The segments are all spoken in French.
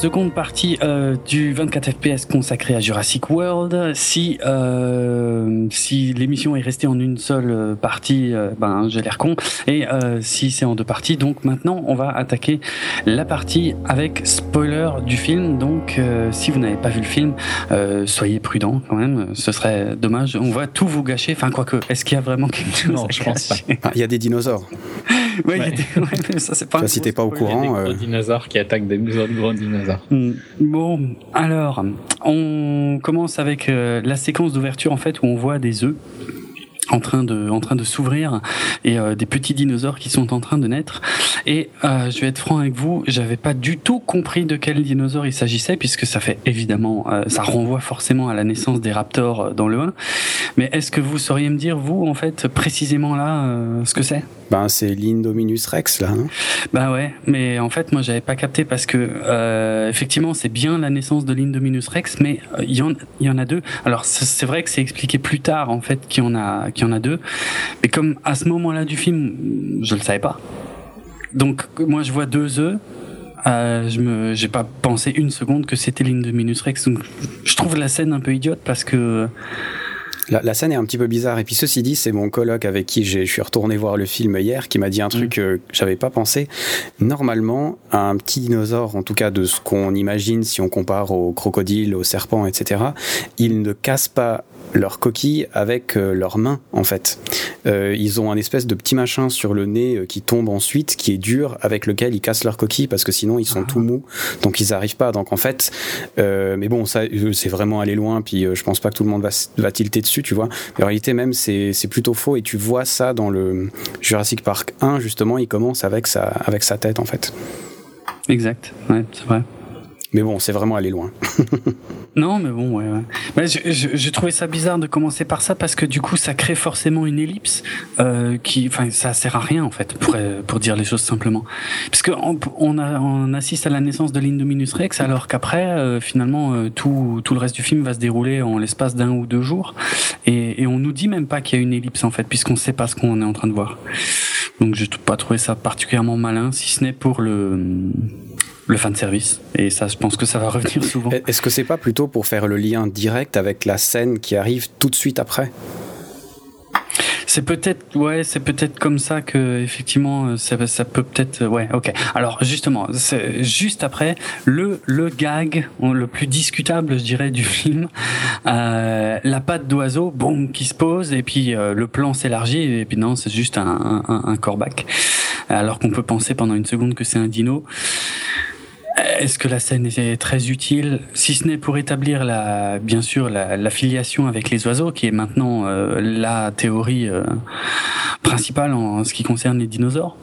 seconde partie euh, du 24 FPS consacré à Jurassic World. Si euh, si l'émission est restée en une seule euh, partie, euh, ben j'ai l'air con. Et euh, si c'est en deux parties, donc maintenant on va attaquer la partie avec spoiler du film. Donc euh, si vous n'avez pas vu le film, euh, soyez prudent quand même. Ce serait dommage. On va tout vous gâcher. Enfin quoique, est-ce qu'il y a vraiment quelque chose Non, à je pense gâcher Ah, Il y a des dinosaures. Ouais, Ouais. ouais, ça c'est pas. Un si gros t'es pas au courant, Il y a des euh, gros dinosaures qui attaquent des autres gros dinosaures. Hmm. Bon, alors, on commence avec euh, la séquence d'ouverture en fait où on voit des œufs en train de en train de s'ouvrir et euh, des petits dinosaures qui sont en train de naître et euh, je vais être franc avec vous j'avais pas du tout compris de quel dinosaure il s'agissait puisque ça fait évidemment euh, ça renvoie forcément à la naissance des raptors euh, dans le 1 mais est-ce que vous sauriez me dire vous en fait précisément là euh, ce que c'est? Ben, c'est l'Indominus Rex, là. hein. bah ouais, mais en fait moi j'avais pas capté parce que euh, effectivement c'est bien la naissance de l'Indominus Rex, mais euh, il y, en, y en a deux. Alors c'est vrai que c'est expliqué plus tard en fait qu'il y en a y en a deux, mais comme à ce moment-là du film je le savais pas. Donc moi je vois deux œufs. Euh, je me, j'ai pas pensé une seconde que c'était l'Indominus Rex. Donc, je trouve la scène un peu idiote parce que La, la scène est un petit peu bizarre. Et puis, ceci dit, c'est mon coloc avec qui je suis retourné voir le film hier qui m'a dit un truc euh, que j'avais pas pensé. Normalement, un petit dinosaure, en tout cas de ce qu'on imagine si on compare aux crocodiles, aux serpents, etc., ils ne cassent pas leur coquille avec euh, leurs mains, en fait. Euh, ils ont un espèce de petit machin sur le nez euh, qui tombe ensuite, qui est dur, avec lequel ils cassent leur coquille parce que sinon ils sont tout mous, donc ils arrivent pas. Donc en fait, mais bon, ça, c'est vraiment aller loin. Puis je pense pas que tout le monde va, va tilter dessus, tu vois. Mais en réalité, même c'est c'est plutôt faux. Et tu vois ça dans le Jurassic Park 1, justement, il commence avec sa avec sa tête, en fait. exact, ouais, c'est vrai. Mais bon, c'est vraiment aller loin. Non, mais bon, ouais. ouais. Mais je- je- j'ai trouvé ça bizarre de commencer par ça parce que du coup, ça crée forcément une ellipse euh, qui, enfin, ça sert à rien en fait, pour pour dire les choses simplement. Parce que on, on, a, on assiste à la naissance de l'Indominus Rex, alors qu'après, euh, finalement, euh, tout tout le reste du film va se dérouler en l'espace d'un ou deux jours, et, et on nous dit même pas qu'il y a une ellipse en fait, puisqu'on sait pas ce qu'on est en train de voir. Donc, j'ai pas trouvé ça particulièrement malin, si ce n'est pour le le fan service. Et ça, je pense que ça va revenir souvent. Est-ce que c'est pas plutôt pour faire le lien direct avec la scène qui arrive tout de suite après? C'est peut-être, ouais, c'est peut-être comme ça que effectivement, euh, ça, ça peut peut-être, euh, ouais, ok. Alors justement, c'est juste après le le gag euh, le plus discutable, je dirais, du film, euh, la patte d'oiseau, boum, qui se pose et puis euh, le plan s'élargit et puis non, c'est juste un un, un, un corbac. Alors qu'on peut penser pendant une seconde que c'est un dino. Est-ce que la scène est très utile, si ce n'est pour établir la, bien sûr la, filiation avec les oiseaux, qui est maintenant euh, la théorie euh, principale en ce qui concerne les dinosaures?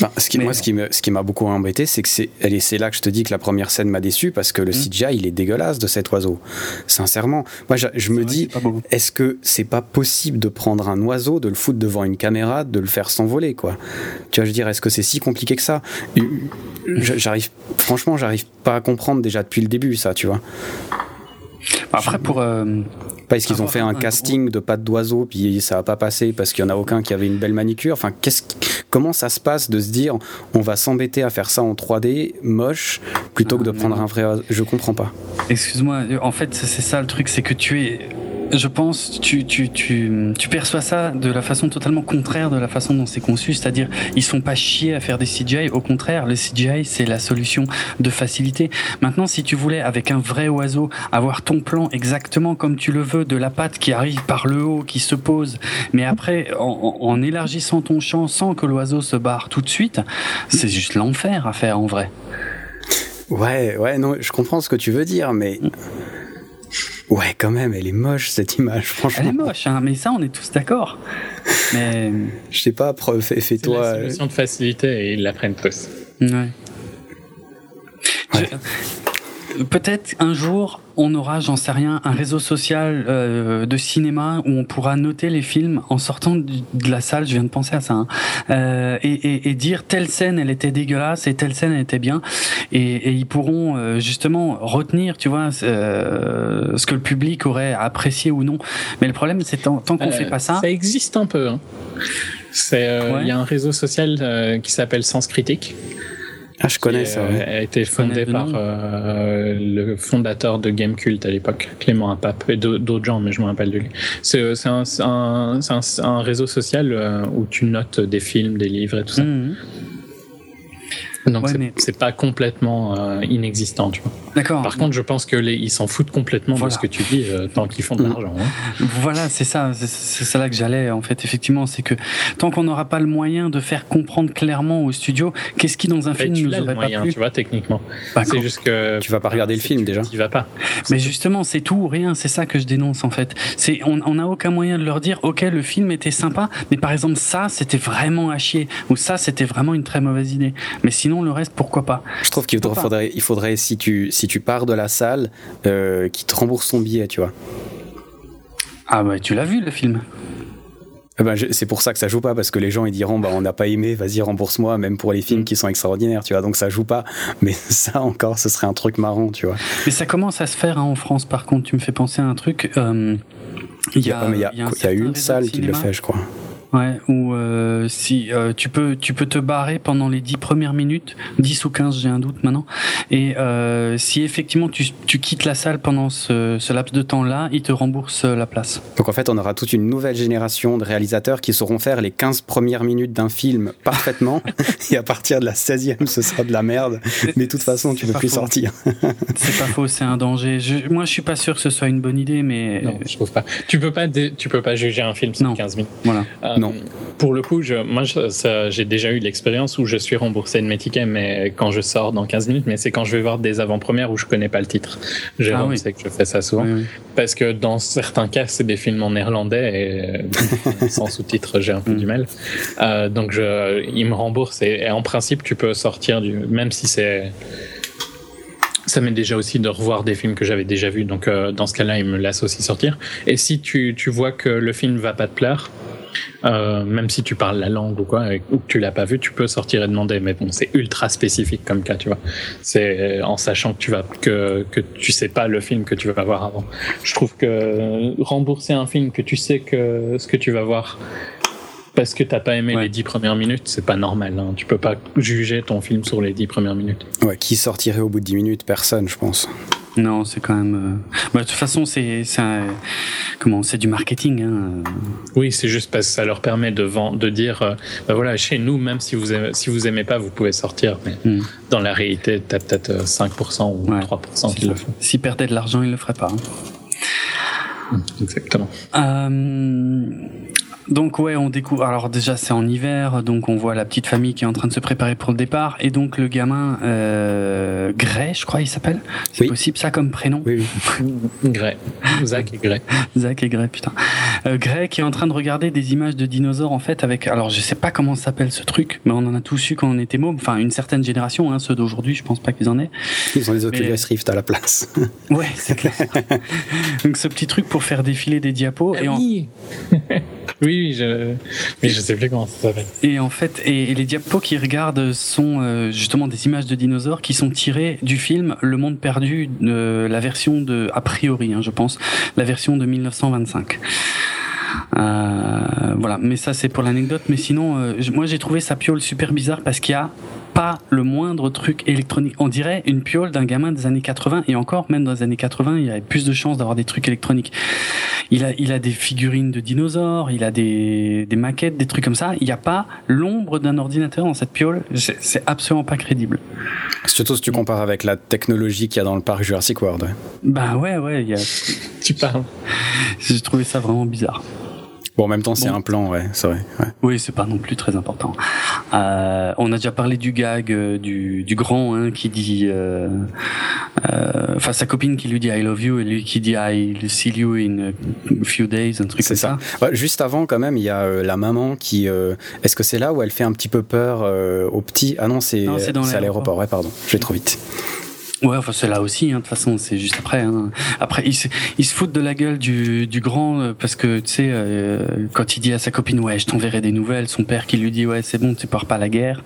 Ben, ce qui, Mais- moi, ce qui me- ce qui m'a beaucoup embêté, c'est que c'est, et c'est là que je te dis que la première scène m'a déçu parce que le Mm. CGI, il est dégueulasse de cet oiseau. Sincèrement, moi, je, je me vrai, dis, est-ce que c'est pas possible de prendre un oiseau, de le foutre devant une caméra, de le faire s'envoler, quoi? Tu vois, je veux dire, est-ce que c'est si compliqué que ça? Je- J'arrive, franchement, j'arrive pas à comprendre déjà depuis le début, ça, tu vois. Après, pour euh, Pas est-ce qu'ils ont fait un casting de pattes d'oiseau puis ça a pas passé parce qu'il y en a aucun qui avait une belle manicure? Enfin, qu'est-ce, comment ça se passe de se dire on va s'embêter à faire ça en 3D moche plutôt que de Ah, prendre non. un vrai oiseau Je comprends pas. Excuse-moi, en fait, c'est c'est ça le truc, c'est que tu es. Je pense, tu, tu, tu, tu perçois ça de la façon totalement contraire de la façon dont c'est conçu, c'est-à-dire ils sont pas chiés à faire des CGI, au contraire, le CGI c'est la solution de facilité. Maintenant, si tu voulais avec un vrai oiseau avoir ton plan exactement comme tu le veux, de la patte qui arrive par le haut, qui se pose, mais après en, en- en élargissant ton champ sans que l'oiseau se barre tout de suite, c'est juste l'enfer à faire en vrai. Ouais, ouais, non, je comprends ce que tu veux dire, mais ouais, quand même, elle est moche cette image, Elle est franchement. moche, hein, mais ça on est tous d'accord. Mais Je sais pas, pre- fais- C'est fais-toi. la euh, solution de facilité et ils la prennent tous. Ouais. Je- Peut-être un jour, on aura, j'en sais rien, un réseau social euh, de cinéma où on pourra noter les films en sortant de la salle. Je viens de penser à ça, hein, euh, et, et- et dire telle scène elle était dégueulasse et telle scène elle était bien, et, et ils pourront euh, justement retenir, tu vois, euh, ce que le public aurait apprécié ou non. Mais le problème, c'est tant, tant qu'on Euh, fait pas ça. Ça existe un peu. hein. Euh, il Ouais. y a un réseau social euh, qui s'appelle Sens Critique. Ah, je connais ça. euh, ouais. a été fondé par euh, le fondateur de Gamecult à l'époque, Clément Apap, et d'au- d'autres gens, mais je me rappelle de lui. C'est c'est un, c'est un, c'est un- un réseau social euh, où tu notes des films, des livres et tout ça. Mhm. Donc Ouais, c'est mais- pas complètement euh, inexistant, tu vois. D'accord. Par contre, je pense que les, ils s'en foutent complètement Voilà. de ce que tu dis euh, tant qu'ils font de Mm. l'argent. hein. Voilà, c'est ça, c'est- ça là que j'allais en fait. Effectivement, c'est que tant qu'on n'aura pas le moyen de faire comprendre clairement au studio qu'est-ce qui dans un Et film tu nous le aurait pas moyen, plu. tu vois, techniquement. Bah, c'est juste que Tu vas pas regarder le film, déjà. Tu vas pas. Mais justement, c'est tout ou rien, c'est ça que je dénonce en fait. C'est on on n'a aucun moyen de leur dire OK, le film était sympa, mais par exemple ça, c'était vraiment à chier ou ça, c'était vraiment une très mauvaise idée. Mais sinon le reste pourquoi pas Je trouve qu'il faudrait, il faudrait, si tu, si tu pars de la salle, euh, qu'il te rembourse son billet, tu vois. Ah bah tu l'as vu le film. Eh ben, c'est pour ça que ça joue pas, parce que les gens ils diront, bah, on n'a pas aimé, vas-y, rembourse-moi, même pour les films qui sont extraordinaires, tu vois. Donc ça joue pas. Mais ça encore, ce serait un truc marrant, tu vois. Mais ça commence à se faire hein, en France par contre, tu me fais penser à un truc euh, il y a, il y a, il y a un il y a certain une salle qui le fait, je crois. Ouais, ou euh, si euh, tu peux tu peux te barrer pendant les 10 premières minutes, 10 ou 15, j'ai un doute maintenant. Et euh, si effectivement tu, tu quittes la salle pendant ce, ce laps de temps-là, ils te remboursent la place. Donc en fait, on aura toute une nouvelle génération de réalisateurs qui sauront faire les 15 premières minutes d'un film parfaitement. et à partir de la 16e, ce sera de la merde. Mais de toute façon, tu C'est peux plus faux. sortir. C'est pas faux, c'est un danger. Je, moi, je suis pas sûr que ce soit une bonne idée, mais Non, je trouve pas. Tu peux pas, tu peux pas juger un film sur Non. 15 minutes. voilà. Non. Pour le coup, je, moi, j'ai déjà eu l'expérience où je suis remboursé de mes tickets, mais quand je sors dans 15 minutes, mais c'est quand je vais voir des avant-premières où je connais pas le titre. Jérôme Ah oui. que je fais ça souvent. Oui, oui. Parce que dans certains cas, c'est des films en néerlandais et euh, sans sous-titres, j'ai un peu Mm. du mal. Euh, donc, je, ils me remboursent et, et en principe, tu peux sortir du, même si c'est, ça m'est déjà aussi de revoir des films que j'avais déjà vus. Donc, euh, dans ce cas-là, ils me laissent aussi sortir. Et si tu, tu vois que le film va pas te plaire, euh, même si tu parles la langue ou quoi, et- ou que tu l'as pas vu, tu peux sortir et demander. Mais bon, c'est ultra spécifique comme cas, tu vois. C'est euh, en sachant que tu vas que que tu sais pas le film que tu vas voir avant. Je trouve que rembourser un film que tu sais que ce que tu vas voir parce que t'as pas aimé Ouais. les dix premières minutes, c'est pas normal. Hein. Tu peux pas juger ton film sur les dix premières minutes. Ouais, qui sortirait au bout de 10 minutes Personne, je pense. Non, c'est quand même. euh, bah, de toute façon, c'est un- comment C'est du marketing. Hein. Oui, c'est juste parce que ça leur permet de vendre, de dire, euh, bah voilà, chez nous, même si vous aimez, si vous aimez pas, vous pouvez sortir. Mais Hmm. dans la réalité, t'as peut-être euh, 5% ou Ouais. 3% qui le font. S'ils perdaient de l'argent, ils le feraient pas. hein. Exactement. Euh, donc ouais, on découvre. Alors déjà, c'est en hiver, donc on voit la petite famille qui est en train de se préparer pour le départ, et donc le gamin euh, Gray, je crois, il s'appelle? C'est Oui. possible ça comme prénom? Oui, oui. Gray. Zach et Gray. Zach et Gray, putain. Euh, Gray qui est en train de regarder des images de dinosaures en fait avec. Alors je sais pas comment s'appelle ce truc, mais on en a tous eu quand on était môme. Enfin une certaine génération, hein, ceux d'aujourd'hui, je pense pas qu'ils en aient. Ils ont des Oculus Mais- Rift à la place. Ouais, c'est clair. donc ce petit truc pour faire défiler des diapos et en, oui. Oui, oui, je, je sais plus comment ça s'appelle. Et en fait, et, les diapos qu'ils regardent sont euh, justement des images de dinosaures qui sont tirées du film Le Monde Perdu, euh, la version de, a priori, hein, je pense, la version de 1925. Euh, voilà, mais ça c'est pour l'anecdote. Mais sinon, moi j'ai trouvé sa piole super bizarre parce qu'il y a pas le moindre truc électronique. On dirait une piole d'un gamin des années 80 et encore, même dans les années 80, il y avait plus de chances d'avoir des trucs électroniques. Il a, il a des figurines de dinosaures, il a des, des maquettes, des trucs comme ça. Il n'y a pas l'ombre d'un ordinateur dans cette piole. C'est absolument pas crédible. Surtout si tu compares avec la technologie qu'il y a dans le parc Jurassic World. ouais. Bah ouais, ouais, il y a... Tu parles. j'ai trouvé ça vraiment bizarre. Bon, en même temps, c'est Bon. un plan, ouais, c'est vrai. ouais. Oui, c'est pas non plus très important. Euh, on a déjà parlé du gag euh, du, du grand hein, qui dit, euh, euh, enfin sa copine qui lui dit I love you et lui qui dit I'll see you in a few days, un truc C'est comme ça. ça. Ouais, juste avant, quand même, il y a la maman qui. euh, Est-ce que c'est là où elle fait un petit peu peur euh, au petit? Ah non, c'est à l'aéroport. Ouais, pardon, je vais trop vite. Ouais, enfin c'est là aussi, hein, de toute façon, c'est juste après. Hein. Après, ils se, ils se foutent de la gueule du, du grand euh, parce que tu sais, euh, quand il dit à sa copine ouais, je t'enverrai des nouvelles, son père qui lui dit ouais, c'est bon, tu pars pas à la guerre,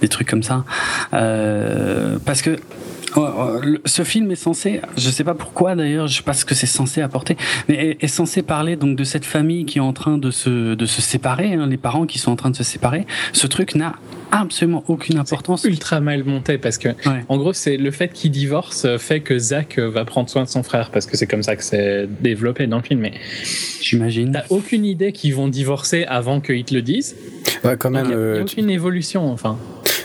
des trucs comme ça. Euh, parce que ouais, le- ce film est censé, je sais pas pourquoi d'ailleurs, je sais pas ce que c'est censé apporter, mais est censé parler donc de cette famille qui est en train de se de se séparer, hein, les parents qui sont en train de se séparer. Ce truc n'a absolument aucune importance. Ultra mal monté parce que, Ouais. en gros, c'est le fait qu'il divorce euh, fait que Zach euh, va prendre soin de son frère parce que c'est comme ça que c'est développé dans le film. Mais J'imagine. t'as aucune idée qu'ils vont divorcer avant qu'ils te le disent. Ouais, quand Il y a, même, il y a euh, tu, aucune évolution, enfin.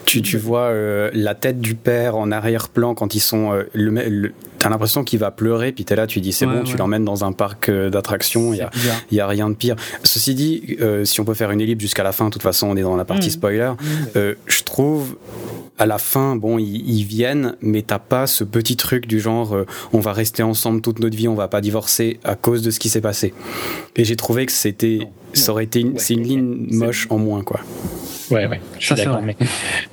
Tu, tu vois euh, la tête du père en arrière-plan quand ils sont. euh, le, le- T'as l'impression qu'il va pleurer, puis t'es là, tu dis c'est Ouais, bon, tu l'emmènes dans un parc euh, d'attractions. Il y a, a rien de pire. Ceci dit, euh, si on peut faire une ellipse jusqu'à la fin, de toute façon, on est dans la partie Mm. spoiler. Euh, je trouve à la fin, bon, ils, ils viennent, mais t'as pas ce petit truc du genre, euh, on va rester ensemble toute notre vie, on va pas divorcer à cause de ce qui s'est passé. Et j'ai trouvé que c'était, Non, ça aurait été, une, Ouais, c'est une ligne c'est- moche en moins, quoi. Ouais, ouais, je suis d'accord. Mais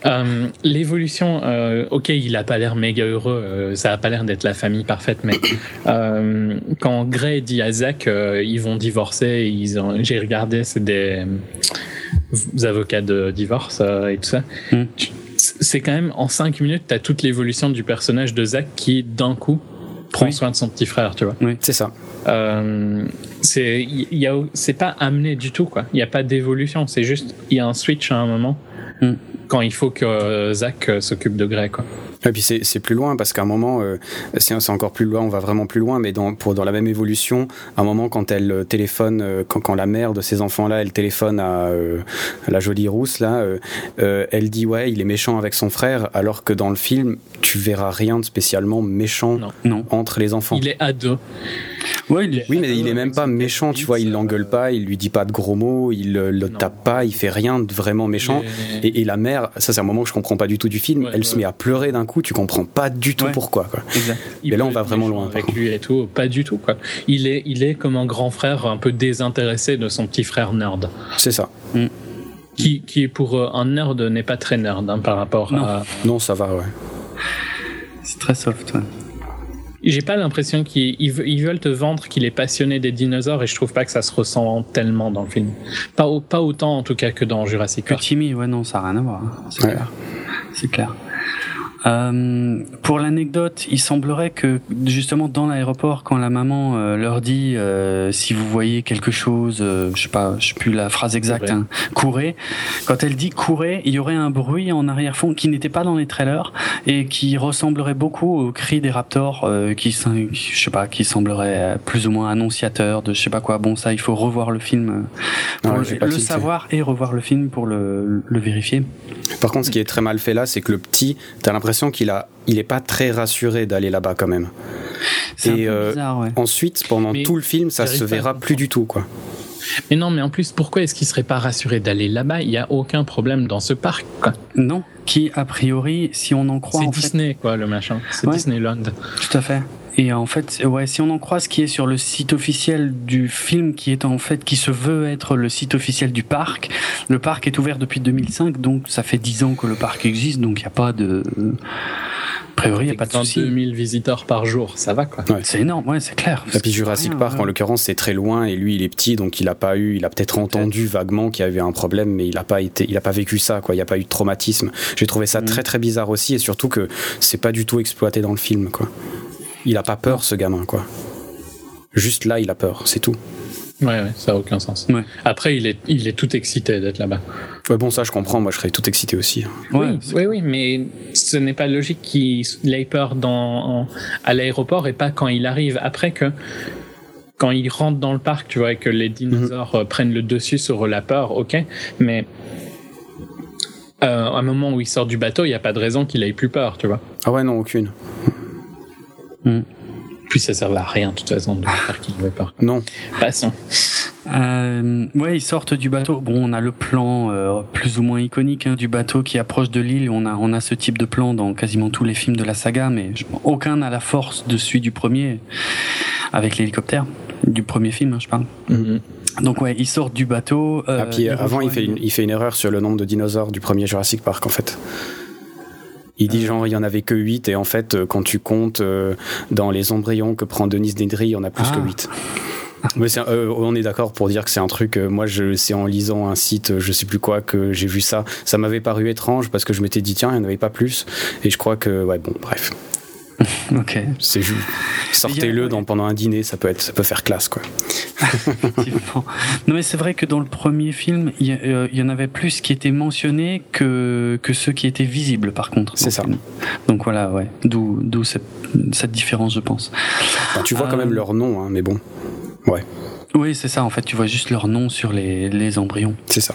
euh, l'évolution, euh, ok, il a pas l'air méga heureux, euh, ça a pas l'air d'être la famille parfaite, mais euh, quand Gray dit à Zach, euh, ils vont divorcer, ils ont, j'ai regardé, c'est des, avocats de divorce euh, et tout ça. Mm. Tu- C'est quand même en cinq minutes, t'as toute l'évolution du personnage de Zach qui d'un coup prend Oui. soin de son petit frère, tu vois. C'est ça. Euh, c'est il y a c'est pas amené du tout quoi il y a pas d'évolution c'est juste il y a un switch à un moment Mm. quand il faut que Zach euh, s'occupe de Grey quoi Et puis c'est plus loin parce qu'à un moment, euh, c'est encore plus loin, on va vraiment plus loin, mais dans, pour, dans la même évolution, à un moment quand elle euh, téléphone, euh, quand, quand la mère de ces enfants-là, elle téléphone à, euh, à la jolie rousse, là, euh, euh, elle dit ouais, il est méchant avec son frère, alors que dans le film, tu verras rien de spécialement méchant Non. Non. entre les enfants. il est ado Ouais, il est- Oui, mais il est même pas méchant, tu vois, il euh, l'engueule pas, il lui dit pas de gros mots, il le Non. tape pas, il fait rien de vraiment méchant. Et, et la mère, ça c'est un moment que je comprends pas du tout du film, Ouais, elle se met à pleurer d'un coup, tu comprends pas du tout Ouais. pourquoi. Quoi. Exact. là, on va vraiment loin, avec lui et tout pas du tout quoi il est il est comme un grand frère un peu désintéressé de son petit frère nerd C'est ça. qui qui pour euh, un nerd n'est pas très nerd hein, par rapport Non. à Non, ça va, ouais. C'est très soft. ouais. j'ai pas l'impression qu'ils ils ve- ils veulent te vendre qu'il est passionné des dinosaures et je trouve pas que ça se ressent tellement dans le film pas pas autant en tout cas que dans Jurassic Que Park Timmy, ouais, non, ça n'a rien à voir. hein. C'est Ouais. clair. C'est clair. Euh, pour l'anecdote, il semblerait que justement dans l'aéroport, quand la maman euh, leur dit euh, si vous voyez quelque chose, je sais pas, je sais plus la phrase exacte, Courez. hein, courez. Quand elle dit courez, il y aurait un bruit en arrière-fond qui n'était pas dans les trailers et qui ressemblerait beaucoup au cri des raptors, qui, je sais pas, qui semblerait plus ou moins annonciateur de je sais pas quoi. Bon, ça, il faut revoir le film pour Ouais, le, savoir et revoir le film pour le, le vérifier. Par contre, ce qui est très mal fait là, c'est que le petit, t'as l'impression qu'il a, il est pas très rassuré d'aller là-bas quand même. C'est un Et, peu euh, bizarre, ouais. Ensuite, pendant Mais tout le film, ça se verra plus du tout, quoi. Mais non, mais en plus, pourquoi est-ce qu'il serait pas rassuré d'aller là-bas? Il y a aucun problème dans ce parc. quoi. Non, qui a priori, si on en croit, C'est fait, Disney, quoi, le machin. C'est Ouais. Disneyland. tout à fait. Et en fait, ouais, si on en croit ce qui est sur le site officiel du film, qui est en fait, qui se veut être le site officiel du parc, le parc est ouvert depuis 2005, donc ça fait 10 ans que le parc existe, donc il n'y a pas de, a priori, il n'y a pas de 22 souci. 000 visiteurs par jour, ça va, quoi. Ouais. C'est énorme, ouais, c'est clair. Et puis Jurassic Rien, Park, ouais. en l'occurrence, c'est très loin et lui, il est petit, donc il a pas eu, il a peut-être entendu vaguement qu'il y avait un problème, mais il a pas été, il a pas vécu ça, quoi. Il n'y a pas eu de traumatisme. J'ai trouvé ça Mm. très très bizarre aussi, et surtout que c'est pas du tout exploité dans le film, quoi. Il a pas peur, ce gamin, quoi. Juste là, il a peur, c'est tout. Ouais, ouais, ça a aucun sens. Ouais. Après, il est, il est tout excité d'être là-bas. Ouais, bon, ça, je comprends. Moi, je serais tout excité aussi. Ouais, oui, oui, oui, mais ce n'est pas logique qu'il ait peur dans, en- à l'aéroport et pas quand il arrive. Après que, quand il rentre dans le parc, tu vois, et que les dinosaures euh, prennent le dessus sur la peur, ok, mais euh, à un moment où il sort du bateau, il n'y a pas de raison qu'il ait plus peur, tu vois. Ah ouais, non, aucune. Puis ça sert à rien, de toute façon, de faire qu'il ait peur. Non. Passons. Euh, ouais, ils sortent du bateau. Bon, on a le plan euh, plus ou moins iconique hein, du bateau qui approche de l'île. On a, on a ce type de plan dans quasiment tous les films de la saga, mais aucun n'a la force de celui du premier avec l'hélicoptère du premier film, hein, je parle. Mhm. Donc ouais, ils sortent du bateau. euh, ah, puis ils avant, il fait, une, il fait une erreur sur le nombre de dinosaures du premier Jurassic Park, en fait. Il dit genre il y en avait que 8 et en fait euh, quand tu comptes euh, dans les embryons que prend Denis Nedry, il y en a plus Ah. que 8. Mais c'est- euh, on est d'accord pour dire que c'est un truc. euh, moi, je c'est en lisant un site, je sais plus quoi, que j'ai vu ça. Ça m'avait paru étrange parce que je m'étais dit tiens, il n'y en avait pas plus. Et je crois que ouais bon, bref. ok. C'est juste. Sortez-le pendant un dîner, ça peut, être, ça peut faire classe, quoi. Non, mais c'est vrai que dans le premier film, il y, a- euh, il y en avait plus qui étaient mentionnés que, que ceux qui étaient visibles, par contre. C'est ça. film. Donc voilà, ouais. D'où d'où cette, cette différence, je pense. Enfin, tu vois quand Euh, même leur nom, hein, mais bon. Ouais, Oui, c'est ça. En fait, tu vois juste leur nom sur les, les embryons. c'est ça.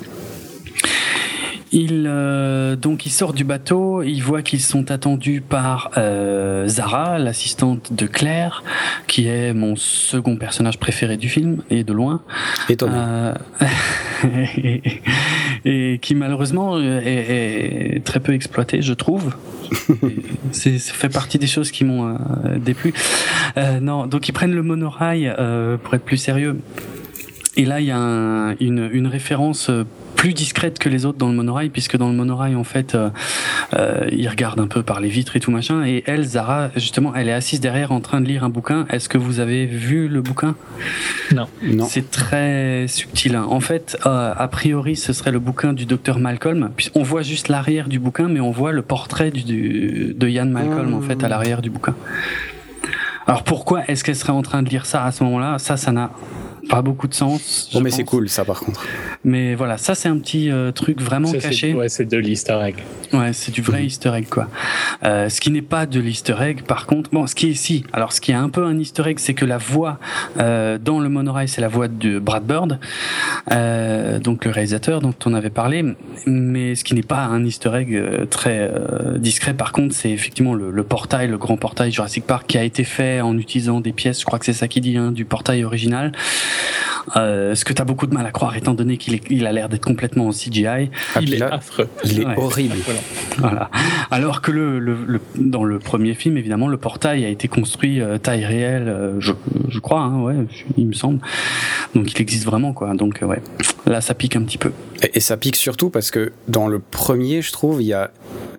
Il euh, donc il sort du bateau, il voit qu'ils sont attendus par euh, Zara, l'assistante de Claire, qui est mon second personnage préféré du film et de loin. Étonnant. Euh, et, et qui malheureusement est, est très peu exploité, je trouve. C'est, ça fait partie des choses qui m'ont euh, déplu. Euh, non, donc ils prennent le monorail euh, pour être plus sérieux. Et là, il y a un- une, une référence plus discrète que les autres dans le monorail, puisque dans le monorail, en fait, euh, euh, ils regardent un peu par les vitres et tout machin. Et elle, Zara, justement, elle est assise derrière en train de lire un bouquin. Est-ce que vous avez vu le bouquin? Non. Non. c'est très subtil. hein. En fait, euh, a priori, ce serait le bouquin du docteur Malcolm. On voit juste l'arrière du bouquin, mais on voit le portrait du, du- de Ian Malcolm en fait à l'arrière du bouquin. Alors pourquoi est-ce qu'elle serait en train de lire ça à ce moment-là? Ça, ça n'a pas beaucoup de sens. Bon, mais c'est cool, ça, par contre. Mais voilà, ça c'est un petit euh, truc vraiment Ça, c'est- caché. Ouais, c'est de l'easter egg. Ouais, c'est du vrai Easter egg quoi. Euh, ce qui n'est pas de l'Easter egg, par contre, bon, ce qui est si. Alors, ce qui est un peu un Easter egg, c'est que la voix euh, dans le monorail, c'est la voix de Brad Bird, euh, donc le réalisateur dont on avait parlé. Mais ce qui n'est pas un Easter egg euh, très euh, discret, par contre, c'est effectivement le, le portail, le grand portail Jurassic Park, qui a été fait en utilisant des pièces. Je crois que c'est ça qu'il dit hein, du portail original. Euh, ce que tu as beaucoup de mal à croire, étant donné qu'il il a l'air d'être complètement en CGI. Ah, il est là, affreux. il est Ouais. horrible. Voilà. Alors que le, le, le- dans le premier film, évidemment, le portail a été construit euh, taille réelle, euh, je, je crois, hein, ouais, il me semble. Donc il existe vraiment, quoi. Donc ouais, là ça pique un petit peu. Et, et ça pique surtout parce que dans le premier, je trouve, il y a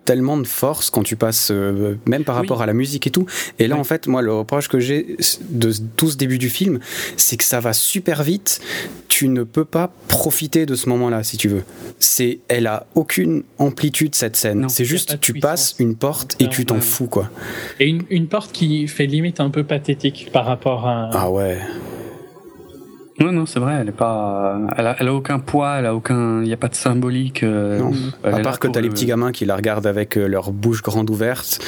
tellement de force quand tu passes, euh, même par Oui. rapport à la musique et tout. Et là, en fait, moi, le reproche que j'ai de tout ce début du film, c'est que ça va super vite. Tu ne peux pas profiter de ce moment-là, si tu veux. C'est, elle a aucune amplitude cette scène. C'est juste, tu puissance. passes une porte et tu t'en fous, quoi. Et une, une porte qui fait limite un peu pathétique par rapport à. Ah ouais. Non, non, c'est vrai, elle est pas, elle a, elle a aucun poids, elle a aucun, il n'y a pas de symbolique. euh, Non. elle À part que t'as les le- petits gamins qui la regardent avec euh, leur bouche grande ouverte.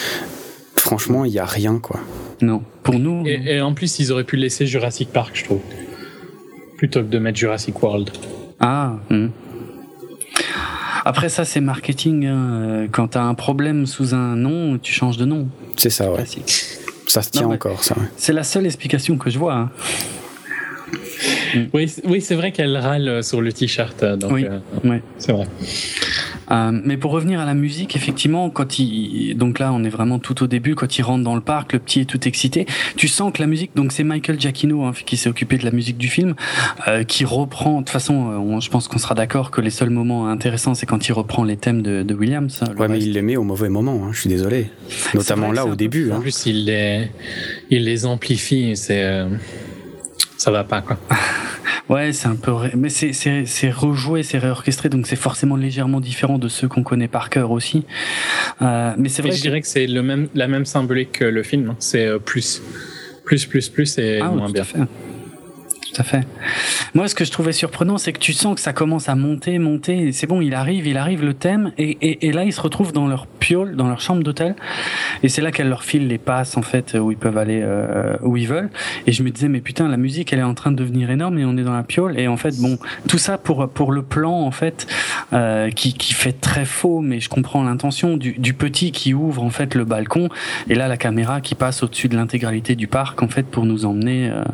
Franchement, il y a rien, quoi. Non, pour nous. Et, et en plus, ils auraient pu laisser Jurassic Park, je trouve. Plutôt que de mettre Jurassic World. Ah. hmm. Après ça, c'est marketing. hein. Euh, Quand t'as un problème sous un nom, tu changes de nom. C'est ça, ouais. Classique. Ça se tient Non, encore, ça. ouais. C'est la seule explication que je vois. hein. Oui, oui c'est vrai qu'elle râle sur le t-shirt. euh, Oui. euh, Ouais. c'est vrai. Euh, mais pour revenir à la musique, effectivement, quand il, donc là, on est vraiment tout au début, quand il rentre dans le parc, le petit est tout excité. Tu sens que la musique, donc c'est Michael Giacchino hein, qui s'est occupé de la musique du film, euh, qui reprend. De toute façon, euh, on- je pense qu'on sera d'accord que les seuls moments intéressants, c'est quand il reprend les thèmes de, de Williams. hein, le Ouais, mais il les met au mauvais moment, hein, je suis désolé. Notamment là, au début. En Hein. plus, il les, il les amplifie. C'est. euh, ça va pas, quoi. Ouais, c'est un peu, mais c'est c'est c'est rejoué, c'est réorchestré, donc c'est forcément légèrement différent de ceux qu'on connaît par cœur aussi. Euh, mais c'est Et vrai. je que- dirais que c'est le même, la même symbolique que le film. hein. C'est euh, plus. Plus, plus, plus et Ah, moins bien. Fait. À fait. Moi, ce que je trouvais surprenant, c'est que tu sens que ça commence à monter, monter. et C'est bon, il arrive, il arrive le thème, et, et, et là, ils se retrouvent dans leur piole, dans leur chambre d'hôtel, et c'est là qu'elle leur file les passes en fait où ils peuvent aller euh, où ils veulent. Et je me disais, mais putain, la musique, elle est en train de devenir énorme, et on est dans la piole. Et en fait, bon, tout ça pour pour le plan en fait euh, qui qui fait très faux, mais je comprends l'intention du, du petit qui ouvre en fait le balcon, et là la caméra qui passe au-dessus de l'intégralité du parc en fait pour nous emmener. Euh,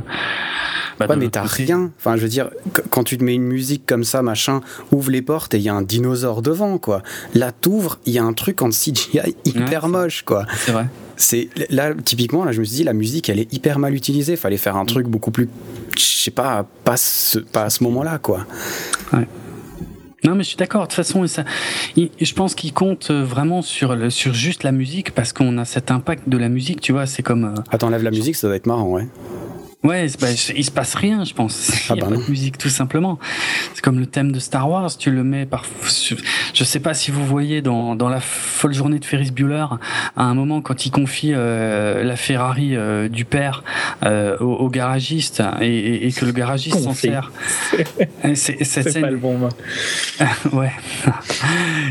bah, Ouais, de mais t'as rien. Enfin, je veux dire, qu- quand tu te mets une musique comme ça, machin, ouvre les portes et il y a un dinosaure devant, quoi. Là, t'ouvres, il y a un truc en CGI hyper moche, quoi. C'est vrai. C'est là, typiquement, là, je me suis dit, la musique, elle est hyper mal utilisée. Fallait faire un truc beaucoup plus, je sais pas, pas, ce- pas à ce moment-là, quoi. Non, mais je suis d'accord. De toute façon, ça, je pense qu'il compte euh, vraiment sur, le, sur juste la musique parce qu'on a cet impact de la musique, tu vois. C'est comme. euh, Attends, lève la musique, ça doit être marrant, ouais. Ouais, bah, il se passe rien, je pense. Il n'y a ah bah pas de musique, tout simplement. C'est comme le thème de Star Wars, tu le mets par. Je sais pas si vous voyez dans, dans la folle journée de Ferris Bueller, à un moment quand il confie euh, la Ferrari euh, du père euh, au, au, garagiste et, et, que le garagiste s'en sert. C'est scène. Pas le bon mot. ouais.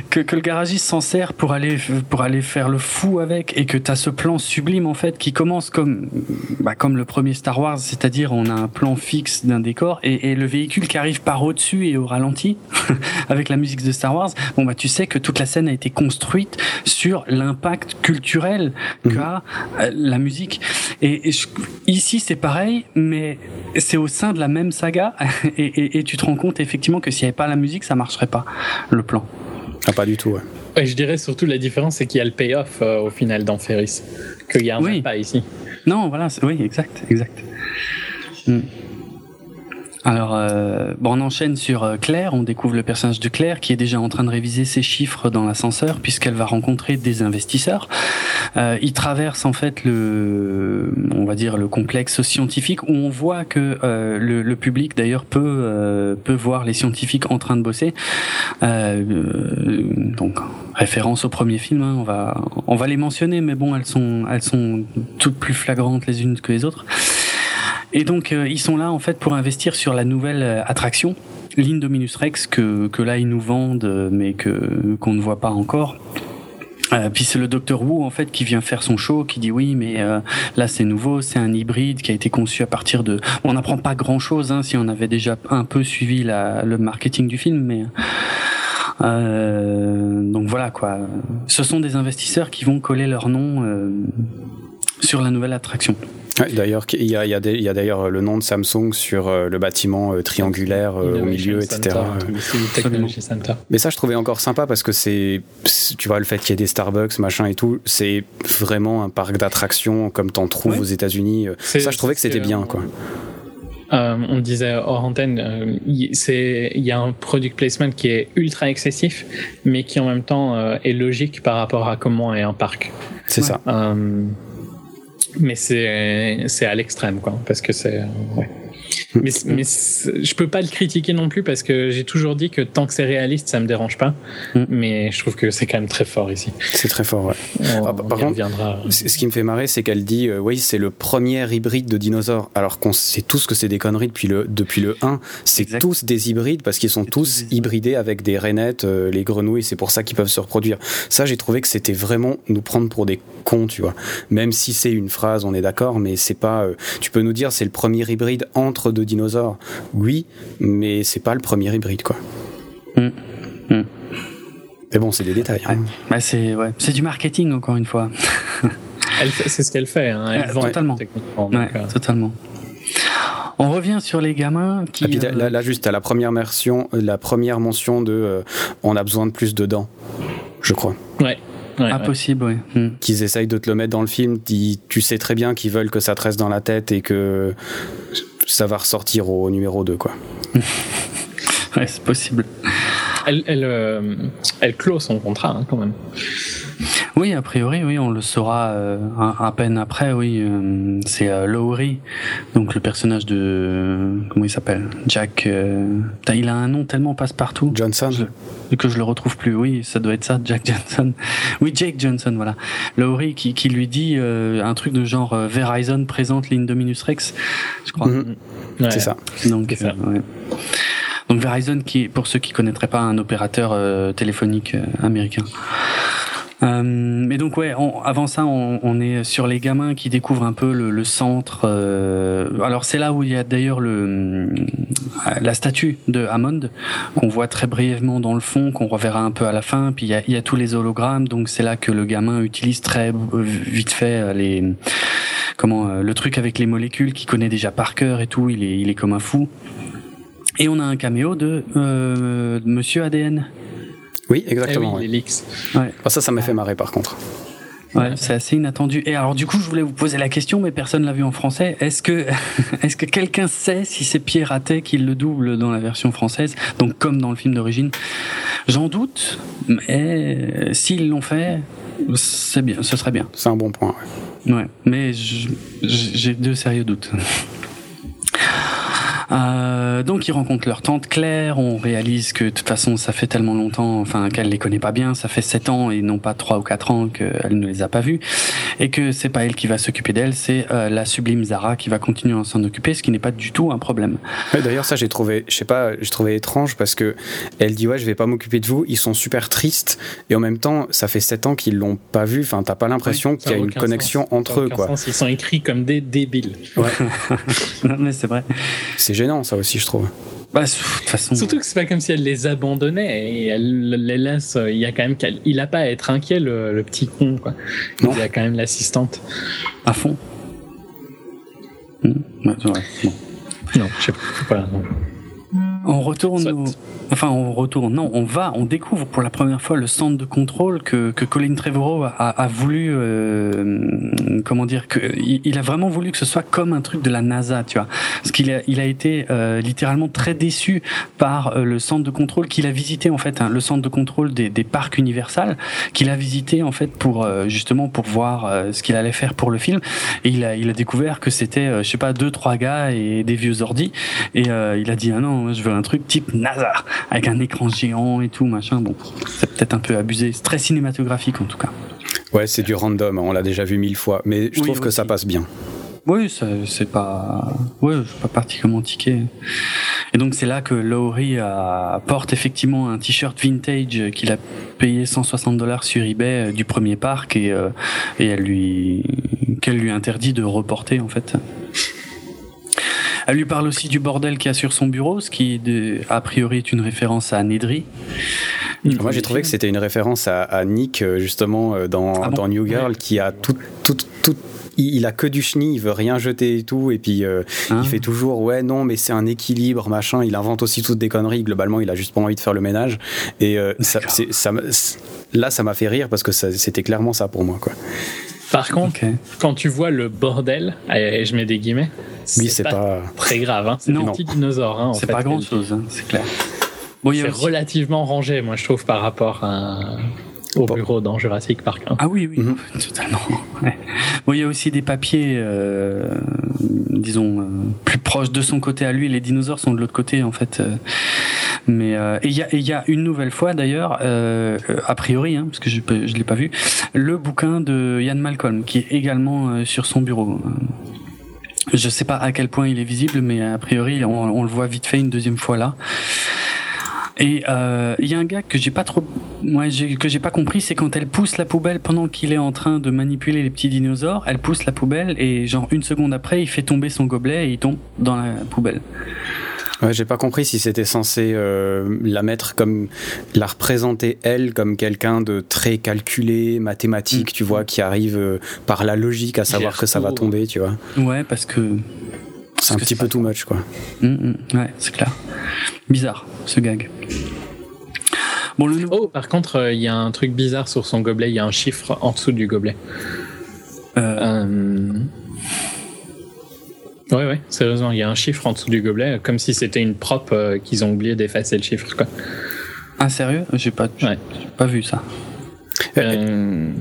que, que le garagiste s'en sert pour aller pour aller faire le fou avec et que tu as ce plan sublime en fait qui commence comme bah, comme le premier Star Wars c'est-à-dire on a un plan fixe d'un décor et, le véhicule qui arrive par au-dessus et au ralenti avec la musique de Star Wars, bon bah tu sais que toute la scène a été construite sur l'impact culturel mhm. qu'a euh, la musique. Et, ici c'est pareil, mais c'est au sein de la même saga et, tu te rends compte effectivement que s'il n'y avait pas la musique, ça marcherait pas le plan. Ah, pas du tout. Ouais. je dirais surtout la différence, c'est qu'il y a le payoff euh, au final dans Ferris, qu'il y a un pas ici. Non, voilà, oui, exact, exact. Hmm. Alors, euh, bon, on enchaîne sur euh, Claire. On découvre le personnage de Claire qui est déjà en train de réviser ses chiffres dans l'ascenseur puisqu'elle va rencontrer des investisseurs. Euh, il traverse en fait le, on va dire le complexe scientifique où on voit que euh, le, public d'ailleurs peut peut voir les scientifiques en train de bosser. donc référence au premier film, hein, on va on va les mentionner, mais bon, elles sont elles sont toutes plus flagrantes les unes que les autres. Et donc euh, ils sont là en fait pour investir sur la nouvelle euh, attraction, l'Indominus Rex, que, que là ils nous vendent, euh, mais que qu'on ne voit pas encore. Puis c'est le docteur Wu en fait qui vient faire son show, qui dit oui, mais là c'est nouveau, c'est un hybride qui a été conçu à partir de. On n'apprend pas grand chose hein, si on avait déjà un peu suivi la, le marketing du film, mais donc voilà quoi. Ce sont des investisseurs qui vont coller leur nom sur la nouvelle attraction. D'ailleurs, il y a, y a d'ailleurs le nom de Samsung sur euh, le bâtiment euh, triangulaire euh, au milieu, etc. Mais ça, je trouvais encore sympa parce que c'est, tu vois, le fait qu'il y ait des Starbucks, machin et tout, c'est vraiment un parc d'attractions comme t'en trouves aux États-Unis. Ça, je trouvais que c'était bien, quoi. on disait hors antenne, il y a un product placement qui est ultra excessif, mais qui en même temps est logique par rapport à comment est un parc. C'est ça mais c'est c'est à l'extrême quoi parce que c'est ouais. Mais, mais je peux pas le critiquer non plus parce que j'ai toujours dit que tant que c'est réaliste, ça me dérange pas. Mm. Mais je trouve que c'est quand même très fort ici. C'est très fort, ouais. Ah, par contre, ce qui me fait marrer, c'est qu'elle dit, euh, oui, c'est le premier hybride de dinosaures. Alors qu'on sait tous que c'est des conneries depuis le, depuis le 1. C'est tous des hybrides parce qu'ils sont tous hybridés avec des rainettes, euh, les grenouilles, c'est pour ça qu'ils peuvent se reproduire. Ça, j'ai trouvé que c'était vraiment nous prendre pour des cons, tu vois. Même si c'est une phrase, on est d'accord, mais c'est pas. Euh, tu peux nous dire, c'est le premier hybride entre deux dinosaures, oui, mais c'est pas le premier hybride, quoi. Mm. Mm. Mais bon, c'est des détails. Hein. Bah, c'est ouais. du marketing, encore une fois. c'est ce qu'elle fait. Hein. Elle totalement. Euh. Totalement. On revient sur les gamins qui. Ah, là, là, juste à la première mention, la première mention de, euh, on a besoin de plus de dents, je crois. Ouais. Impossible, oui. Hmm. Qu'ils essayent de te le mettre dans le film, tu sais très bien qu'ils veulent que ça te reste dans la tête et que ça va ressortir au numéro 2, quoi. ouais, c'est possible. Elle, elle, euh, elle clôt son contrat, hein, quand même. Oui, a priori, oui, on le saura euh, à, peine après. Oui, euh, c'est euh, Lowry, donc le personnage de comment il s'appelle, Jack. il a un nom tellement passe-partout. Johnson. que je le retrouve plus. Oui, ça doit être ça, Jack Johnson. Oui, Jake Johnson, voilà. Lowry qui, qui lui dit un truc de genre Verizon présente l'Indominus Rex, je crois. Mhm. c'est ça. Donc, ça. Donc Verizon, qui, pour ceux qui connaîtraient pas, un opérateur téléphonique américain. Euh, mais donc ouais, avant ça, on, est sur les gamins qui découvrent un peu le, centre. Euh, alors c'est là où il y a d'ailleurs le la statue de Hammond qu'on voit très brièvement dans le fond, qu'on reverra un peu à la fin. Puis il y a, y a tous les hologrammes, donc c'est là que le gamin utilise très vite fait euh, les comment le truc avec les molécules qu'il connaît déjà par cœur et tout. Il est il est comme un fou. Et on a un caméo de euh, Monsieur ADN oui, exactement. Eh oui, ouais. ça, ça m'a fait marrer par contre. Ouais, c'est assez inattendu. Et alors du coup, je voulais vous poser la question, mais personne l'a vu en français. Est-ce que, est-ce que quelqu'un sait si c'est Pierre Ratet qui le double dans la version française, donc comme dans le film d'origine? J'en doute, mais s'ils l'ont fait, c'est bien, ce serait bien. C'est un bon point. Ouais, ouais mais j'ai deux sérieux doutes. Euh, donc ils rencontrent leur tante Claire, on réalise que de toute façon ça fait tellement longtemps, enfin qu'elle les connaît pas bien, ça fait 7 ans et non pas 3 ou 4 ans qu'elle ne les a pas vus, et que c'est pas elle qui va s'occuper d'elle, c'est euh, la sublime Zara qui va continuer à s'en occuper, ce qui n'est pas du tout un problème. D'ailleurs ça j'ai trouvé, je sais pas, j'ai trouvé étrange parce que elle dit ouais je vais pas m'occuper de vous, ils sont super tristes et en même temps ça fait 7 ans qu'ils l'ont pas vu, enfin t'as pas l'impression qu'il y a une connexion entre eux quoi. Sens. Ils sont écrits comme des débiles. Ouais. non mais c'est vrai. C'est gênant ça aussi je trouve. Bah, de toute façon. Surtout que c'est pas comme si elle les abandonnait et elle les laisse. Il y a quand même il a pas à être inquiet le, petit con quoi. Non. Il y a quand même l'assistante. À fond. Mmh. Ouais, bon. Non, je sais pas. Non. On retourne au... Enfin, on retourne. Non, on va, on découvre pour la première fois le centre de contrôle que, que Colin Trevorrow a, a voulu, euh, comment dire, que il, a vraiment voulu que ce soit comme un truc de la NASA, tu vois. Parce qu'il a, il a été euh, littéralement très déçu par euh, le centre de contrôle qu'il a visité en fait, hein, le centre de contrôle des, des parcs Universal, qu'il a visité en fait pour euh, justement pour voir euh, ce qu'il allait faire pour le film. Et il a, il a découvert que c'était, je sais pas, deux trois gars et des vieux ordis. Et il a dit ah non, je veux un truc type NASA avec un écran géant et tout machin. Bon, c'est peut-être un peu abusé. C'est très cinématographique en tout cas. Ouais, c'est du random. On l'a déjà vu mille fois, mais je oui, trouve que ça passe bien. Oui, c'est pas, ouais, pas particulièrement tiqué. Et donc c'est là que Laurie porte effectivement un t-shirt vintage qu'il a payé 160 dollars sur eBay du premier parc et, euh, et elle lui, qu'elle lui interdit de reporter en fait. Elle lui parle aussi du bordel qu'il y a sur son bureau, ce qui, de, a priori, est une référence à Nedry. Moi, j'ai trouvé que c'était une référence à, à, Nick, justement, dans, ah bon dans New Girl, ouais. qui a tout, tout, tout il a que du chenille, il veut rien jeter et tout, et puis euh, il fait toujours ouais non mais c'est un équilibre machin. Il invente aussi toutes des conneries. Globalement, il a juste pas envie de faire le ménage. Et euh, ça, ça, là, ça m'a fait rire parce que c'était clairement ça pour moi quoi. Par contre, okay. quand tu vois le bordel, et je mets des guillemets, oui, c'est pas, pas, très grave. Hein. C'est des petits dinosaures. Hein, c'est pas grand chose, hein, c'est clair. Bon, c'est aussi... relativement rangé, moi je trouve, par rapport à au bon. bureau dans Jurassic Park. Hein. Ah oui, oui, mm -hmm. totalement. Ouais. Bon, il y a aussi des papiers, euh, disons, euh, plus proches de son côté à lui. Les dinosaures sont de l'autre côté, en fait. Euh, mais euh, et il y a, y a une nouvelle fois d'ailleurs, euh, a priori, hein, parce que je je l'ai pas vu, le bouquin de Ian Malcolm qui est également euh, sur son bureau. Je sais pas à quel point il est visible, mais a priori on, on le voit vite fait une deuxième fois là. Et il euh, y a un gars que j'ai pas trop, ouais, que j'ai pas compris, c'est quand elle pousse la poubelle pendant qu'il est en train de manipuler les petits dinosaures, elle pousse la poubelle et genre une seconde après, il fait tomber son gobelet et il tombe dans la poubelle. Ouais, j'ai pas compris si c'était censé euh, la mettre comme la représenter elle comme quelqu'un de très calculé, mathématique, mmh. tu vois, qui arrive euh, par la logique à savoir que ça va tomber, tu vois. Ouais, parce que c'est un petit peu too much, quoi. Mmh, mmh, ouais, c'est clair. Bizarre, ce gag. Bon, le... Oh, par contre, il euh, y a un truc bizarre sur son gobelet. Il y a un chiffre en dessous du gobelet. Euh... euh... Ouais, ouais, sérieusement, il y a un chiffre en dessous du gobelet, comme si c'était une prop euh, qu'ils ont oublié d'effacer le chiffre, quoi. Ah, sérieux? J'ai pas, ouais. pas vu ça. Euh...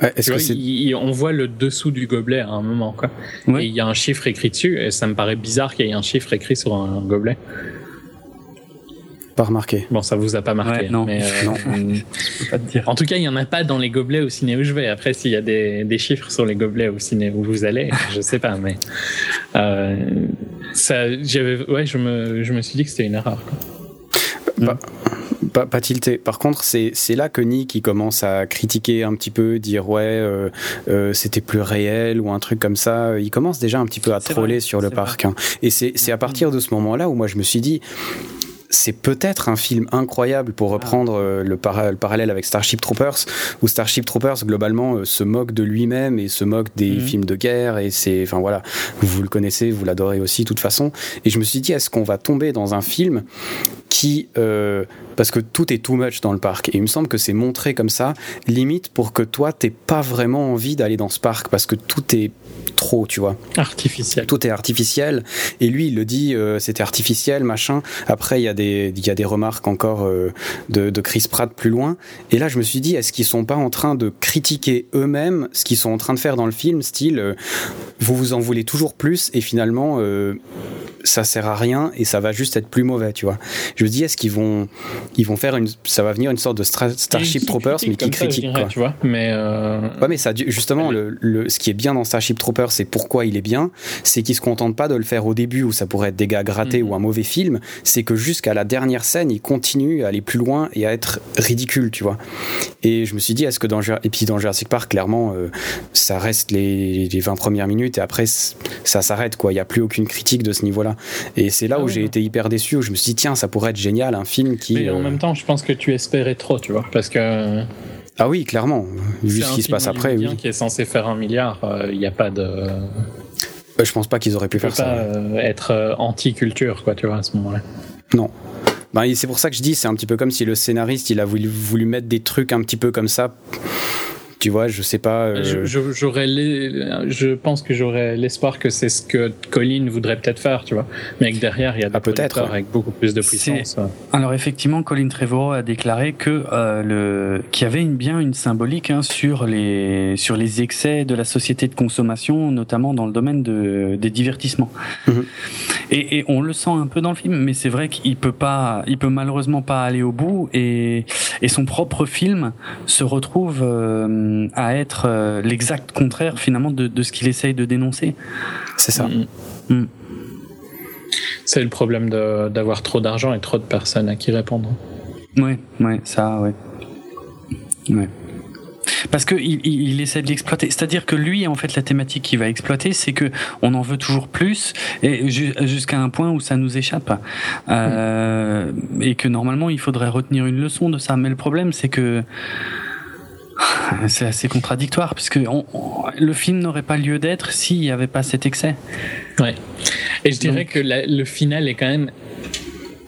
Est-ce que vois, il, on voit le dessous du gobelet à un moment, quoi. Ouais. Et il y a un chiffre écrit dessus, et ça me paraît bizarre qu'il y ait un chiffre écrit sur un gobelet. Pas remarqué. Bon, ça vous a pas marqué. Ouais, non. Mais, euh, non. pas te dire. En tout cas, il y en a pas dans les gobelets au ciné où je vais. Après, s'il y a des, des, chiffres sur les gobelets au ciné où vous allez, je sais pas, mais euh, ça, j'avais, ouais, je me, je me suis dit que c'était une erreur. Quoi. Bah, pas, pas tilté. Par contre, c'est là que Nick il commence à critiquer un petit peu, dire ouais, euh, euh, c'était plus réel ou un truc comme ça. Il commence déjà un petit peu à troller vrai, sur le parc. Hein. Et c'est à partir de ce moment-là où moi je me suis dit c'est peut-être un film incroyable pour reprendre euh, le, par le, parallèle avec Starship Troopers, où Starship Troopers globalement euh, se moque de lui-même et se moque des mmh. films de guerre et c'est, enfin voilà, vous le connaissez, vous l'adorez aussi de toute façon. Et je me suis dit, est-ce qu'on va tomber dans un film qui, euh, parce que tout est too much dans le parc, et il me semble que c'est montré comme ça, limite pour que toi t'aies pas vraiment envie d'aller dans ce parc parce que tout est trop, tu vois. Artificiel. Tout est artificiel. Et lui, il le dit, euh, c'était artificiel, machin. Après, il y a des, y a des remarques encore euh, de, de, Chris Pratt plus loin. Et là, je me suis dit, est-ce qu'ils sont pas en train de critiquer eux-mêmes ce qu'ils sont en train de faire dans le film, style, euh, vous vous en voulez toujours plus, et finalement, ça sert à rien et ça va juste être plus mauvais, tu vois. Je me dis, est-ce qu'ils vont, ils vont faire une, ça va venir une sorte de Starship Troopers, mais qui critique, quoi. Tu vois, mais ouais, mais ça, justement, le, le, ce qui est bien dans Starship Troopers, c'est pourquoi il est bien, c'est qu'ils se contentent pas de le faire au début où ça pourrait être des gars grattés mhm. ou un mauvais film, c'est que jusqu'à la dernière scène, il continue à aller plus loin et à être ridicule, tu vois. Et je me suis dit, est-ce que dans, et puis dans Jurassic Park, clairement, euh, ça reste les, les 20 premières minutes et après, ça s'arrête, quoi. Il n'y a plus aucune critique de ce niveau-là. Et c'est là ah où j'ai été hyper déçu, où je me suis dit, tiens, ça pourrait être génial, un film qui. Mais en euh, même temps, je pense que tu espérais trop, tu vois, parce que. Ah oui, clairement. Vu ce qui se passe après. Oui. qui est censé faire un milliard, il euh, n'y a pas de. Bah, je pense pas qu'ils auraient pu faire ça. Pas euh, être anti-culture, quoi, tu vois, à ce moment-là. Non. Bah, c'est pour ça que je dis, c'est un petit peu comme si le scénariste, il a voulu, voulu mettre des trucs un petit peu comme ça tu vois, je sais pas. Euh, j'aurais, je pense que j'aurais l'espoir que c'est ce que Colin voudrait peut-être faire, tu vois. Mais que derrière, il y a des ah, peut-être avec beaucoup plus de puissance. Alors effectivement, Colin Trevorrow a déclaré que euh, le qu'il y avait une, bien une symbolique hein, sur les sur les excès de la société de consommation, notamment dans le domaine de, des divertissements. Mhm. Et, et, on le sent un peu dans le film, mais c'est vrai qu'il peut pas, il peut malheureusement pas aller au bout, et, et son propre film se retrouve euh, euh, à être euh, l'exact contraire finalement de, de ce qu'il essaye de dénoncer. C'est ça. Mm. Mm. C'est le problème d'avoir trop d'argent et trop de personnes à qui répondre. Oui, ouais, ça, ouais. Ouais. Parce que il, il essaie de l'exploiter. C'est-à-dire que lui, en fait, la thématique qu'il va exploiter, c'est que on en veut toujours plus, et jusqu'à un point où ça nous échappe, euh, et que normalement, il faudrait retenir une leçon de ça. Mais le problème, c'est que c'est assez contradictoire puisque le film n'aurait pas lieu d'être s'il n'y avait pas cet excès. Ouais. Et je dirais que le final est quand même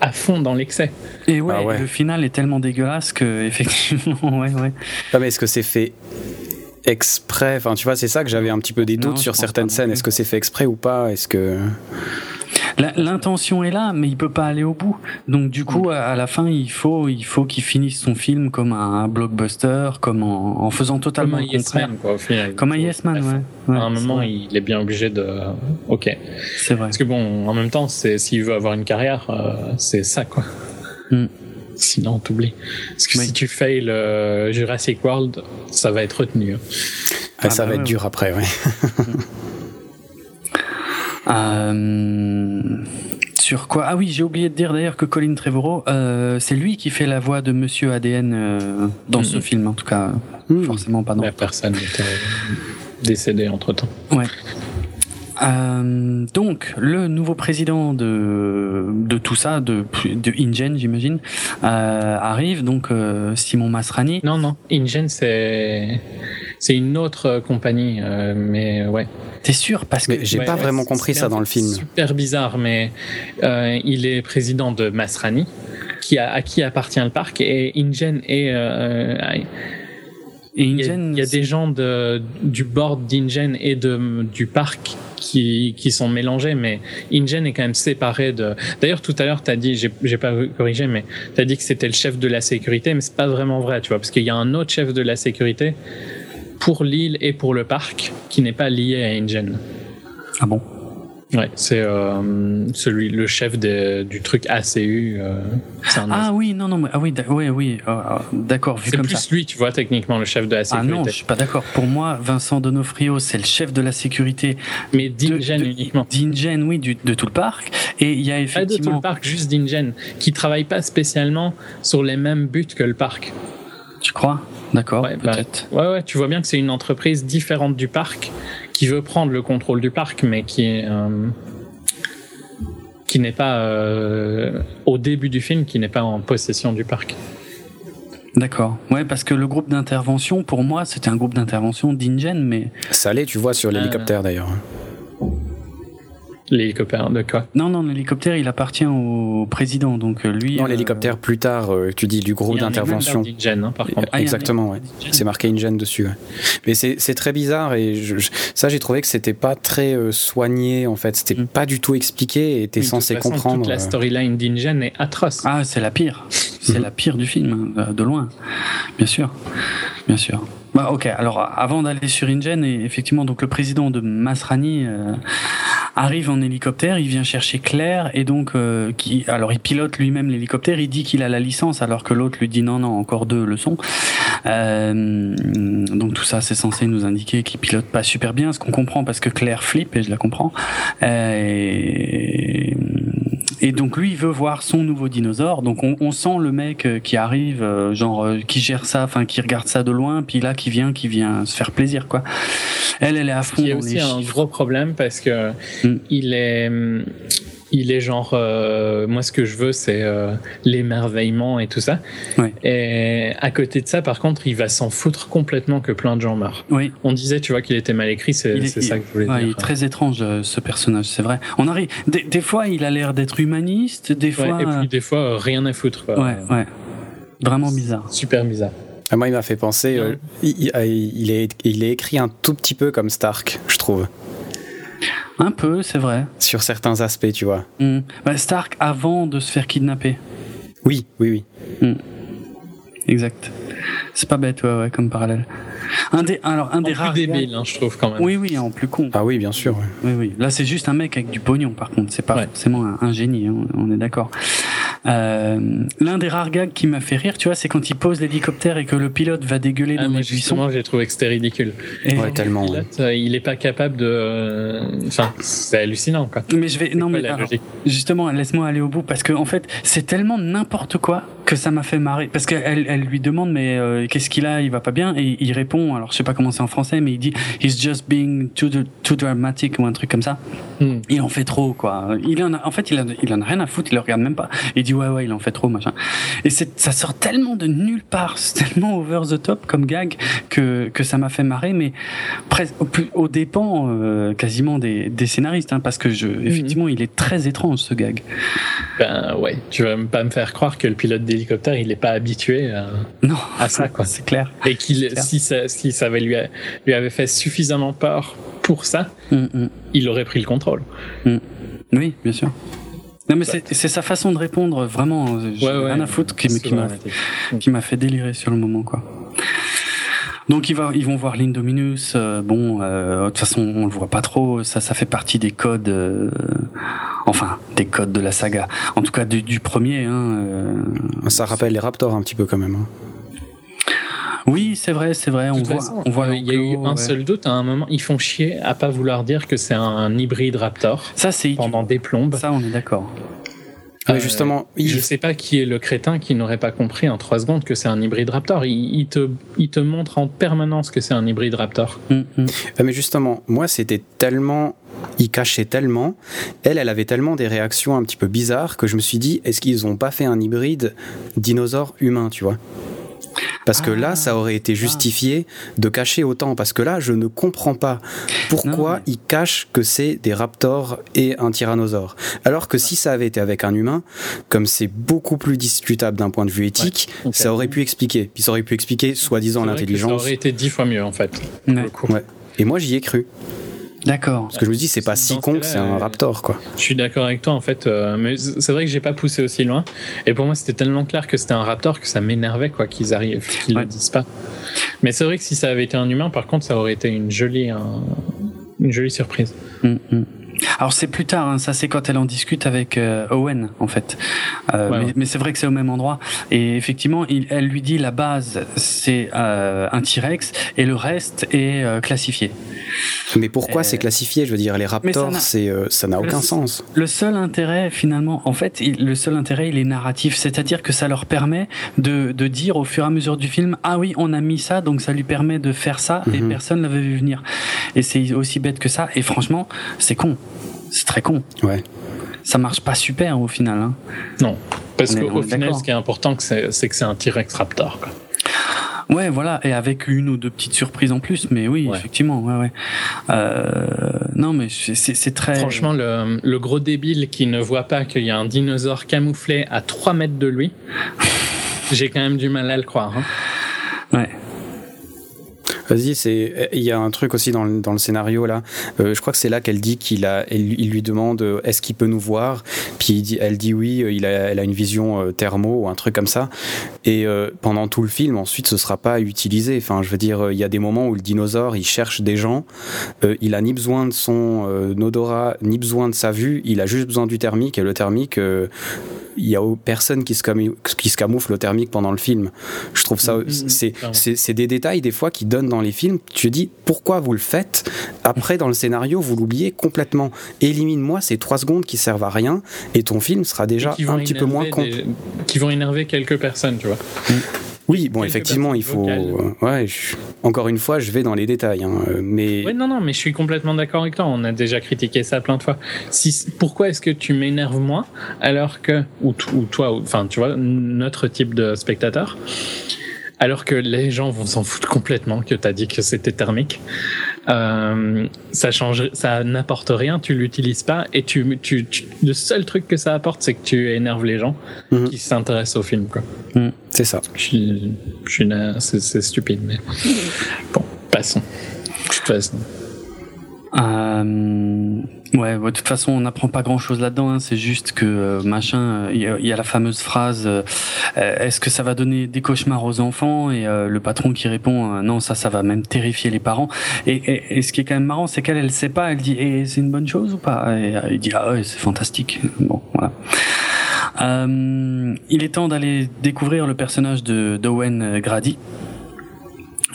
à fond dans l'excès. Et ouais, ah le final est tellement dégueulasse que effectivement, ouais, ouais. Ah, mais est-ce que c'est fait exprès Enfin, tu vois, c'est ça que j'avais un petit peu des doutes sur certaines scènes. Est-ce que c'est fait exprès ou pas? Est-ce que L'intention est là, mais il peut pas aller au bout. Donc du coup, à la fin, il faut, il faut qu'il finisse son film comme un blockbuster, comme en, faisant totalement comme un yes Man, quoi, au final. Comme un yes man, ouais. à un moment, il est bien obligé de. Ok. C'est vrai. Parce que bon, en même temps, c'est s'il veut avoir une carrière, euh, c'est ça, quoi. Mm. Sinon, t'oublies. Parce que si tu fais le Jurassic World, ça va être retenu. Hein. Ah, ça bah va être dur après, ouais. Euh, sur quoi? Ah oui, j'ai oublié de dire d'ailleurs que Colin Trevorrow, euh, c'est lui qui fait la voix de Monsieur ADN euh, dans ce film, en tout cas, mm. forcément pas dans. La personne était décédée entre temps. Ouais. Euh, donc, le nouveau président de, de tout ça, de, de InGen, j'imagine, euh, arrive, donc euh, Simon Masrani. Non, non, InGen, c'est c'est une autre compagnie, euh, mais ouais. T'es sûr? Parce que j'ai pas vraiment compris ça dans le film. Super bizarre, mais euh, il est président de Masrani, qui a, à qui appartient le parc, et InGen est euh, il y, a, il y a des gens de, du board d'InGen et de, du parc qui, qui sont mélangés, mais InGen est quand même séparé de. D'ailleurs, tout à l'heure, tu as dit, j'ai pas corrigé, mais tu as dit que c'était le chef de la sécurité, mais c'est pas vraiment vrai, tu vois, parce qu'il y a un autre chef de la sécurité pour l'île et pour le parc qui n'est pas lié à InGen. Ah bon? Ouais, c'est euh, celui, le chef du truc ACU. Euh, ah oui, non, non, ah oui, oui, oui, euh, euh, d'accord. C'est plus lui, tu vois, techniquement, le chef de la sécurité. Ah non, je suis pas d'accord. Pour moi, Vincent Donofrio, c'est le chef de la sécurité. Mais d'Ingen uniquement. D'Ingen, oui, du, de tout le parc. Et il y a effectivement. Pas de tout le parc, juste d'Ingen, qui travaille pas spécialement sur les mêmes buts que le parc. Tu crois? D'accord, ouais, bah, peut-être. ouais, ouais, tu vois bien que c'est une entreprise différente du parc qui veut prendre le contrôle du parc, mais qui est euh, qui n'est pas euh, au début du film, qui n'est pas en possession du parc. D'accord. Ouais, parce que le groupe d'intervention, pour moi, c'était un groupe d'intervention d'Ingen, mais. Ça allait, tu vois, sur l'hélicoptère d'ailleurs. L'hélicoptère de quoi Non, non, l'hélicoptère, il appartient au président, donc euh, lui. Non, euh, l'hélicoptère plus tard, euh, tu dis du groupe d'intervention. Hein, par contre. Ah, Exactement, ouais. C'est marqué InGen dessus. Mais c'est très bizarre et ça, j'ai trouvé que c'était pas très soigné en fait. C'était mm. pas du tout expliqué et t'es censé comprendre. Toute la storyline d'InGen est atroce. Ah, c'est la pire. C'est mm. la pire du film, de loin. Bien sûr. Bien sûr. Bah, ok, alors avant d'aller sur InGen, effectivement, donc le président de Masrani arrive en hélicoptère, il vient chercher Claire et donc euh, qui alors il pilote lui-même l'hélicoptère, il dit qu'il a la licence alors que l'autre lui dit non non encore deux leçons. Euh, donc tout ça c'est censé nous indiquer qu'il pilote pas super bien, ce qu'on comprend parce que Claire flippe et je la comprends. Euh, et, et donc lui, il veut voir son nouveau dinosaure. Donc on, on sent le mec euh, qui arrive, euh, genre euh, qui gère ça, enfin qui regarde ça de loin, puis là qui vient, qui vient se faire plaisir, quoi. Elle, elle est à fond. Il y a aussi les un gros problème parce que Mm. il est, hum, il est genre, euh, moi ce que je veux c'est euh, l'émerveillement et tout ça. Ouais. Et à côté de ça, par contre, il va s'en foutre complètement que plein de gens meurent. Oui, On disait, tu vois, qu'il était mal écrit, c'est Il est- c'est ça que je voulais ouais, il dire. est très étrange euh, ce personnage, c'est vrai. On arrive. Des, des fois, il a l'air d'être humaniste, des Ouais, fois. et puis des fois, rien à foutre. quoi. ouais, ouais. Vraiment bizarre. Super bizarre. Ah, moi, il m'a fait penser. euh, il, il- il est, il est écrit un tout petit peu comme Stark, je trouve, Un peu, c'est vrai. sur certains aspects, tu vois. Hmm. Bah, Stark avant de se faire kidnapper. Oui, oui, oui. Exact. C'est pas bête, ouais, ouais, comme parallèle. Un des, alors, un En des plus rares. débile, gars- hein, je trouve quand même. Oui, oui, en plus con. Ah oui, bien sûr. Oui, oui. Là, c'est juste un mec avec du pognon, par contre. C'est pas Ouais. forcément un, un génie, hein, on est d'accord. Euh, L'un des rares gags qui m'a fait rire, tu vois, c'est quand il pose l'hélicoptère et que le pilote va dégueuler Ah, dans moi, les buissons. justement, j'ai trouvé que c'était ridicule. Et- Ouais, tellement. Le ouais. pilote, euh, il est pas capable de. euh, Enfin, c'est hallucinant, quoi. Mais je vais, non, quoi mais alors, justement, laisse-moi aller au bout parce que en fait, c'est tellement n'importe quoi que ça m'a fait marrer. Parce qu'elle, elle lui demande, mais euh, qu'est-ce qu'il a? Il va pas bien? Et il répond, alors je sais pas comment c'est en français, mais il dit, he's just being too, too dramatic ou un truc comme ça. Hmm. Il en fait trop, quoi. Il en a, en fait, il, a, il en a rien à foutre, il le regarde même pas. Il dit, ouais, ouais, il en fait trop, machin. Et c'est, ça sort tellement de nulle part, c'est tellement over the top comme gag que, que ça m'a fait marrer, mais presque au, plus- au dépend euh, quasiment des, des scénaristes, hein, parce que je, effectivement, il est très étrange ce gag. Ben ouais, tu vas pas me faire croire que le pilote d'hélicoptère, il est pas habitué à, Non, à ça, quoi. c'est clair. Et qu'il, clair. si ça, si ça avait lui, a- lui avait fait suffisamment peur pour ça, Mm, mm. il aurait pris le contrôle. Oui, bien sûr. Non, mais c'est, c'est sa façon de répondre, vraiment, euh, j'ai Ouais, ouais. rien à foutre, qui, qui m'a dramatique. qui m'a fait délirer sur le moment quoi. Donc ils, va, ils vont voir l'Indominus. euh, bon, euh, de toute façon on le voit pas trop. Ça, ça fait partie des codes, euh, enfin des codes de la saga. En tout cas du, du premier. Hein, euh. Ça rappelle les Raptors un petit peu quand même. hein. Oui, c'est vrai, c'est vrai. On voit, façon, on voit. euh, il y a eu un ouais. seul doute à un moment. Ils font chier à pas vouloir dire que c'est un hybride Raptor Ça c'est pendant des plombes. ça, on est d'accord. Euh, justement, il- Je sais pas qui est le crétin qui n'aurait pas compris en trois secondes que c'est un hybride Raptor. Il, il te, il te montre en permanence que c'est un hybride Raptor. Mm, mm. Euh, Mais justement, moi, c'était tellement. Il cachait tellement. Elle, elle avait tellement des réactions un petit peu bizarres que je me suis dit, est-ce qu'ils ont pas fait un hybride dinosaure-humain, tu vois? Parce que Ah. là, ça aurait été justifié de cacher autant. Parce que là, je ne comprends pas pourquoi Non, mais- ils cachent que c'est des raptors et un tyrannosaure. Alors que si ça avait été avec un humain, comme c'est beaucoup plus discutable d'un point de vue éthique, ça aurait pu expliquer. Puis ça aurait pu expliquer, soi-disant, que Ça l'intelligence. aurait été dix fois mieux en fait. pour Ouais. le coup. Ouais. Et moi, j'y ai cru. D'accord. Parce que je me dis, c'est pas si con que c'est un euh, raptor, quoi. Je suis d'accord avec toi en fait, euh, mais c'est vrai que j'ai pas poussé aussi loin. Et pour moi, c'était tellement clair que c'était un raptor que ça m'énervait quoi qu'ils arrivent, qu'ils Ouais. le disent pas. Mais c'est vrai que si ça avait été un humain, par contre, ça aurait été une jolie, un- une jolie surprise. Mm, mm. Alors c'est plus tard, hein, ça c'est quand elle en discute avec euh, Owen en fait. Euh, Ouais, mais ouais. mais c'est vrai que c'est au même endroit. Et effectivement, il, elle lui dit la base c'est euh, un T-Rex et le reste est euh, classifié. Mais pourquoi Euh, c'est classifié? Je veux dire, les raptors, euh, ça n'a aucun Le- sens. Le seul intérêt finalement, en fait, il- le seul intérêt il est narratif, c'est-à-dire que ça leur permet de, de dire au fur et à mesure du film ah oui on a mis ça donc ça lui permet de faire ça et Mhm. personne l'avait vu venir. Et c'est aussi bête que ça. Et franchement c'est con, c'est très con. Ouais. Ça marche pas super au final. Hein. Non, parce qu'au est final, ce qui est important, c'est que c'est un T-Rex Raptor. quoi. Ouais, voilà, et avec une ou deux petites surprises en plus, mais oui, Ouais. effectivement, ouais, ouais. Euh, non, mais c'est c'est très. Franchement, le, le gros débile qui ne voit pas qu'il y a un dinosaure camouflé à 3 mètres de lui, j'ai quand même du mal à le croire. hein. Ouais. Vas-y, c'est il y a un truc aussi dans le, dans le scénario là. Euh, je crois que c'est là qu'elle dit qu'il a, il lui demande euh, est-ce qu'il peut nous voir? Puis il dit, elle dit oui, il a, elle a une vision thermo ou un truc comme ça. Et pendant tout le film, ensuite, ce sera pas utilisé. Enfin, je veux dire, il y a des moments où le dinosaure il cherche des gens. il a ni besoin de son odorat, ni besoin de sa vue. Il a juste besoin du thermique et le thermique il y a personne qui se, qui se camoufle au thermique pendant le film. Je trouve ça, mm-hmm. c'est des détails des fois qui donnent dans les films. Tu te dis pourquoi vous le faites. Après, dans le scénario, vous l'oubliez complètement. Élimine-moi ces trois secondes qui servent à rien et ton film sera déjà un petit peu moins con. Qui vont énerver quelques personnes, tu vois. Mm. Oui, bon, effectivement, il faut. Ouais, encore une fois, je vais dans les détails, hein, mais. Ouais, non, non, mais je suis complètement d'accord avec toi. On a déjà critiqué ça plein de fois. Si, pourquoi est-ce que tu m'énerves moi, alors que ou, ou toi, enfin, tu vois, notre type de spectateur, alors que les gens vont s'en foutre complètement que tu as dit que c'était thermique. Euh, ça change, ça n'apporte rien, tu l'utilises pas et tu, tu, le seul truc que ça apporte, c'est que tu énerves les gens mhm. qui s'intéressent au film, quoi. Mhm. c'est ça. Je, je, c'est stupide, mais bon, passons. De toute façon. Euh, ouais, de toute façon, on n'apprend pas grand-chose là-dedans. Hein. C'est juste que euh, machin, il y, a la fameuse phrase euh, Est-ce que ça va donner des cauchemars aux enfants? Et le patron qui répond Non, ça, ça va même terrifier les parents. Et, et, ce qui est quand même marrant, c'est qu'elle, elle sait pas. Elle dit Et c'est une bonne chose ou pas? Et il dit Ah ouais, c'est fantastique. Bon, voilà. il est temps d'aller découvrir le personnage de d'Owen Grady.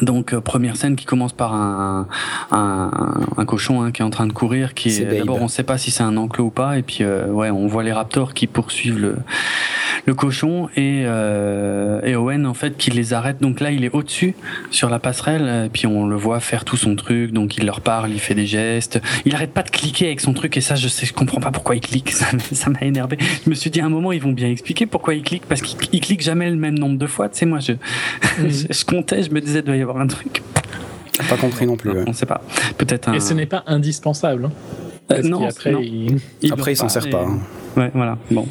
Donc euh, première scène qui commence par un, un, un cochon hein, qui est en train de courir, qui est, d'abord on ne sait pas si c'est un enclos ou pas, et puis euh, ouais on voit les raptors qui poursuivent le, le cochon et, euh, et Owen en fait qui les arrête. Donc là il est au-dessus sur la passerelle, et puis on le voit faire tout son truc, donc il leur parle, il fait des gestes, il arrête pas de cliquer avec son truc et ça je sais je comprends pas pourquoi il clique, ça m'a énervé. Je me suis dit à un moment ils vont bien expliquer pourquoi il clique parce qu'il clique jamais le même nombre de fois. Tu sais moi je, mhm. je, comptais, je me disais doit y un truc. Pas compris non plus. On sait pas. Peut-être Et ce n'est pas indispensable. Hein. Euh, non, après, il, après, il s'en sert pas. Hein. Ouais, voilà. Bon.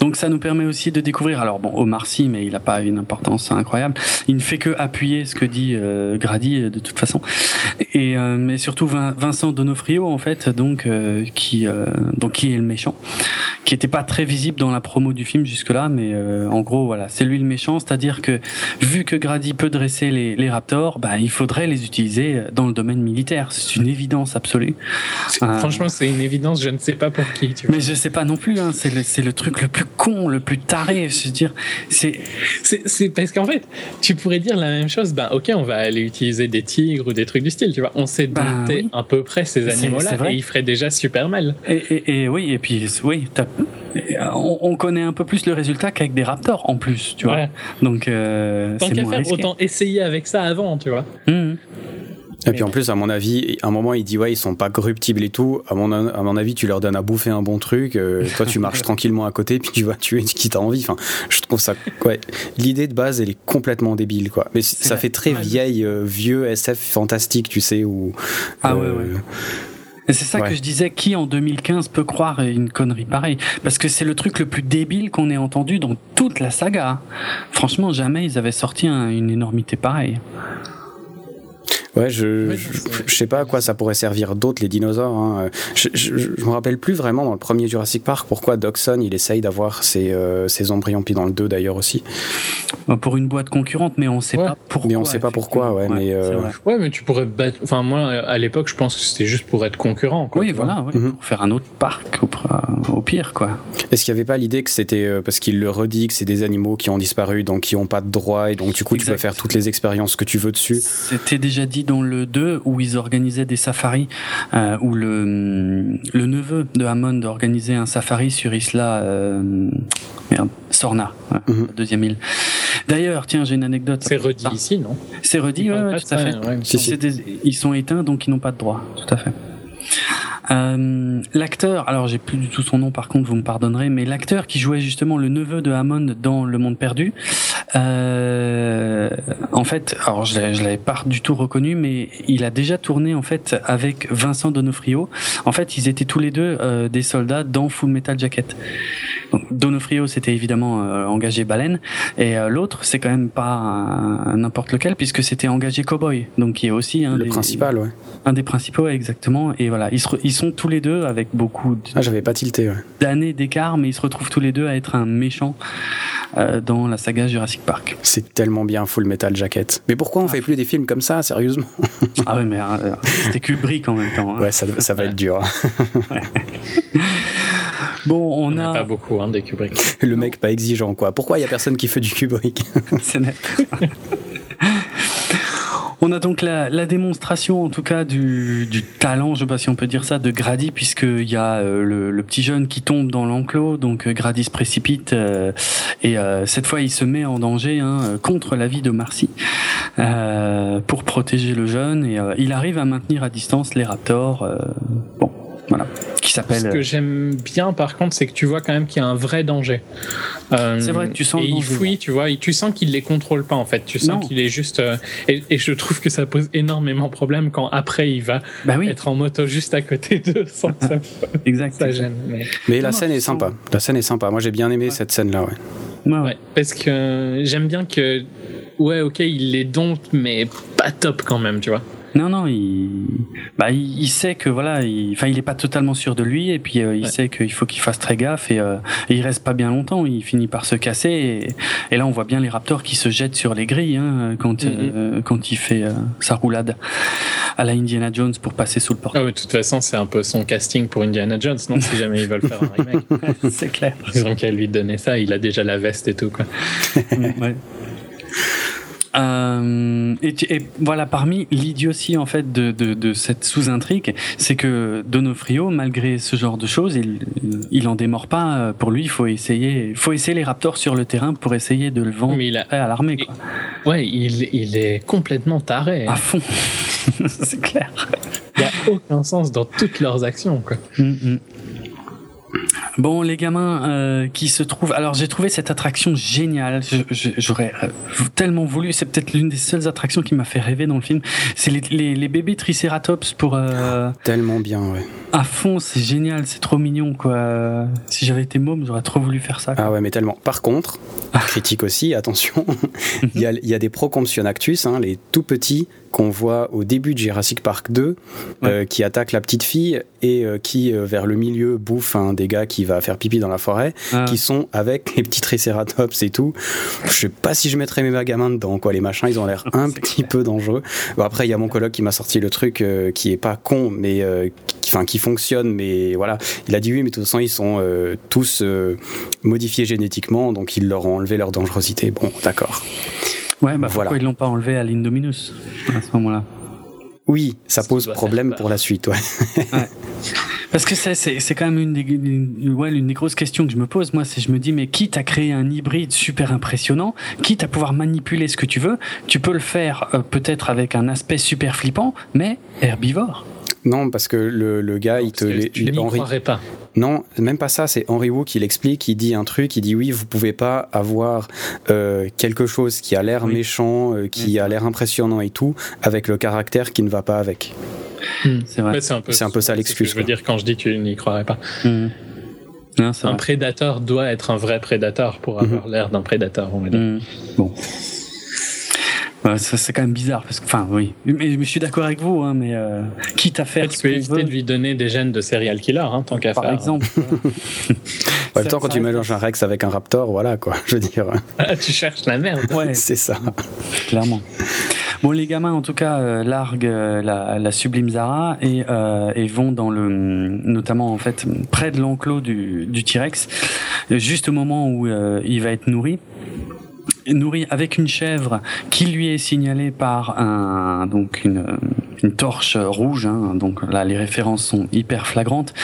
Donc ça nous permet aussi de découvrir, alors bon, Omar Sy, mais il n'a pas une importance incroyable. Il ne fait que appuyer ce que dit euh, Grady euh, de toute façon. Et euh, mais surtout Vincent Donofrio en fait, donc qui donc qui est le méchant, qui était pas très visible dans la promo du film jusque là, mais en gros voilà, c'est lui le méchant, c'est-à-dire que vu que Grady peut dresser les, les raptors, bah il faudrait les utiliser dans le domaine militaire. C'est une évidence absolue. Franchement, c'est une évidence. Je ne sais pas pour qui. Tu vois. Mais je sais pas non plus. Hein, c'est le, le truc le plus con, le plus taré. Je veux dire, c'est. C'est parce qu'en fait, tu pourrais dire la même chose. Ben, ok, on va aller utiliser des tigres ou des trucs du style. Tu vois, on sait ben, dompter à peu près ces animaux-là et ils feraient déjà super mal. Et, et, oui, et puis oui, on, on, connaît un peu plus le résultat qu'avec des raptors en plus, tu vois. Donc, euh, tant qu'à faire, autant essayer avec ça avant, tu vois. Mmh. Et puis en plus, à mon avis, à un moment, il dit ouais, ils sont pas corruptibles et tout. À mon, à mon avis, tu leur donnes à bouffer un bon truc. Euh, toi, tu marches tranquillement à côté, puis tu vas tuer qui t'a envie. Enfin, je trouve ça. Ouais, l'idée de base, elle est complètement débile, quoi. Mais ça fait très vieille, euh, vieux SF fantastique, tu sais, où. Ah ouais, ouais. Euh, et c'est ça que je disais, qui en 2015 peut croire une connerie pareille? Parce que c'est le truc le plus débile qu'on ait entendu dans toute la saga. Franchement, jamais ils avaient sorti une énormité pareille. Ouais, je, je, sais pas à quoi ça pourrait servir d'autre les dinosaures. Hein. Je, je, me rappelle plus vraiment dans le premier Jurassic Park pourquoi Dodgson il essaye d'avoir ses, euh, ses, embryons, puis dans le 2 d'ailleurs aussi. Bah, pour une boîte concurrente, mais on sait pas pourquoi. Mais on sait pas pourquoi, ouais. mais euh... ouais, mais tu pourrais. Enfin, moi à l'époque, je pense que c'était juste pour être concurrent. Quoi, oui, voilà, mhm. pour faire un autre parc au, au pire, quoi. Est-ce qu'il n'y avait pas l'idée que c'était euh, parce qu'il le redit que c'est des animaux qui ont disparu, donc qui n'ont pas de droit, et donc du coup tu peux faire toutes les expériences que tu veux dessus? C'était déjà dit dans le 2 où ils organisaient des safaris, euh, où le, le neveu de Hammond organisait un safari sur Isla euh, merde, Sorna, mhm. deuxième île. D'ailleurs, tiens, j'ai une anecdote. C'est redit ici, non? C'est redit, ouais, tout à fait. ils sont éteints, donc ils n'ont pas de droit, tout à fait. Euh, l'acteur, alors j'ai plus du tout son nom par contre, vous me pardonnerez, mais l'acteur qui jouait justement le neveu de Hammond dans Le Monde Perdu, Euh, en fait, alors je, je l'avais pas du tout reconnu, mais il a déjà tourné en fait avec Vincent Donofrio. En fait, ils étaient tous les deux euh, des soldats dans Full Metal Jacket. Donc, Donofrio, c'était évidemment euh, engagé baleine, et l'autre, c'est quand même pas n'importe lequel, puisque c'était engagé cowboy, donc qui est aussi un le des, principal, ouais. un des principaux, exactement. Et voilà, ils, se, ils sont tous les deux avec beaucoup ah, j'avais pas tilté, ouais. d'années d'écart, mais ils se retrouvent tous les deux à être un méchant euh, dans la saga Jurassic Park. C'est tellement bien Full Metal Jacket. Mais pourquoi on Ah. fait plus des films comme ça, sérieusement ah ouais, mais euh, c'était Kubrick en même temps. hein. Ouais, ça, ça va être dur. Bon, on, On a. pas beaucoup hein, des Kubrick. Le mec pas exigeant, quoi. Pourquoi il y a personne qui fait du Kubrick C'est net. On a donc la, la démonstration, en tout cas, du, du talent, je sais pas si on peut dire ça, de Grady, puisqu'il y a euh, le, petit jeune qui tombe dans l'enclos, donc euh, Grady se précipite, euh, et cette fois il se met en danger hein, contre la vie de Marcy, pour protéger le jeune, et il arrive à maintenir à distance les raptors, voilà, qui Ce s'appelle... que j'aime bien, par contre, c'est que tu vois quand même qu'il y a un vrai danger. Euh, C'est vrai que tu sens Et il fouille, tu vois, et tu sens qu'il les contrôle pas en fait. Tu sens qu'il est juste. euh, et, et je trouve que ça pose énormément de problèmes quand après il va Bah oui, être en moto juste à côté d'eux sans que ça, exact. ça gêne. Mais... Mais la Non, scène est sens- sympa. La scène est sympa. Moi, j'ai bien aimé Ouais. cette scène-là, ouais. Ouais, ouais. Ouais, parce que j'aime bien que. Ouais, ok, il les dompte, mais pas top quand même, tu vois. Non, non, il, bah, il, il sait que voilà, il, enfin, il est pas totalement sûr de lui, et puis euh, il Ouais. sait qu'il faut qu'il fasse très gaffe, et, euh, et il reste pas bien longtemps. Il finit par se casser, et, et là on voit bien les Raptors qui se jettent sur les grilles hein, quand Mhm. euh, quand il fait euh, sa roulade à la Indiana Jones pour passer sous le portail. Ah ouais, de toute façon, c'est un peu son casting pour Indiana Jones, non Si jamais ils veulent faire un remake. C'est clair. Ils ont qu'à lui donner ça, il a déjà la veste et tout, quoi. Ouais. Euh, et, voilà, parmi l'idiotie en fait de, de, de cette sous-intrigue, c'est que Donofrio, malgré ce genre de choses, il, il en démord pas. Pour lui, il faut essayer, faut essayer les Raptors sur le terrain pour essayer de le vendre Mais il a. à l'armée, quoi. Ouais, il, il est complètement taré. À fond. c'est clair. Il n'y a aucun sens dans toutes leurs actions, quoi. Mm, mm. Bon, les gamins euh, qui se trouvent. Alors, j'ai trouvé cette attraction géniale. J'aurais euh, tellement voulu. C'est peut-être l'une des seules attractions qui m'a fait rêver dans le film. C'est les, les, les bébés Triceratops pour euh, Tellement bien, ouais. à fond. C'est génial. C'est trop mignon, quoi. Si j'avais été môme, j'aurais trop voulu faire ça. quoi. Ah ouais, mais tellement. Par contre, critique aussi, attention, il y a, il y a des Procompsonactus, hein, les tout petits qu'on voit au début de Jurassic Park 2, euh, qui attaquent la petite fille et euh, qui, euh, vers le milieu, bouffent un des gars qui va faire pipi dans la forêt, Ah. qui sont avec les petits Triceratops et tout. Je sais pas si je mettrais mes gamins dedans, quoi. Les machins, ils ont l'air un petit peu dangereux. Bon, après, il y a mon coloc qui m'a sorti le truc qui est pas con, mais qui, qui fonctionne, mais voilà. Il a dit oui, mais de toute façon, ils sont tous modifiés génétiquement, donc ils leur ont enlevé leur dangerosité. Bon, d'accord. Ouais, bah Voilà. pourquoi ils l'ont pas enlevé à l'Indominus à ce moment-là? Oui, ça pose doit problème pour la suite, ouais. Parce que c'est c'est c'est quand même une des une, ouais, une des grosses questions que je me pose moi c'est je me dis mais quitte à créer un hybride super impressionnant quitte à pouvoir manipuler ce que tu veux tu peux le faire euh, peut-être avec un aspect super flippant mais herbivore Non, parce que le, le gars, il te. Les- tu les- n'y croirais pas. Non, même pas ça, c'est Henry Wu qui l'explique, il dit un truc, il dit oui, vous pouvez pas avoir euh, quelque chose qui a l'air Oui. méchant, euh, qui Oui. a l'air impressionnant et tout, avec le caractère qui ne va pas avec. c'est vrai c'est un peu, C'est un peu ça l'excuse, Je veux dire quand je dis tu n'y croirais pas. Non, c'est Un vrai. prédateur doit être un vrai prédateur pour avoir l'air d'un prédateur, on va dire. Bon c'est quand même bizarre parce que enfin oui mais je suis d'accord avec vous hein, mais euh, quitte à faire Ouais, tu peux éviter veut, de lui donner des gènes de serial killer, hein, tant qu'à par faire. exemple En même temps, quand tu mélanges un Rex avec un Raptor, voilà quoi, je veux dire, Ah, tu cherches la merde. ouais c'est ça. clairement. Bon, les gamins, en tout cas, euh, larguent euh, la, la sublime Zara et, euh, et vont dans le, notamment en fait, près de l'enclos du, du T-Rex, juste au moment où euh, il va être nourri. Nourri avec une chèvre qui lui est signalée par un donc une, une torche rouge. Hein, donc là, les références sont hyper flagrantes.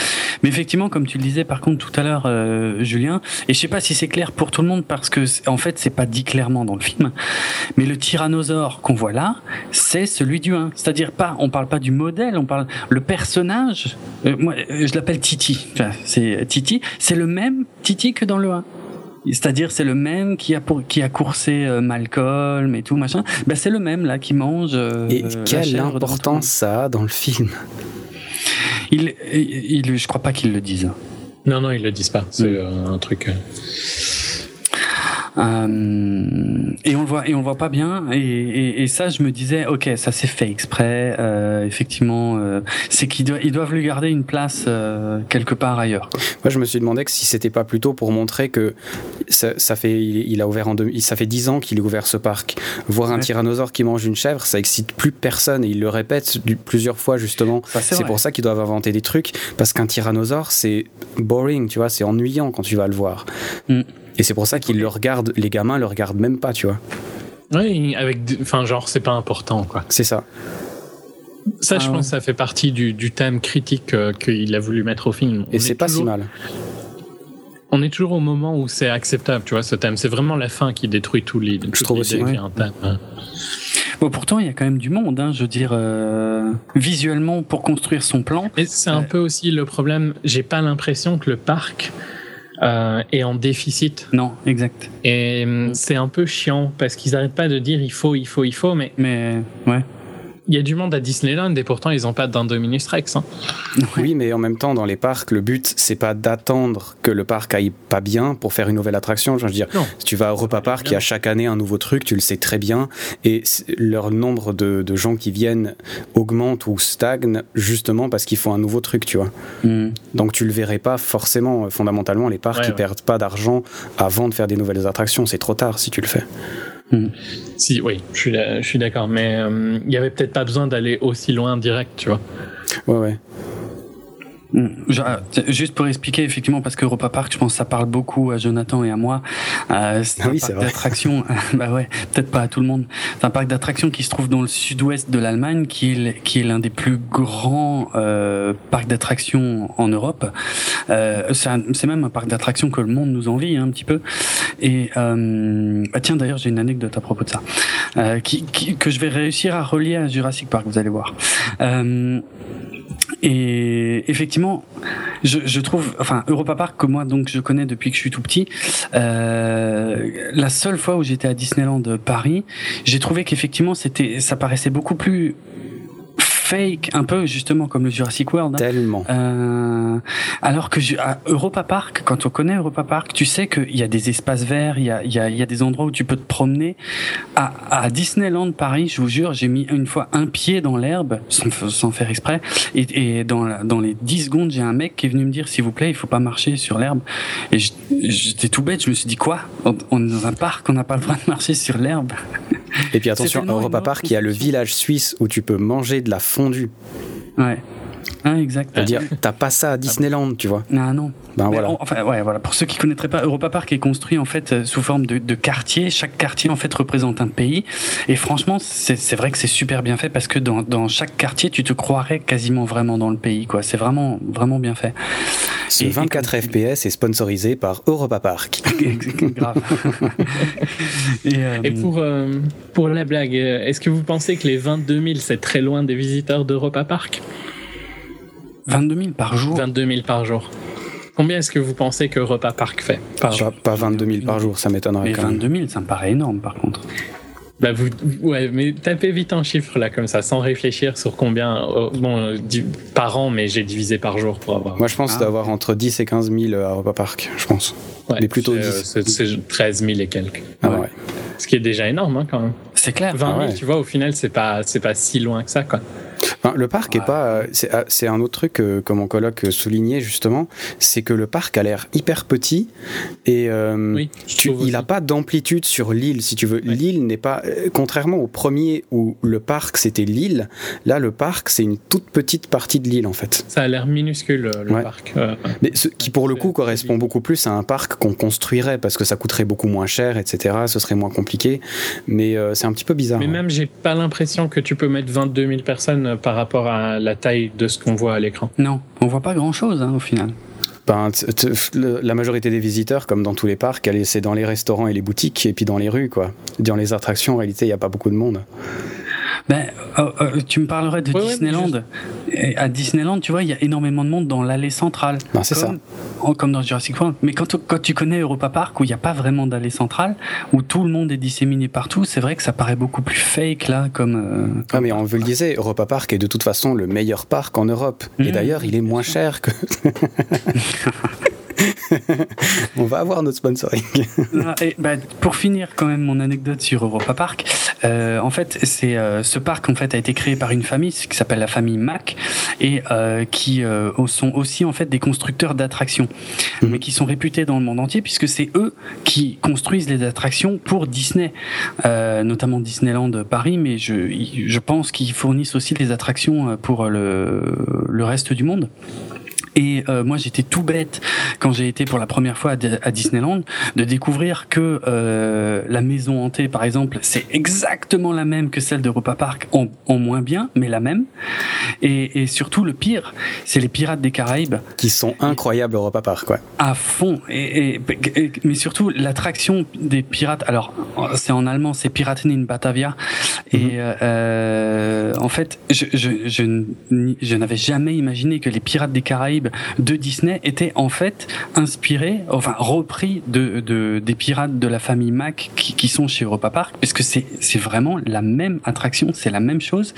Mais effectivement, comme tu le disais, par contre, tout à l'heure, euh, Julien, et je sais pas si c'est clair pour tout le monde parce que en fait, c'est pas dit clairement dans le film. Mais le tyrannosaure qu'on voit là, c'est celui du 1. C'est-à-dire pas, on parle pas du modèle, on parle le personnage. euh, moi, euh, je l'appelle Titi. Enfin, c'est Titi. C'est le même Titi que dans le 1. C'est-à-dire, c'est le même qui a pour, qui a coursé euh, Malcolm et tout machin. Ben, c'est le même là qui mange. euh, Et quelle importance ça a dans le film il, il, il- je crois pas qu'ils le disent. Non, non, ils le disent pas. C'est euh, un truc. Euh, et on le voit et on le voit pas bien et, et, et ça je me disais ok ça c'est fait exprès euh, effectivement euh, c'est qu'ils doivent ils doivent lui garder une place euh, quelque part ailleurs quoi. Moi, je me suis demandé que si c'était pas plutôt pour montrer que ça, ça fait, il, il a ouvert en deux- ça fait dix ans qu'il a ouvert ce parc. Voir un tyrannosaure qui mange une chèvre, ça excite plus personne et il le répète du- plusieurs fois justement. Ça, c'est pour ça qu'ils doivent inventer des trucs parce qu'un tyrannosaure c'est boring, tu vois, c'est ennuyant quand tu vas le voir. Mm. Et c'est pour ça qu'ils le regardent, les gamins le regardent même pas, tu vois. Oui, avec. Enfin, genre, c'est pas important, quoi. C'est ça. Ça, Ah je ouais. pense que ça fait partie du, du thème critique euh, qu'il a voulu mettre au film. Et c'est est pas si mal. On est toujours au moment où c'est acceptable, tu vois, ce thème. C'est vraiment la fin qui détruit tout les, toute trouve l'idée aussi, ouais. un thème. hein. bon pourtant il y a quand même du monde hein, je veux dire euh, visuellement pour construire son plan Et c'est un peu aussi le problème. J'ai pas l'impression que le parc euh, est en déficit. non exact Et hum, c'est un peu chiant parce qu'ils arrêtent pas de dire il faut, il faut, il faut, mais mais ouais y a du monde à Disneyland et pourtant ils ont pas d'Indominus Rex. Hein. Oui, mais en même temps, dans les parcs, le but, c'est pas d'attendre que le parc aille pas bien pour faire une nouvelle attraction. Je veux dire, Non. si tu vas à Europa Park, il y a chaque année un nouveau truc, tu le sais très bien, et leur nombre de, de gens qui viennent augmente ou stagne justement parce qu'ils font un nouveau truc, tu vois. Hmm. Donc tu le verrais pas forcément, euh, fondamentalement, les parcs, Ouais, ils ouais. perdent pas d'argent avant de faire des nouvelles attractions. C'est trop tard si tu le fais. Si, oui, je suis, je suis d'accord, mais hum, il y avait peut-être pas besoin d'aller aussi loin direct, tu vois. Ouais, ouais. Euh, Juste pour expliquer, effectivement, parce que Europa Park, je pense que ça parle beaucoup à Jonathan et à moi. Euh, c'est Ah un oui, parc d'attractions. bah ouais, peut-être pas à tout le monde. C'est un parc d'attractions qui se trouve dans le sud-ouest de l'Allemagne, qui est, l- qui est l'un des plus grands euh, parcs d'attractions en Europe. Euh, c'est même un parc d'attractions que le monde nous envie hein, un petit peu. Et ah tiens, d'ailleurs, j'ai une anecdote à propos de ça, qui, qui- que je vais réussir à relier à Jurassic Park. Vous allez voir. Euh, et effectivement, je, je trouve, enfin, Europa Park que moi donc je connais depuis que je suis tout petit. Euh, la seule fois où j'étais à Disneyland Paris, j'ai trouvé qu'effectivement c'était, ça paraissait beaucoup plus fake, un peu justement comme le Jurassic World. hein. Tellement. Euh, alors que je- à Europa Park, quand on connaît Europa Park, tu sais qu'il y a des espaces verts, il y a, il y, a, il y a des endroits où tu peux te promener. À, à Disneyland Paris, je vous jure, j'ai mis une fois un pied dans l'herbe, sans, sans faire exprès, et, et dans, la- dans les 10 secondes, j'ai un mec qui est venu me dire, s'il vous plaît, il faut pas marcher sur l'herbe. Et j'étais tout bête, je me suis dit, quoi? On, on est dans un parc, on n'a pas le droit de marcher sur l'herbe Et puis attention, Europa Park, il y a le village suisse où tu peux manger de la fondue. Ouais. Ah, exact. C'est-à-dire, t'as pas ça à Disneyland, tu vois. Ah non. Ben voilà. on- enfin, ouais, voilà. Pour ceux qui connaîtraient pas, Europa Park est construit en fait euh, sous forme de, de quartier. Chaque quartier en fait représente un pays. Et franchement, c'est vrai que c'est super bien fait parce que dans, dans chaque quartier, tu te croirais quasiment vraiment dans le pays. quoi. C'est vraiment vraiment bien fait. Ce et- et 24 comme- FPS est sponsorisé par Europa Park. Grave. et, euh, Et pour, euh, pour la blague, est-ce que vous pensez que les 22 000, c'est très loin des visiteurs d'Europa Park? 22 000 par jour. 22 000 par jour. Combien est-ce que vous pensez que Europa Park fait par jour Pas, pas 22 000 par jour, ça m'étonnerait Mais quand même. 22 000, ça me paraît énorme par contre. bah vous, Ouais, mais tapez vite un chiffre là, comme ça, sans réfléchir sur combien. euh, bon, euh, par an, mais j'ai divisé par jour pour avoir. Moi, je pense Ah. d'avoir entre 10 et 15 000 à Europa Park, je pense. Ouais, mais plutôt c'est, 10. euh, C'est c'est 13 000 et quelques. Ah Ouais. ouais. Ce qui est déjà énorme hein, quand même. C'est clair. 20 000, Ah ouais. tu vois, au final, c'est pas, c'est pas si loin que ça, quoi. Le parc est pas. euh, C'est ah, c'est un autre truc que, que mon coloc soulignait justement, c'est que le parc a l'air hyper petit et euh, Oui, tu- il aussi. a pas d'amplitude sur l'île, si tu veux. Ouais. L'île n'est pas. euh, contrairement au premier où le parc c'était l'île, là le parc c'est une toute petite partie de l'île en fait. Ça a l'air minuscule, euh, le Ouais. parc. Euh, Mais ce qui pour le coup correspond beaucoup plus à un parc qu'on construirait parce que ça coûterait beaucoup moins cher, etc. Ce serait moins compliqué. Mais euh, c'est un petit peu bizarre. Mais ouais. même, j'ai pas l'impression que tu peux mettre 22 000 personnes euh, par rapport à la taille de ce qu'on voit à l'écran. Non, on voit pas grand chose au final. Ben, t- t- le- la majorité des visiteurs, comme dans tous les parcs, c'est dans les restaurants et les boutiques, et puis dans les rues, quoi. Dans les attractions, en réalité, il n'y a pas beaucoup de monde. Ben, euh, euh, tu me parlerais de Disneyland. Et à Disneyland, tu vois, il y a énormément de monde dans l'allée centrale. Ben, c'est ça. Comme dans Jurassic World. Mais quand, quand tu connais Europa Park, où il n'y a pas vraiment d'allée centrale, où tout le monde est disséminé partout, c'est vrai que ça paraît beaucoup plus fake, là, comme... Euh, ah, mais on veut le disait, Europa Park est de toute façon le meilleur parc en Europe. Et mmh. d'ailleurs, il est moins cher que... on va avoir notre sponsoring. et, bah, pour finir quand même mon anecdote sur Europa Park, euh, en fait c'est euh, ce parc en fait a été créé par une famille qui s'appelle la famille Mac et euh, qui sont aussi en fait des constructeurs d'attractions, mhm. mais qui sont réputés dans le monde entier puisque c'est eux qui construisent les attractions pour Disney, notamment Disneyland Paris, mais je, je pense qu'ils fournissent aussi les attractions pour le, le reste du monde. Et euh, moi, j'étais tout bête quand j'ai été pour la première fois à, Disneyland de découvrir que euh, la maison hantée, par exemple, c'est exactement la même que celle d'Europa Park, en, en, moins bien, mais la même. Et, et surtout, le pire, c'est les Pirates des Caraïbes. Qui sont incroyables Europa Park, quoi. À fond. Et, et mais surtout, l'attraction des pirates, alors, c'est en allemand, c'est Piraten in Batavia. Et mhm. euh, en fait, je, je, je, je n'avais jamais imaginé que les Pirates des Caraïbes de Disney était en fait inspiré, enfin repris de, de des pirates de la famille Mac qui, qui sont chez Europa Park, puisque c'est c'est vraiment la même attraction, c'est la même chose.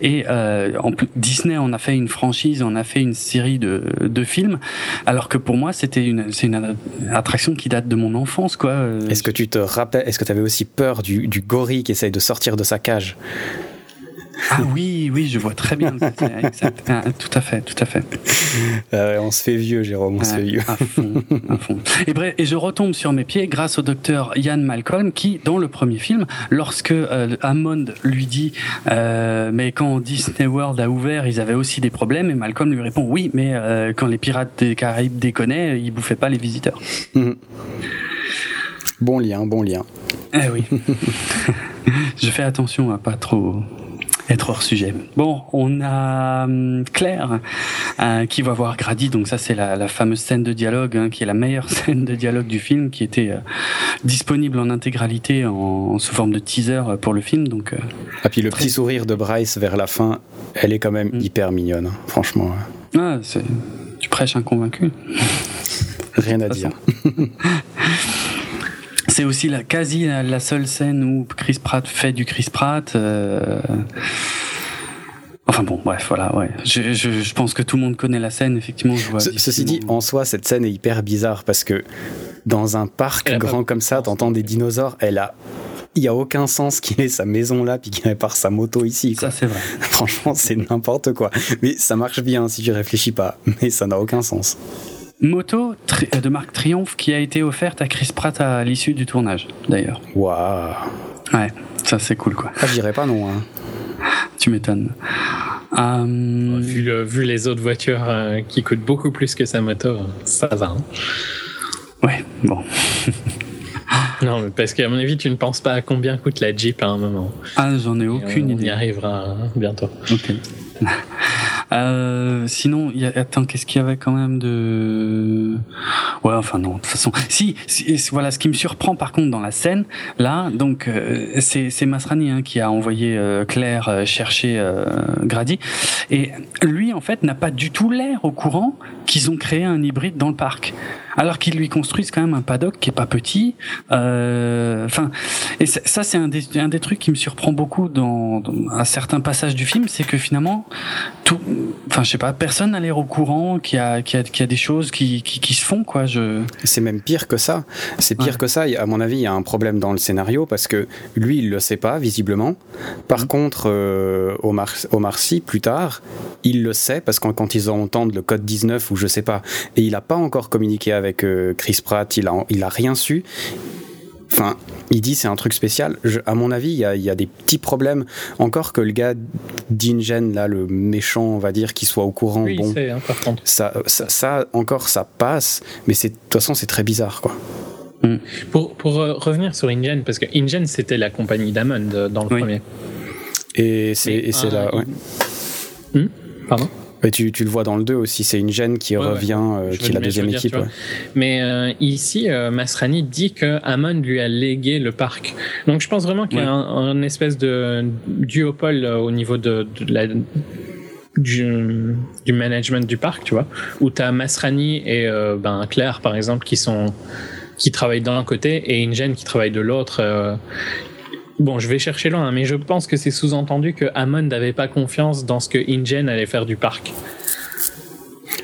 Et euh, en plus, Disney on a fait une franchise, on a fait une série de, de films, alors que pour moi c'était une c'est une attraction qui date de mon enfance quoi. Est-ce que tu te rappelles, est-ce que tu avais aussi peur du, du gorille qui essaye de sortir de sa cage? Ah oui, oui, je vois très bien. Ah, tout à fait, tout à fait. Euh, on se fait vieux, Jérôme, on se fait vieux. À fond, à fond. Et, bref, et je retombe sur mes pieds grâce au docteur Ian Malcolm qui, dans le premier film, lorsque euh, Hammond lui dit euh, mais quand Disney World a ouvert, ils avaient aussi des problèmes, et Malcolm lui répond oui, mais euh, quand les pirates des Caraïbes déconnaient, ils bouffaient pas les visiteurs. Mhm. Bon lien, bon lien. Eh oui. je fais attention à pas trop être hors sujet. Bon, on a hum, Claire euh, qui va voir Grady, donc ça c'est la, la, fameuse scène de dialogue, hein, qui est la meilleure scène de dialogue du film, qui était euh, disponible en intégralité en, sous forme de teaser pour le film. Donc, euh, ah puis le petit sourire de Bryce vers la fin, elle est quand même mm. hyper mignonne, hein, franchement. Ah, tu prêches un convaincu. Rien à dire. c'est aussi la, quasi la, seule scène où Chris Pratt fait du Chris Pratt. Euh... Enfin bon, bref, voilà, ouais. Je, je, je, pense que tout le monde connaît la scène, effectivement. Je vois ceci dit, en soi, cette scène est hyper bizarre parce que dans un parc grand comme ça, t'entends des dinosaures, elle a il y a aucun sens qu'il ait sa maison là puis qu'il répare sa moto ici. Quoi. Ça c'est vrai. Franchement, c'est n'importe quoi. Mais ça marche bien si tu réfléchis pas, mais ça n'a aucun sens moto euh, de marque Triumph qui a été offerte à Chris Pratt à l'issue du tournage, d'ailleurs. Waouh. Ouais, ça c'est cool quoi. Ah, je dirais pas non. Hein. Tu m'étonnes. Euh... Vu, vu, les autres voitures euh, qui coûtent beaucoup plus que sa moto, ça va. Hein. Ouais, bon. non, mais parce qu'à mon avis, tu ne penses pas à combien coûte la Jeep à un moment. Ah, j'en ai aucune idée. On y arrivera hein, bientôt. Ok. Euh, sinon, y a, attends, qu'est-ce qu'il y avait quand même de Ouais, enfin non, de toute façon. Si, voilà, ce qui me surprend par contre dans la scène, là, donc euh, c'est Masrani hein, qui a envoyé euh, Claire euh, chercher Grady, et lui en fait n'a pas du tout l'air au courant qu'ils ont créé un hybride dans le parc alors qu'ils lui construisent quand même un paddock qui est pas petit. Enfin, et ça c'est un des, un des trucs qui me surprend beaucoup dans, dans à certains passages du film, c'est que finalement tout, enfin je sais pas, personne n'a l'air au courant qu'il y a, qu'il y a, qu'il y a des choses qui, qui, qui, se font quoi. Je... C'est même pire que ça. C'est pire ouais. que ça. À mon avis, il y a un problème dans le scénario parce que lui, il le sait pas visiblement. Par mmh. contre, euh, Omar, Omar Sy, plus tard, il le sait parce que quand ils entendent le code 19 ou je sais pas, et il a pas encore communiqué avec euh, Chris Pratt, il a, il a rien su. Enfin, il dit c'est un truc spécial. Je, à mon avis, il y, a, il y, a, des petits problèmes. Encore que le gars d'Ingen, là, le méchant, on va dire, qui soit au courant. Oui, bon. Ça, ça, ça, encore, ça passe. Mais de toute façon, c'est très bizarre, quoi. Mm. Pour, pour euh, revenir sur InGen, parce que InGen, c'était la compagnie d'Amon dans le oui. premier. Et c'est là, ouais. Hmm? Pardon? Mais tu, tu, le vois dans le 2 aussi, c'est une gêne qui revient, euh, qui est la deuxième équipe. Mais euh, ici, euh, Masrani dit que Amon lui a légué le parc. Donc je pense vraiment qu'il y a un, espèce de duopole au niveau de, de la du, du, management du parc, tu vois, où tu as Masrani et ben, Claire, par exemple, qui sont qui travaillent d'un côté et Ingen qui travaille de l'autre. Bon, je vais chercher loin, mais je pense que c'est sous-entendu que Amon n'avait pas confiance dans ce que Ingen allait faire du parc.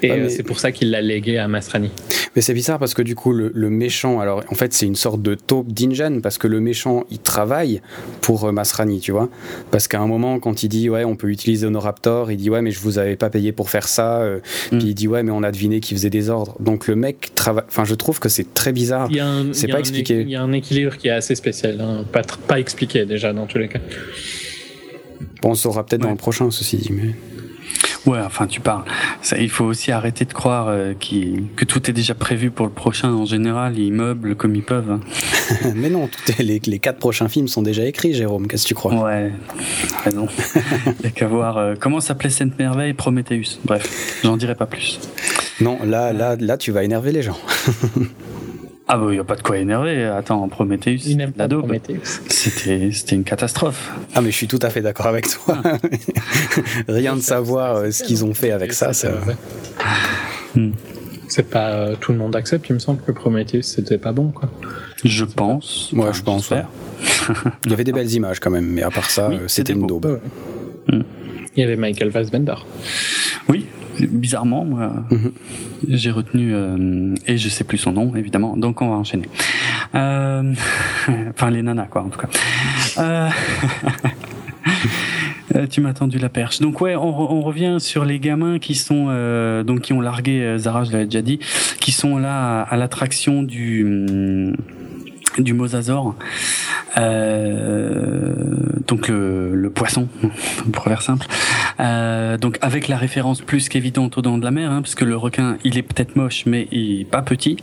Et euh, c'est pour ça qu'il l'a légué à Masrani. Mais c'est bizarre parce que du coup, le, méchant, alors en fait, c'est une sorte de taupe d'Ingen parce que le méchant, il travaille pour euh, Masrani, tu vois. Parce qu'à un moment, quand il dit, ouais, on peut utiliser Honoraptor, il dit, ouais, mais je vous avais pas payé pour faire ça. Euh, mm. Puis il dit, ouais, mais on a deviné qu'il faisait des ordres. Donc le mec travaille. Enfin, je trouve que c'est très bizarre. C'est pas expliqué. Il y a un équilibre qui est assez spécial, hein. pas, pas expliqué déjà dans tous les cas. Bon, on saura peut-être dans le prochain, ceci dit. Mais... Ouais, enfin tu parles. Ça, il faut aussi arrêter de croire euh, que tout est déjà prévu pour le prochain. En général, ils meublent comme ils peuvent. Hein. Mais non, les, les, quatre prochains films sont déjà écrits, Jérôme. Qu'est-ce que tu crois? Ouais, raison. il n'y a qu'à voir euh, comment s'appelait Sainte Merveille, Prometheus. Bref, j'en dirai pas plus. Non, là, là, là, tu vas énerver les gens. Ah bah il n'y a pas de quoi énerver. Attends, Prometheus, c'était c'était une catastrophe. Ah mais je suis tout à fait d'accord avec toi. Rien de savoir euh, ce qu'ils ont fait avec ça, ça. Hmm. C'est pas euh, tout le monde accepte. Il me semble que Prometheus c'était pas bon quoi. Je pense. Moi je pense. il y avait des belles images quand même, mais à part ça, euh, c'était une daube. Hmm. Il y avait Michael Fassbender. Oui, bizarrement, moi, mhm. j'ai retenu euh, et je sais plus son nom évidemment. Donc on va enchaîner. Euh, enfin les nanas quoi en tout cas. Euh, tu m'as tendu la perche. Donc ouais, on, on, revient sur les gamins qui sont donc qui ont largué Zara, je l'avais déjà dit, qui sont là à, l'attraction du du mosasaure. Euh, donc le, le, poisson, pour faire simple. Euh, donc avec la référence plus qu'évidente aux dents de la mer, hein, parce que le requin, il est peut-être moche, mais il est pas petit.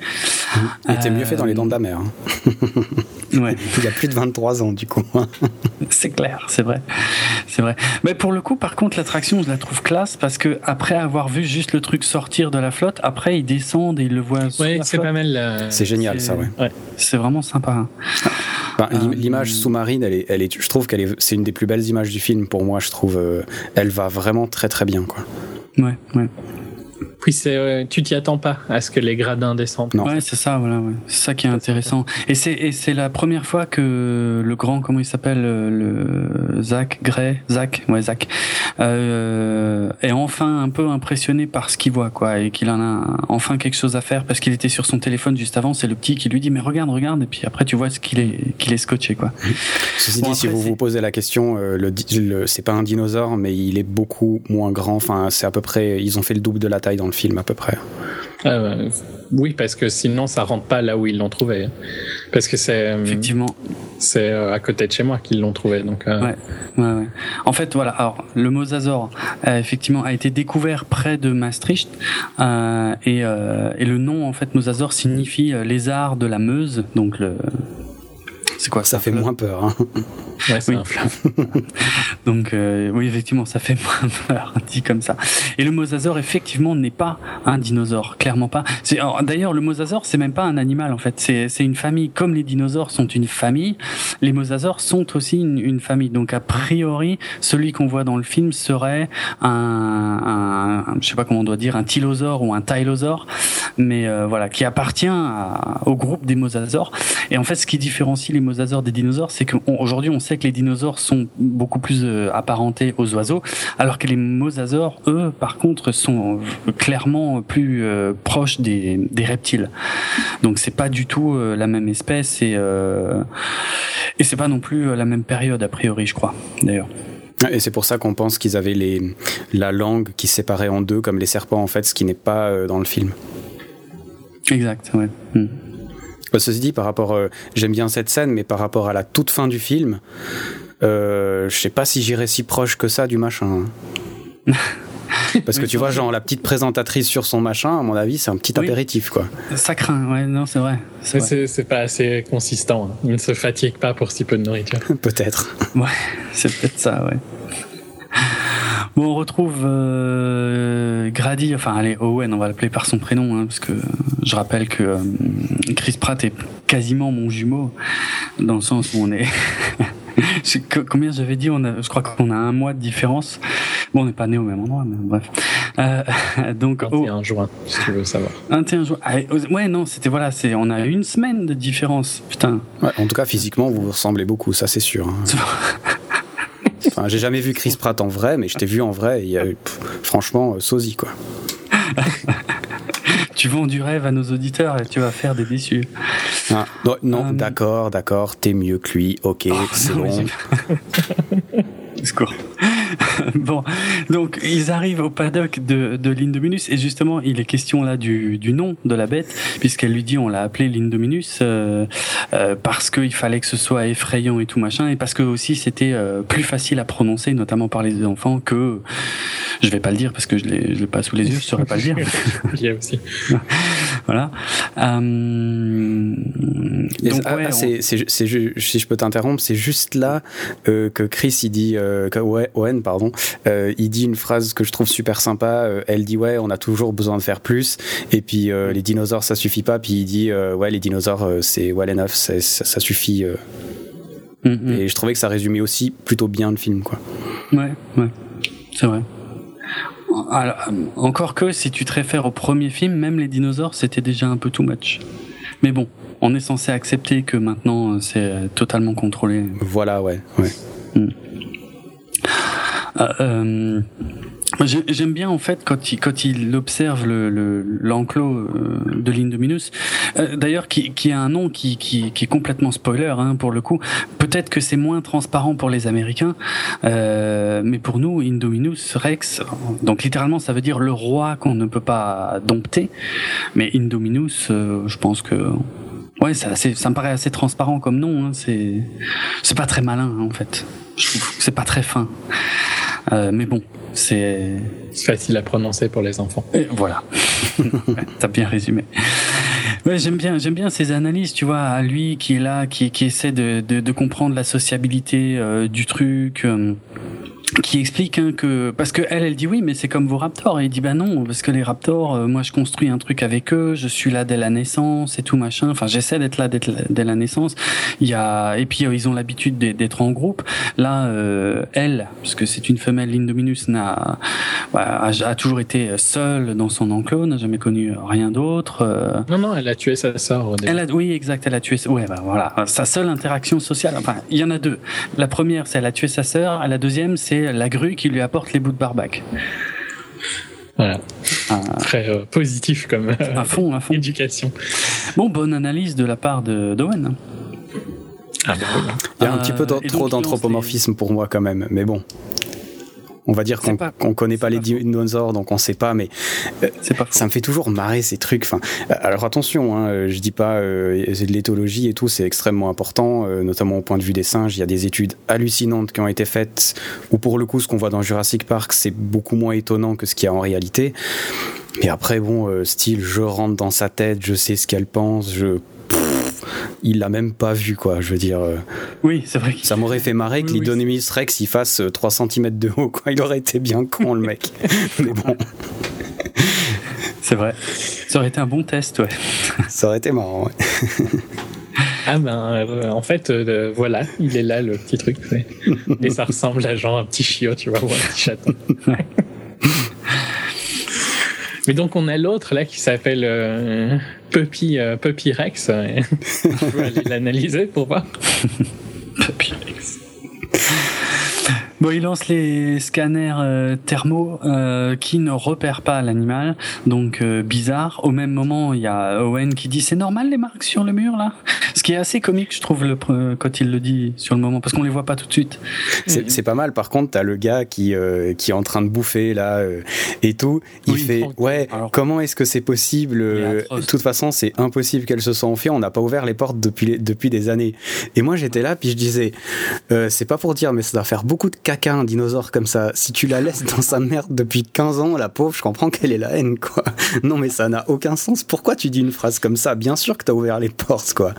Il était mieux fait dans les dents de la mer. Hein. ouais. Il y a plus de 23 ans, du coup. c'est clair, c'est vrai, c'est vrai. Mais pour le coup, par contre, l'attraction, je la trouve classe parce que après avoir vu juste le truc sortir de la flotte, après ils descendent et ils le voient. Ouais, c'est pas mal. Euh, c'est génial, ça, ouais. ouais. C'est vraiment sympa. Hein. L'image sous-marine, elle est, elle est, je trouve qu'elle est, c'est une des plus belles images du film pour moi. Je trouve, euh, elle va vraiment très très bien, quoi. Ouais, ouais. Oui, c'est, euh, tu t'y attends pas à ce que les gradins descendent. Non. Ouais, c'est ça, voilà. Ouais. C'est ça qui est intéressant. Et c'est, et c'est la première fois que le grand, comment il s'appelle, euh, le Zach Gray, Zach, ouais, Zach, euh, est enfin un peu impressionné par ce qu'il voit, quoi, et qu'il en a enfin quelque chose à faire parce qu'il était sur son téléphone juste avant. C'est le petit qui lui dit, mais regarde, regarde, et puis après tu vois ce qu'il est, qu'il est scotché, quoi. Ceci dit, si vous vous posez la question, euh, le, le c'est pas un dinosaure, mais il est beaucoup moins grand. Enfin, c'est à peu près, ils ont fait le double de la taille dans le film à peu près. Euh, oui, parce que sinon ça rentre pas là où ils l'ont trouvé. Parce que c'est euh, effectivement c'est euh, à côté de chez moi qu'ils l'ont trouvé. Donc ouais, ouais, ouais, En fait, voilà. Alors le mosasaure effectivement a été découvert près de Maastricht et, et le nom en fait mosasaure signifie lézard de la Meuse, donc le c'est quoi Ça fait moins peur. Hein. Ouais, c'est Donc euh, oui, effectivement, ça fait moins peur, dit comme ça. Et le mosasaure, effectivement, n'est pas un dinosaure, clairement pas. D'ailleurs, le mosasaure, c'est même pas un animal, en fait. C'est une famille. Comme les dinosaures sont une famille, les mosasaures sont aussi une, une famille. Donc a priori, celui qu'on voit dans le film serait un, un, je sais pas comment on doit dire, un tylosaure ou un tylosaure, mais euh, voilà, qui appartient à, au groupe des mosasaures. Et en fait, ce qui différencie les mosasaures des dinosaures, c'est qu'aujourd'hui, on sait que les dinosaures sont beaucoup plus euh, apparentés aux oiseaux, alors que les mosasaures, eux, par contre, sont clairement plus euh, proches des, reptiles. Donc c'est pas du tout euh, la même espèce et et c'est pas non plus la même période a priori, je crois, d'ailleurs. Et c'est pour ça qu'on pense qu'ils avaient les, la langue qui séparait en deux, comme les serpents, en fait, ce qui n'est pas dans le film. Exact, ouais. Hmm. Bah, ceci dit, par rapport, euh, j'aime bien cette scène, mais par rapport à la toute fin du film, euh, je sais pas si j'irai si proche que ça du machin. Parce que tu vois, genre la petite présentatrice sur son machin, à mon avis, c'est un petit apéritif, quoi. Ça craint, ouais, non, c'est vrai. C'est pas assez consistant. Hein. Il ne se fatigue pas pour si peu de nourriture. peut-être. Ouais, c'est peut-être ça, ouais. Bon, on retrouve euh, Grady, enfin allez, Owen, on va l'appeler par son prénom, hein, parce que je rappelle que euh, Chris Pratt est quasiment mon jumeau, dans le sens où on est... Combien j'avais dit on a, Je crois qu'on a un mois de différence. Bon, on n'est pas né au même endroit, mais bref. Euh, donc 21 juin, si tu veux savoir. 21 juin. Ah, ouais, non, c'était voilà, c'est on a une semaine de différence. Putain. Ouais, en tout cas, physiquement, vous vous ressemblez beaucoup, ça c'est sûr. Hein. Enfin, j'ai jamais vu Chris Pratt en vrai, mais je t'ai vu en vrai. Et, euh, franchement, euh, sosie quoi. tu vends du rêve à nos auditeurs et tu vas faire des déçus. Ah, non, euh, d'accord, d'accord, t'es mieux que lui, ok, oh, c'est bon. bon, donc ils arrivent au paddock de, de l'Indominus et justement il est question là du, du nom de la bête puisqu'elle lui dit on l'a appelé l'Indominus euh, euh, parce qu'il fallait que ce soit effrayant et tout machin et parce que aussi c'était euh, plus facile à prononcer notamment par les enfants que je vais pas le dire parce que je l'ai, je l'ai pas sous les yeux je saurais pas le dire. il y a aussi. voilà. Euh, donc, ah, ouais, c'est, c'est, c'est, si je peux t'interrompre, c'est juste là euh, que Chris il dit euh, Owen pardon, euh, il dit une phrase que je trouve super sympa. Euh, elle dit ouais, on a toujours besoin de faire plus. Et puis euh, les dinosaures, ça suffit pas. Puis il dit ouais, les dinosaures, c'est well enough, ça, ça, suffit. Mm-hmm. Et je trouvais que ça résumait aussi plutôt bien le film, quoi. Ouais, ouais, c'est vrai. Alors, encore que si tu te réfères au premier film, même les dinosaures, c'était déjà un peu too much. Mais bon, on est censé accepter que maintenant c'est totalement contrôlé. Voilà, ouais, ouais. Mm. Euh, euh J'aime bien en fait quand il, observe l'enclos le, euh, de l'Indominus, euh, d'ailleurs qui, a un nom qui, est complètement spoiler hein, pour le coup. Peut-être que c'est moins transparent pour les Américains, mais pour nous, Indominus Rex, donc littéralement ça veut dire le roi qu'on ne peut pas dompter, mais Indominus, je pense que ouais, ça, ça me paraît assez transparent comme nom. Hein, c'est c'est pas très malin en fait. Je trouve c'est pas très fin. Euh, mais bon, c'est facile à prononcer pour les enfants. Et voilà, t'as bien résumé. Ouais, j'aime bien, j'aime bien ces analyses, tu vois, à lui qui est là, qui, qui essaie de, de, de comprendre la sociabilité euh, du truc. Euh, qui explique hein, que parce que elle elle dit oui mais c'est comme vos raptors. Et il dit bah non parce que les raptors euh, moi je construis un truc avec eux je suis là dès la naissance et tout machin. Enfin j'essaie d'être là dès la naissance. Il y a et puis euh, ils ont l'habitude d'être en groupe. Là euh, elle parce que c'est une femelle l'Indominus n'a bah, a, toujours été seule dans son enclos n'a jamais connu rien d'autre non non elle a tué sa sœur elle a oui exact elle a tué ouais bah voilà. Sa seule interaction sociale enfin il y en a deux. La première c'est elle a tué sa sœur. La deuxième c'est la grue qui lui apporte les bouts de barbac. Voilà. Ah. Très euh, positif comme à fond, à fond. éducation. Bon, bonne analyse de la part de d'Owen. Ah, bah Il y a un petit peu euh, trop d'anthropomorphisme pour moi quand même, mais bon. On va dire qu'on ne connaît pas les dinosaures, donc on sait pas, mais euh, ça me fait toujours marrer ces trucs. Enfin, euh, alors attention, hein, je dis pas euh, de l'éthologie et tout, c'est extrêmement important, notamment au point de vue des singes. Il y a des études hallucinantes qui ont été faites, ou pour le coup, ce qu'on voit dans Jurassic Park, c'est beaucoup moins étonnant que ce qu'il y a en réalité. Mais après, bon, style, je rentre dans sa tête, je sais ce qu'elle pense, je il l'a même pas vu, quoi. Je veux dire. Euh, oui, c'est vrai. Ça m'aurait fait marrer que oui, Rex il fasse 3 euh, cm de haut, quoi. Il aurait été bien con, le mec. Mais bon. C'est vrai. Ça aurait été un bon test, ouais. Ça aurait été marrant, ouais. Ah ben, euh, en fait, voilà, il est là le petit truc. Et ça ressemble à genre un petit chiot, tu vois, ou un petit chaton. Mais donc on a l'autre là qui s'appelle euh, Puppy, euh, Puppy Rex. Je vais aller l'analyser pour voir. Puppy Rex. Bon, il lance les scanners euh, thermaux euh, qui ne repèrent pas l'animal, donc euh, bizarre. Au même moment, il y a Owen qui dit c'est normal les marques sur le mur là, ce qui est assez comique, je trouve, le, quand il le dit sur le moment, parce qu'on les voit pas tout de suite. C'est pas mal. Par contre, t'as le gars qui qui est en train de bouffer là et tout. Il fait ouais. comment est-ce que c'est possible De toute façon, c'est impossible qu'elle se soit enfuie. On n'a pas ouvert les portes depuis depuis des années. Et moi, j'étais là, puis je disais c'est pas pour dire, mais ça doit faire beaucoup de caca un dinosaure comme ça. Si tu la laisses dans sa merde depuis 15 ans, la pauvre, je comprends qu'elle est la haine, quoi. Non, mais ça n'a aucun sens. Pourquoi tu dis une phrase comme ça? Bien sûr que t'as ouvert les portes, quoi.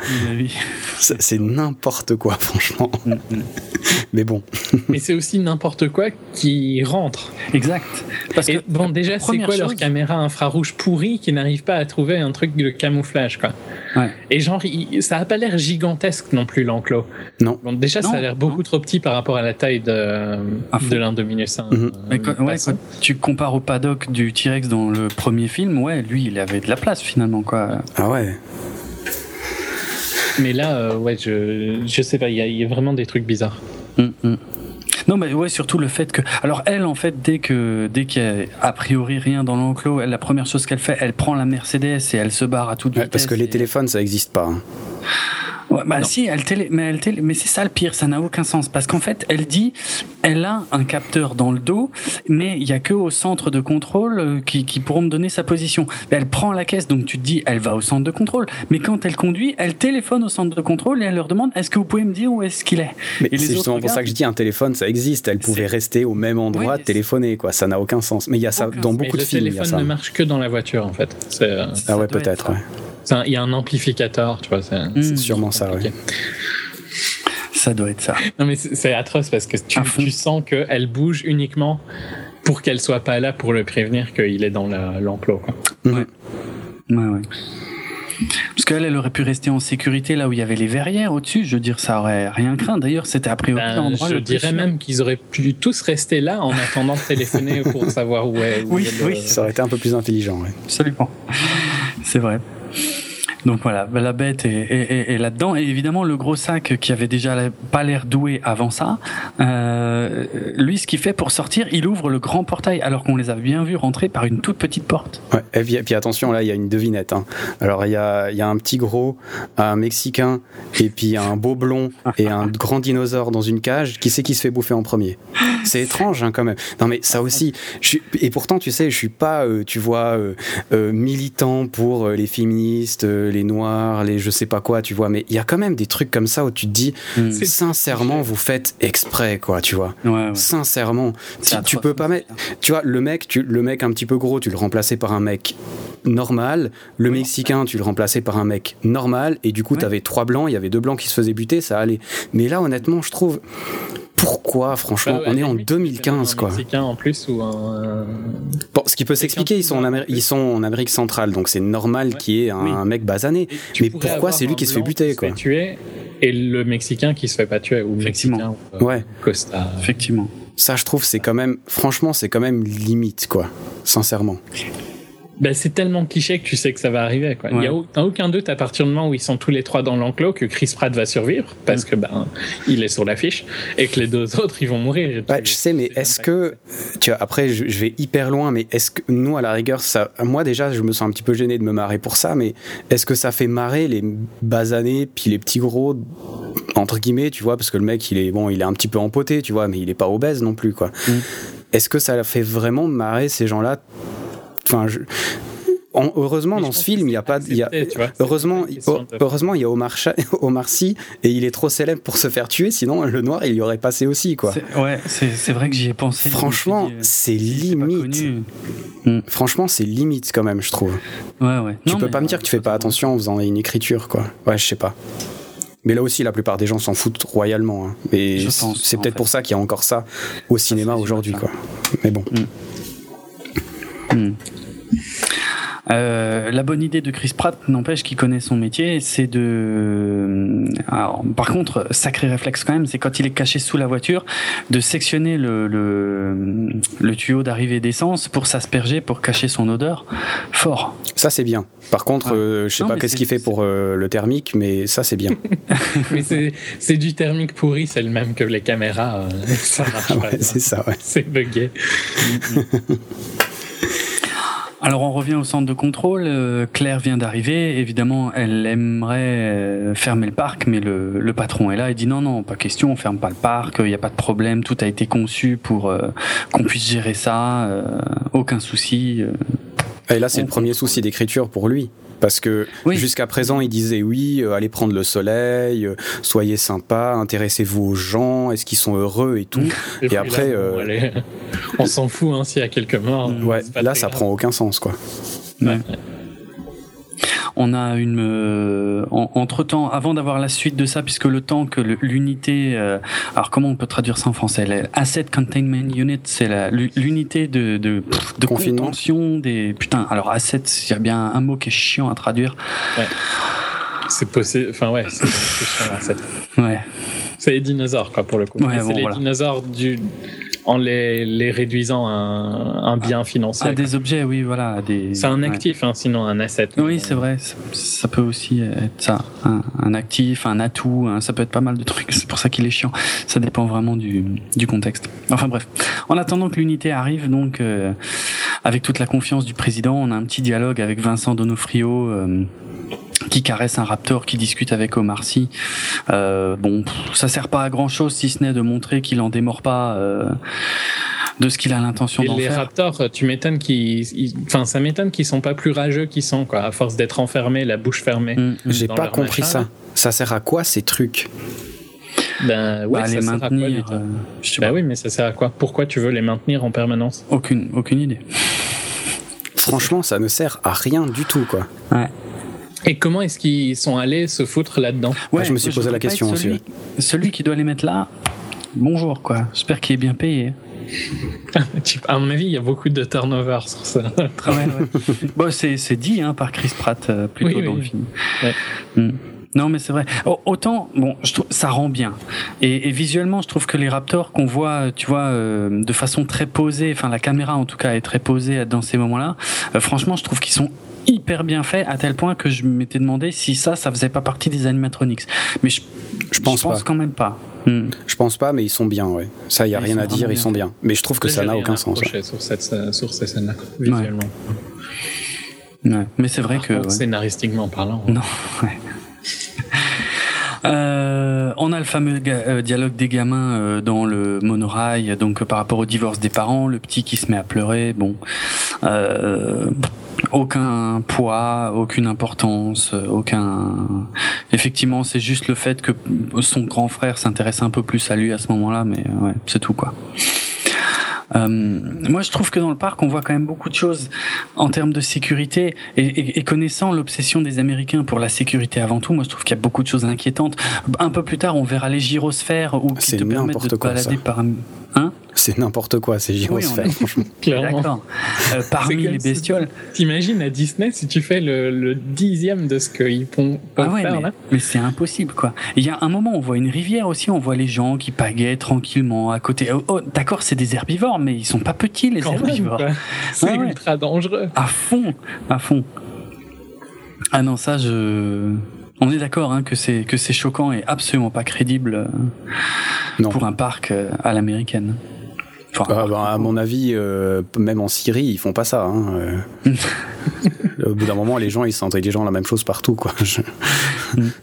C'est n'importe quoi, franchement. Mm, mm. Mais bon. Mais c'est aussi n'importe quoi qui rentre. Exact. Parce que, bon, déjà, c'est quoi leur caméra infrarouge pourrie qui n'arrive pas à trouver un truc de camouflage, quoi? Ouais. Et genre, ça a pas l'air gigantesque non plus, l'enclos. Non. Bon, déjà, ça a l'air beaucoup trop petit par rapport à la taille de, de l'Indominus. Mm Mais quand, ouais, quand tu compares au paddock du T-Rex dans le premier film, ouais, lui, il avait de la place finalement, quoi. Ah ouais. Mais là, euh, ouais, je, je sais pas, il y, y, a vraiment des trucs bizarres. Mm -hmm. Non, mais ouais, surtout le fait que. Alors, elle, en fait, dès que dès qu'il y a a priori rien dans l'enclos, la première chose qu'elle fait, elle prend la Mercedes et elle se barre à toute ouais, vitesse. Parce que les et... téléphones, ça n'existe pas. Ouais, bah non. si, elle télé, mais, elle télé, mais c'est ça le pire, ça n'a aucun sens. Parce qu'en fait, elle dit, elle a un capteur dans le dos, mais il y a que au centre de contrôle qui, qui pourront me donner sa position. Elle prend la caisse, donc tu te dis, elle va au centre de contrôle. Mais quand elle conduit, elle téléphone au centre de contrôle et elle leur demande, est-ce que vous pouvez me dire où est-ce qu'il est, Mais c'est justement pour ça que je dis, un téléphone, ça existe. Elle pouvait rester au même endroit, oui, téléphoner, quoi. Ça n'a aucun sens. Mais il y a ça aucun dans beaucoup de films. Le téléphone ne marche que dans la voiture, en fait. Ah ouais, peut-être, ouais. Il y a un amplificateur, tu vois. C'est mmh, sûrement ça, ouais. Ça doit être ça. Non, mais c'est atroce parce que tu, tu sens qu'elle bouge uniquement pour qu'elle soit pas là pour le prévenir qu'il est dans l'enclos. La, mmh. Ouais. Ouais, ouais. Parce qu'elle, elle aurait pu rester en sécurité là où il y avait les verrières au-dessus. Je veux dire, ça aurait rien craint. D'ailleurs, c'était a priori ben, l'endroit Je dirais même qu'ils auraient pu tous rester là en attendant de téléphoner pour savoir où est. Où oui, est le... oui. Ça aurait été un peu plus intelligent. Ouais. Absolument. C'est vrai. Yeah. Donc voilà, la bête est, là-dedans. Et évidemment, le gros sac qui avait déjà pas l'air doué avant ça, euh, lui, ce qu'il fait pour sortir, il ouvre le grand portail, alors qu'on les a bien vus rentrer par une toute petite porte. Et puis, attention, là, il y a une devinette. Hein. Alors, il y a, un petit gros, un Mexicain, et puis un beau blond, et un grand dinosaure dans une cage. Qui c'est qui se fait bouffer en premier? C'est étrange, hein, quand même. Non, mais ça aussi. Et pourtant, tu sais, je suis pas, euh, tu vois, euh, militant pour les féministes les noirs, les je sais pas quoi, tu vois. Mais il y a quand même des trucs comme ça où tu te dis, mmh. sincèrement, vous faites exprès, quoi, tu vois. Ouais, ouais. Sincèrement, tu, tu peux pas mettre, tu vois, le mec, tu, le mec un petit peu gros, tu le remplaçais par un mec normal. Le mexicain, tu le remplaçais par un mec normal. Et du coup, ouais. t'avais trois blancs, il y avait deux blancs qui se faisaient buter, ça allait. Mais là, honnêtement, je trouve. Pourquoi, franchement, bah, ouais, on est en 2015, un quoi. Mexicain en plus ou un. Bon, ce qui peut s'expliquer, ils sont en Amérique, ils sont en Amérique centrale, donc c'est normal ouais. qu'il y ait un, oui. mec basané. Mais pourquoi c'est lui qui se fait buter, quoi tuer Et le Mexicain qui se fait pas tuer ou Mexicain ou, ouais. Costa. Effectivement. Ça, je trouve, c'est quand même, franchement, c'est quand même limite, quoi. Sincèrement. Ben, c'est tellement cliché que tu sais que ça va arriver. Quoi. Ouais. Il n'y a aucun doute à partir du moment où ils sont tous les trois dans l'enclos que Chris Pratt va survivre parce que ben il est sur l'affiche et que les deux autres ils vont mourir. Ouais, je sais, mais est-ce que tu vois, après je, je, vais hyper loin, mais est-ce que nous à la rigueur ça, moi déjà je me sens un petit peu gêné de me marrer pour ça, mais est-ce que ça fait marrer les basanés puis les petits gros entre guillemets, tu vois, parce que le mec il est bon, il est un petit peu empoté, tu vois, mais il est pas obèse non plus quoi. Mm. Est-ce que ça fait vraiment marrer ces gens-là Enfin, je... En, heureusement dans ce film il y a pas y a heureusement heureusement il y a Omar, Cha, Omar Sy et il est trop célèbre pour se faire tuer sinon le noir il y aurait passé aussi quoi ouais c'est vrai que j'y ai pensé franchement c'est limite mm. franchement c'est limite quand même je trouve ouais ouais tu non, peux pas me dire que tu fais pas attention en faisant une écriture quoi ouais je sais pas mais là aussi, la plupart des gens s'en foutent royalement. Hein. Et c'est peut-être pour ça qu'il y a encore ça au cinéma aujourd'hui, quoi. Mais bon. Mm. Mm. Euh, la bonne idée de Chris Pratt, n'empêche qu'il connaît son métier, c'est de. Alors, par contre, sacré réflexe quand même, c'est quand il est caché sous la voiture, de sectionner le, le, le tuyau d'arrivée d'essence pour s'asperger, pour cacher son odeur. Fort. Ça, c'est bien. Par contre, ah. euh, je sais non, pas qu'est-ce qu'il fait pour euh, le thermique, mais ça, c'est bien. mais c'est du thermique pourri, c'est le même que les caméras. ça marche ouais, C'est ça, ouais. C'est bugué. Alors on revient au centre de contrôle. Euh, Claire vient d'arriver. Évidemment, elle aimerait euh, fermer le parc, mais le, le, patron est là. Il dit non, non, pas question, on ferme pas le parc. Il n'y a pas de problème. Tout a été conçu pour euh, qu'on puisse gérer ça. Euh, aucun souci. Et là, c'est le premier souci d'écriture pour lui. Parce que oui. jusqu'à présent, il disait oui, euh, allez prendre le soleil, euh, soyez sympa, intéressez-vous aux gens, est-ce qu'ils sont heureux et tout. Et, et après, là, euh... allez, on s'en fout hein, s'il y a quelques morts. Ouais, là, ça grave. prend aucun sens, quoi. Ouais. On a une entre temps, avant d'avoir la suite de ça, puisque le temps que l'unité, alors comment on peut traduire ça en français? Asset Containment Unit, c'est l'unité de de, de contention des putain. Alors asset, il y a bien un mot qui est chiant à traduire. Ouais. C'est possible. Enfin ouais, c'est chiant asset. Ouais. C'est les dinosaures, quoi, pour le coup. c'est les dinosaures du, en les, les réduisant à un, bien financier. À des objets, oui, voilà. Des... C'est un actif, hein, sinon un asset. Oui, c'est vrai. Ça, peut aussi être ça. Un, actif, un atout, ça peut être pas mal de trucs. C'est pour ça qu'il est chiant. Ça dépend vraiment du, du contexte. Enfin bref. En attendant que l'unité arrive, donc, euh, avec toute la confiance du président, on a un petit dialogue avec Vincent Donofrio. Euh, qui caresse un raptor, qui discute avec Omar Sy. Euh, bon, ça sert pas à grand chose si ce n'est de montrer qu'il en démord pas euh, de ce qu'il a l'intention d'en faire. Les raptors, tu m'étonnes qu'ils, enfin, ça m'étonne qu'ils sont pas plus rageux qu'ils sont, quoi, à force d'être enfermés, la bouche fermée. Mm, mm. J'ai pas compris ça. Ça sert à quoi ces trucs? Ben ouais, bah, ça sert à quoi, euh, bah oui, mais ça sert à quoi? Pourquoi tu veux les maintenir en permanence? Aucune, aucune idée. Franchement, ça ne sert à rien du tout, quoi. Ouais. Et comment est-ce qu'ils sont allés se foutre là-dedans ouais, Je me suis posé la question celui, aussi. Celui qui doit les mettre là, bonjour quoi. J'espère qu'il est bien payé. à mon avis, il y a beaucoup de turnover sur ça. ouais, ouais. bon, c'est dit hein, par Chris Pratt euh, plutôt dans le film. Hmm. Non, mais c'est vrai. Autant, bon, je trouve, ça rend bien. Et, et, visuellement, je trouve que les Raptors qu'on voit, tu vois, euh, de façon très posée, enfin la caméra en tout cas est très posée dans ces moments-là. Euh, franchement, je trouve qu'ils sont hyper bien fait à tel point que je m'étais demandé si ça, ça faisait pas partie des animatronics. Mais je, je pense, quand même pas. Hmm. Je pense pas, mais ils sont bien, ouais. Ça, il y a rien à dire, ils sont bien. Mais je trouve que ça n'a aucun sens. Sur, cette, sur ces scènes-là, visuellement. Ouais. Mais c'est vrai que. Scénaristiquement parlant. Non, ouais. Euh, on a le fameux euh, dialogue des gamins euh, dans le monorail, donc par rapport au divorce des parents, le petit qui se met à pleurer, bon, aucun poids, aucune importance, aucun. Effectivement, c'est juste le fait que son grand frère s'intéresse un peu plus à lui à ce moment-là, mais ouais, c'est tout quoi. Euh, moi, je trouve que dans le parc, on voit quand même beaucoup de choses en termes de sécurité et, et, connaissant l'obsession des Américains pour la sécurité avant tout, moi, je trouve qu'il y a beaucoup de choses inquiétantes. Un peu plus tard, on verra les gyrosphères ou qui te permettent de te balader par Hein c'est n'importe quoi, c'est gyrosphère, oui, franchement. D'accord. Euh, parmi les bestioles. T'imagines à Disney si tu fais le, dixième de ce qu'ils peuvent ah faire mais, là Mais c'est impossible, quoi. Il y a un moment, on voit une rivière aussi, on voit les gens qui pagaient tranquillement à côté. Oh, oh d'accord, c'est des herbivores, mais ils sont pas petits, les herbivores. C'est ah ultra dangereux. À fond, à fond. Ah non, ça, je. On est d'accord hein, que c'est que c'est choquant et absolument pas crédible euh, pour un parc euh, à l'américaine. Ah, bah, à mon avis, euh, même en Syrie, ils font pas ça. Hein, Au bout d'un moment, les gens ils sentent les gens la même chose partout, quoi.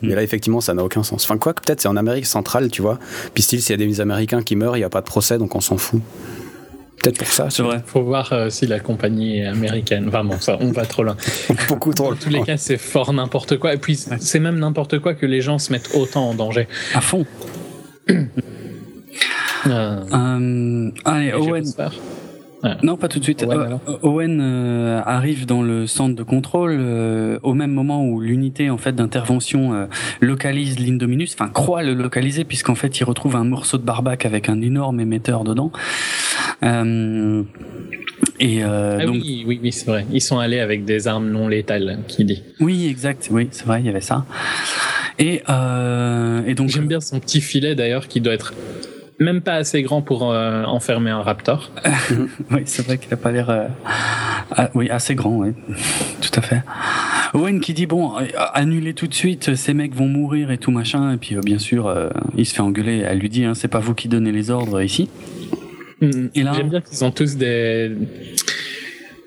Mais là, effectivement, ça n'a aucun sens. Enfin, quoi que peut-être c'est en Amérique centrale, tu vois. Puis style, s'il y a des Américains qui meurent, il n'y a pas de procès, donc on s'en fout. Peut-être pour ça. C'est vrai. Faut voir euh, si la compagnie est américaine. Vraiment, ça, on va trop loin. Beaucoup trop loin. Dans tous les cas, c'est fort n'importe quoi. Et puis, c'est même n'importe quoi que les gens se mettent autant en danger. À fond. Euh, euh, allez, Owen. Non, pas tout de suite. Owen, euh, arrive dans le centre de contrôle au même moment où l'unité en fait d'intervention localise l'Indominus, enfin croit le localiser puisqu'en fait il retrouve un morceau de barbac avec un énorme émetteur dedans. Et ah donc... oui, oui, oui c'est vrai. Ils sont allés avec des armes non létales, qui dit. Oui, exact. Oui, c'est vrai, il y avait ça. Et, et donc j'aime bien son petit filet d'ailleurs qui doit être même pas assez grand pour euh, enfermer un raptor. oui, c'est vrai qu'il a pas l'air. Euh, ah, oui, assez grand, oui. Tout à fait. Owen qui dit bon, euh, annulez tout de suite, ces mecs vont mourir et tout machin. Et puis bien sûr, il se fait engueuler. Elle lui dit, hein, c'est pas vous qui donnez les ordres ici. Mm. Et là, j'aime bien qu'ils ont tous des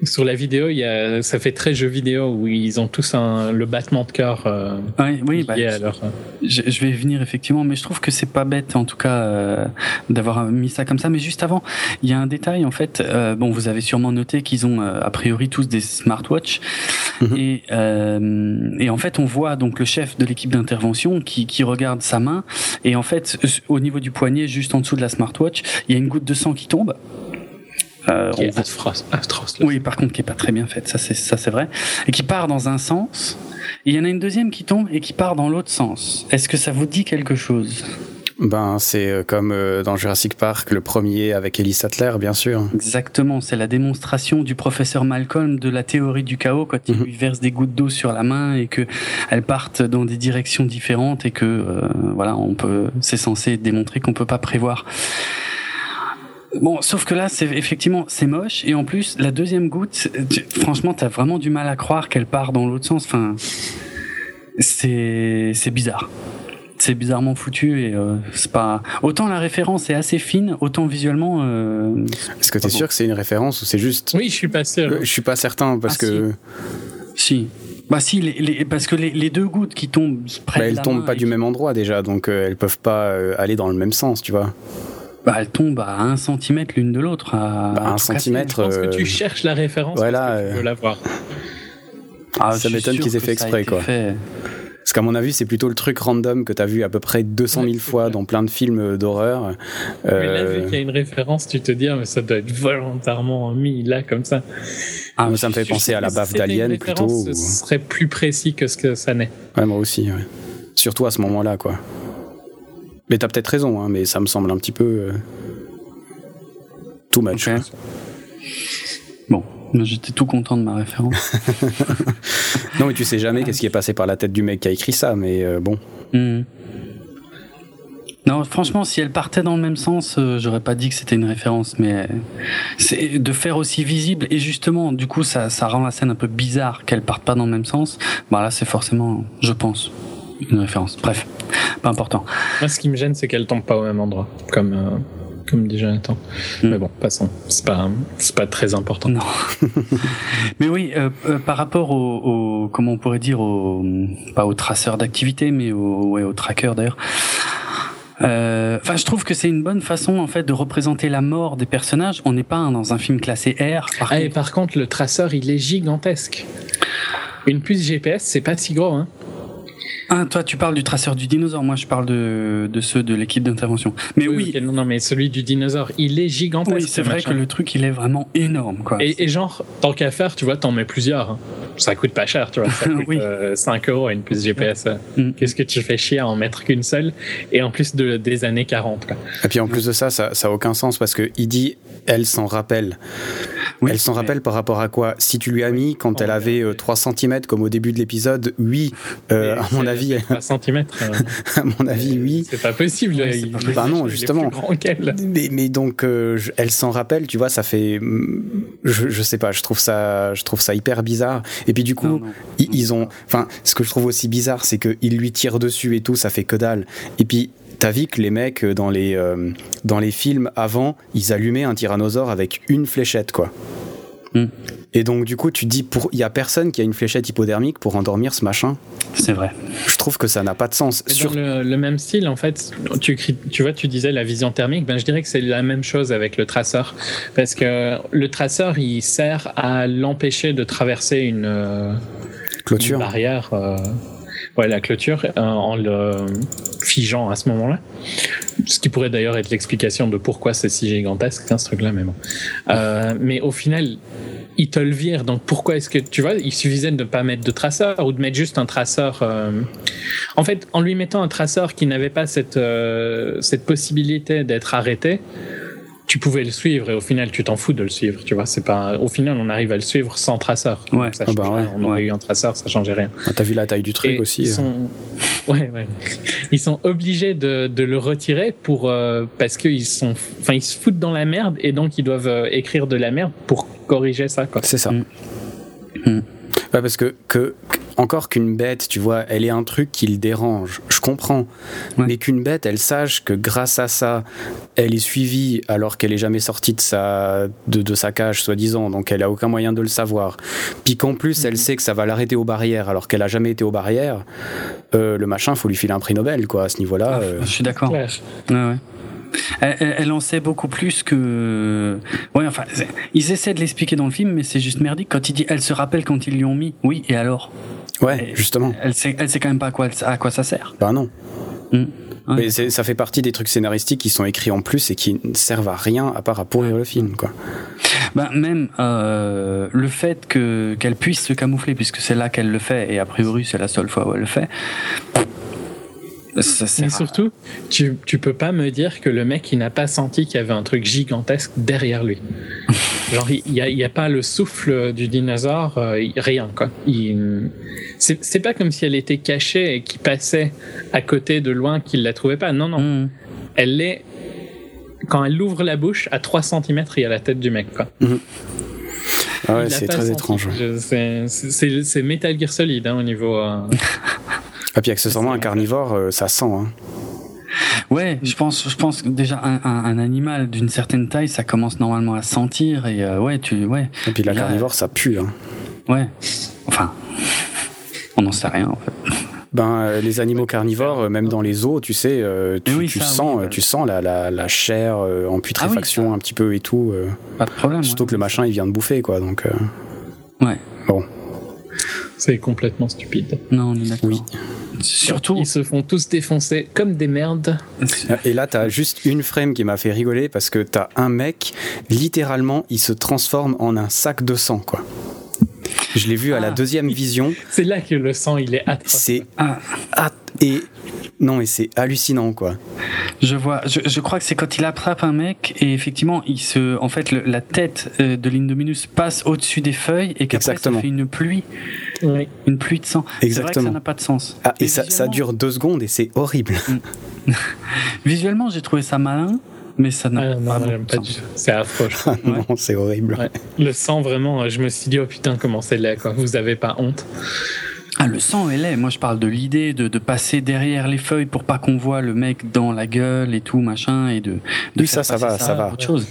sur la vidéo, il y a, ça fait très jeu vidéo où ils ont tous un, le battement de cœur. Euh, oui, bah, euh, je, je, vais venir effectivement, mais je trouve que c'est pas bête en tout cas euh, d'avoir mis ça comme ça. Mais juste avant, il y a un détail en fait. Euh, bon, vous avez sûrement noté qu'ils ont euh, a priori tous des smartwatches mhm. et et en fait on voit donc le chef de l'équipe d'intervention qui, qui regarde sa main et en fait au niveau du poignet, juste en dessous de la smartwatch, il y a une goutte de sang qui tombe. Euh, Qui on est voit- atroce, atroce, là. Oui, par contre, qui est pas très bien faite, ça c'est ça c'est vrai, et qui part dans un sens. Il y en a une deuxième qui tombe et qui part dans l'autre sens. Est-ce que ça vous dit quelque chose? Ben, c'est euh, comme euh, dans Jurassic Park, le premier avec Ellie Sattler, bien sûr. Exactement, c'est la démonstration du professeur Malcolm de la théorie du chaos quand il Mhm. lui verse des gouttes d'eau sur la main et que elles partent dans des directions différentes et que euh, voilà, on peut, c'est censé démontrer qu'on peut pas prévoir. Bon, sauf que là, c'est effectivement c'est moche et en plus la deuxième goutte, tu- franchement, t'as vraiment du mal à croire qu'elle part dans l'autre sens. Enfin, c'est c'est bizarre. C'est bizarrement foutu et euh, c'est pas autant la référence est assez fine, autant visuellement. Euh, Est-ce que t'es sûr que c'est une référence ou c'est juste Oui, je suis pas sûr. Je suis pas certain parce Ah, que Si. Bah si, les, les- parce que les, les deux gouttes qui tombent près bah, de elles la tombent main pas du qui- même endroit déjà, donc euh, elles peuvent pas euh, aller dans le même sens, tu vois. Bah elles tombent à un centimètre l'une de l'autre. À, Bah, un centimètre, Je pense que euh, tu cherches la référence voilà, parce que tu euh, veux la voir. Ah, ça m'étonne qu'ils aient fait exprès, quoi. fait. Parce qu'à mon avis, c'est plutôt le truc random que t'as vu à peu près 200 000 Ouais, c'est fois dans plein de films d'horreur. Mais là, Euh, vu qu'il y a une référence, tu te dis, ah, mais ça doit être volontairement mis là, comme ça. Ah, moi, ça me fait penser à la Si une d'Alien plutôt. Ce ou- serait plus précis que ce que ça n'est. Ouais, moi aussi, ouais. Surtout à ce moment-là, quoi. Mais t'as peut-être raison, hein, mais ça me semble un petit peu. euh, Too much. Bon, j'étais tout content de ma référence. Non, mais tu sais jamais qu'est-ce qui est passé par la tête du mec qui a écrit ça, mais euh, bon. Hmm. Non, franchement, si elle partait dans le même sens, euh, j'aurais pas dit que c'était une référence, mais euh, c'est de faire aussi visible et justement, du coup, ça, ça rend la scène un peu bizarre qu'elle parte pas dans le même sens. Bah là, c'est forcément, je pense, une référence. Bref, pas important. Moi, ce qui me gêne, c'est qu'elle tombe pas au même endroit, comme, euh, comme dit Jonathan. Mm. Mais bon, passons. C'est pas, c'est pas très important. Non. mais oui, euh, euh, par rapport au, au- comment on pourrait dire, au, pas au traceur d'activité, mais au, ouais, au tracker d'ailleurs. Euh, Enfin, je trouve que c'est une bonne façon en fait de représenter la mort des personnages. On n'est pas hein, dans un film classé R. Par Ah, et par contre, le traceur, il est gigantesque. Une puce GPS, c'est pas si gros, hein. Ah, toi, tu parles du traceur du dinosaure. Moi, je parle de, de ceux de l'équipe d'intervention. Mais oui, non, non, mais celui du dinosaure, il est gigantesque. oui, c'est ce vrai machin. que le truc, il est vraiment énorme, quoi. Et, et genre, tant qu'à faire, tu vois, t'en mets plusieurs. hein. Ça coûte pas cher, tu vois. Ça coûte Oui. euh, 5 euros une puce GPS. Mm. Qu'est-ce que tu fais chier à en mettre qu'une seule? Et en plus de, des années 40, quoi. Et puis en plus de ça, ça, ça a aucun sens parce que il dit, elle s'en rappelle. Oui, elle s'en rappelle par rapport à quoi? Si tu lui as mis quand elle avait euh, 3 cm comme au début de l'épisode, oui. Euh, à mon avis, 3 cm. à mon avis, oui. C'est pas possible. Ouais, il- pas possible. Bah non, justement. Mais, mais donc, euh, je- elle s'en rappelle, tu vois, ça fait, mm, je, je sais pas, je trouve ça, je trouve ça hyper bizarre. Et puis du coup, Non, non. ils, ils ont, enfin, ce que je trouve aussi bizarre, c'est qu'ils lui tirent dessus et tout, ça fait que dalle. Et puis, t'as vu que les mecs euh, dans les, euh, dans les films avant, ils allumaient un tyrannosaure avec une fléchette, quoi. Mm. Et donc, du coup, tu dis, pour, il y a personne qui a une fléchette hypodermique pour endormir ce machin. C'est vrai. Je trouve que ça n'a pas de sens. Mais Sur- Dans le, le même style, en fait, tu, vois, tu disais la vision thermique, ben, je dirais que c'est la même chose avec le traceur. Parce que le traceur, il sert à l'empêcher de traverser une, euh, une clôture. barrière, euh, ouais, la clôture, euh, en le figeant à ce moment-là. Ce qui pourrait d'ailleurs être l'explication de pourquoi c'est si gigantesque, hein, ce truc-là, mais bon. Euh, mais au final, il te le vire, donc pourquoi est-ce que, tu vois, il suffisait de ne pas mettre de traceur ou de mettre juste un traceur. euh, En fait, en lui mettant un traceur qui n'avait pas cette, cette possibilité d'être arrêté, tu pouvais le suivre et au final tu t'en fous de le suivre tu vois c'est pas au final on arrive à le suivre sans traceur Ouais. ça Ah bah ouais, on aurait ouais. eu un traceur ça changeait rien Ah, T'as vu la taille du truc et aussi. ils euh. sont ouais, ouais. ils sont obligés de, de le retirer pour euh, parce qu'ils sont enfin ils se foutent dans la merde et donc ils doivent euh, écrire de la merde pour corriger ça quoi C'est ça. Mm. Mm. Ouais, parce que, que encore qu'une bête, tu vois, elle est un truc qui le dérange. Je comprends. Ouais. Mais qu'une bête, elle sache que grâce à ça, elle est suivie alors qu'elle est jamais sortie de sa, de, de sa cage, soi-disant. Donc elle a aucun moyen de le savoir. Puis qu'en plus, elle sait que ça va l'arrêter aux barrières alors qu'elle a jamais été aux barrières. euh, le machin, faut lui filer un prix Nobel, quoi, à ce niveau-là. Ah, euh. Je suis d'accord. Ouais, ouais. Elle, en sait beaucoup plus que. Ouais, enfin, ils essaient de l'expliquer dans le film, mais c'est juste merdique. Quand il dit, elle se rappelle quand ils lui ont mis. Oui, et alors? Ouais, justement. Elle sait, elle sait quand même pas à quoi, à quoi ça sert. Bah non. Mm. Ouais. Mais ça fait partie des trucs scénaristiques qui sont écrits en plus et qui ne servent à rien à part à pourrir le film, quoi. Ben, même euh, le fait que qu'elle puisse se camoufler, puisque c'est là qu'elle le fait, et a priori c'est la seule fois où elle le fait. Ça Mais surtout, tu, tu peux pas me dire que le mec, il n'a pas senti qu'il y avait un truc gigantesque derrière lui. Genre, il n'y a, y a pas le souffle du dinosaure, euh, rien, quoi. C'est pas comme si elle était cachée et qu'il passait à côté de loin qu'il la trouvait pas. Non, non. Mm. Elle est. Quand elle ouvre la bouche, à 3 cm, il y a la tête du mec, quoi. Ah ouais, c'est très senti. étrange. C'est Metal Gear Solid hein, au niveau. euh, Ah, puis accessoirement, un carnivore, euh, ça sent. Hein. Ouais, je pense, je pense que déjà un, un, un animal d'une certaine taille, ça commence normalement à sentir et euh, ouais, tu, ouais, Et puis la Là, carnivore, ça pue. Hein. ouais. Enfin, on n'en sait rien en fait. Ben, euh, les animaux carnivores, euh, même dans les eaux, tu sais, tu, Mais oui, tu ça, sens, oui, bah. tu sens la, la, la chair en putréfaction ça. un petit peu et tout. Pas de problème. surtout ouais. que le machin, il vient de bouffer, quoi. Donc, Ouais. C'est complètement stupide. Non, on est d'accord. Oui. Surtout. Ils se font tous défoncer comme des merdes. Et là, t'as juste une frame qui m'a fait rigoler parce que t'as un mec, littéralement, il se transforme en un sac de sang, quoi. Je l'ai vu à la Ah. deuxième vision. C'est là que le sang, il est atroce. C'est Ah, ah, et non, mais c'est hallucinant, quoi. je vois. Je, je crois que c'est quand il attrape un mec et effectivement, il se, en fait, le- la tête euh, de l'Indominus passe au-dessus des feuilles et qu'après ça fait une pluie, Oui. une pluie de sang. C'est vrai que Exactement. ça n'a pas de sens. Ah, et ça, dure deux secondes et c'est horrible. Visuellement, j'ai trouvé ça malin, mais ça n'a Ah, pas de pas sens. du tout. C'est affreux. non, c'est horrible. Ouais. Le sang, vraiment, je me suis dit, oh putain, comment c'est laid, quoi. Vous avez pas honte. Ah, le sang est laid. Moi, je parle de l'idée de, de passer derrière les feuilles pour pas qu'on voit le mec dans la gueule et tout, machin, et de. de Oui, faire ça, ça passer va, ça à va. Autre chose.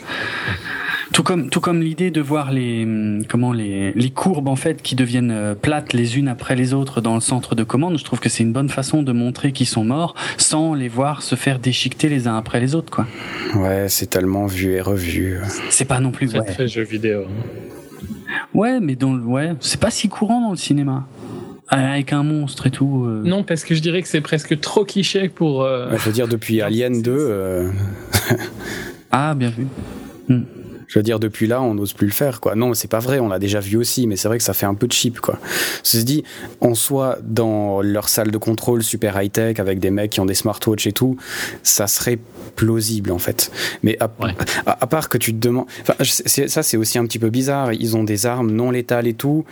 Tout comme, tout comme l'idée de voir les, hum, comment les, les courbes en fait qui deviennent euh, plates les unes après les autres dans le centre de commande. Je trouve que c'est une bonne façon de montrer qu'ils sont morts sans les voir se faire déchiqueter les uns après les autres, quoi. Ouais, c'est tellement vu et revu. C'est pas non plus. C'est Ouais, très jeu vidéo. ouais mais dans le, ouais, c'est pas si courant dans le cinéma. Avec un monstre et tout. euh. Non, parce que je dirais que c'est presque trop cliché pour. euh, Ouais, je veux dire, depuis Alien 2, euh, Ah, bien vu. je veux dire, depuis là, on n'ose plus le faire, quoi. Non, c'est pas vrai, on l'a déjà vu aussi, mais c'est vrai que ça fait un peu cheap, quoi. Ceci dit, en soi, dans leur salle de contrôle super high-tech, avec des mecs qui ont des smartwatches et tout, ça serait plausible, en fait. Mais à, Ouais. à, à part que tu te demandes... Enfin, ça, c'est aussi un petit peu bizarre. Ils ont des armes non létales et tout.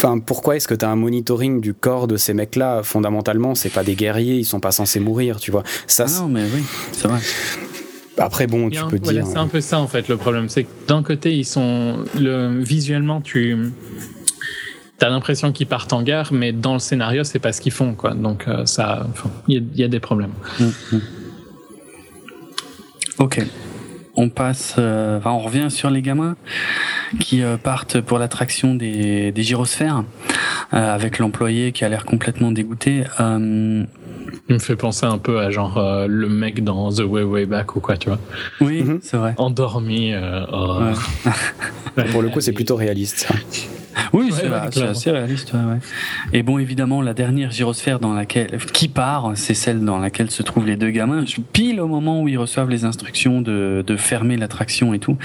Enfin, pourquoi est-ce que tu as un monitoring du corps de ces mecs-là Fondamentalement, c'est pas des guerriers, ils sont pas censés mourir, tu vois. Ça, Ah non, mais oui, c'est vrai. après, bon, tu peux voilà, dire. c'est un peu ça en fait le problème, c'est que d'un côté ils sont le visuellement tu as l'impression qu'ils partent en guerre, mais dans le scénario c'est pas ce qu'ils font quoi. Donc euh, ça, il y, a- il y a des problèmes. Ok. On passe, euh, enfin, on revient sur les gamins qui euh, partent pour l'attraction des, des gyrosphères euh, avec l'employé qui a l'air complètement dégoûté. Euh, Il me fait penser un peu à genre euh, le mec dans The Way Way Back ou quoi, tu vois, oui, Mhm. c'est vrai. endormi. euh, oh. Ouais. Pour le coup, c'est plutôt réaliste. Oui, c'est ouais, c'est assez réaliste. ouais, ouais. Et bon, évidemment, la dernière gyrosphère dans laquelle qui part, c'est celle dans laquelle se trouvent les deux gamins, pile au moment où ils reçoivent les instructions de, de fermer l'attraction et tout.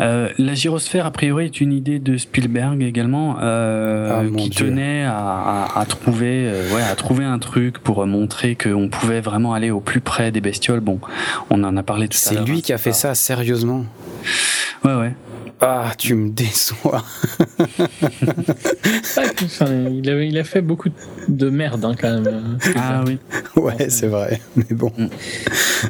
Euh, la gyrosphère, a priori, est une idée de Spielberg également, euh, Ah, qui Dieu. tenait à, à, à trouver, euh, ouais, à trouver un truc pour montrer qu'on pouvait vraiment aller au plus près des bestioles. Bon, on en a parlé tout à C'est l'heure. lui hein, qui a c'est fait ça, sérieusement? Ouais, ouais. Ah, tu me déçois. Enfin, il, a, il a fait beaucoup de merde hein, quand même. Ah oui. Ouais, c'est vrai. Mais bon. Mm.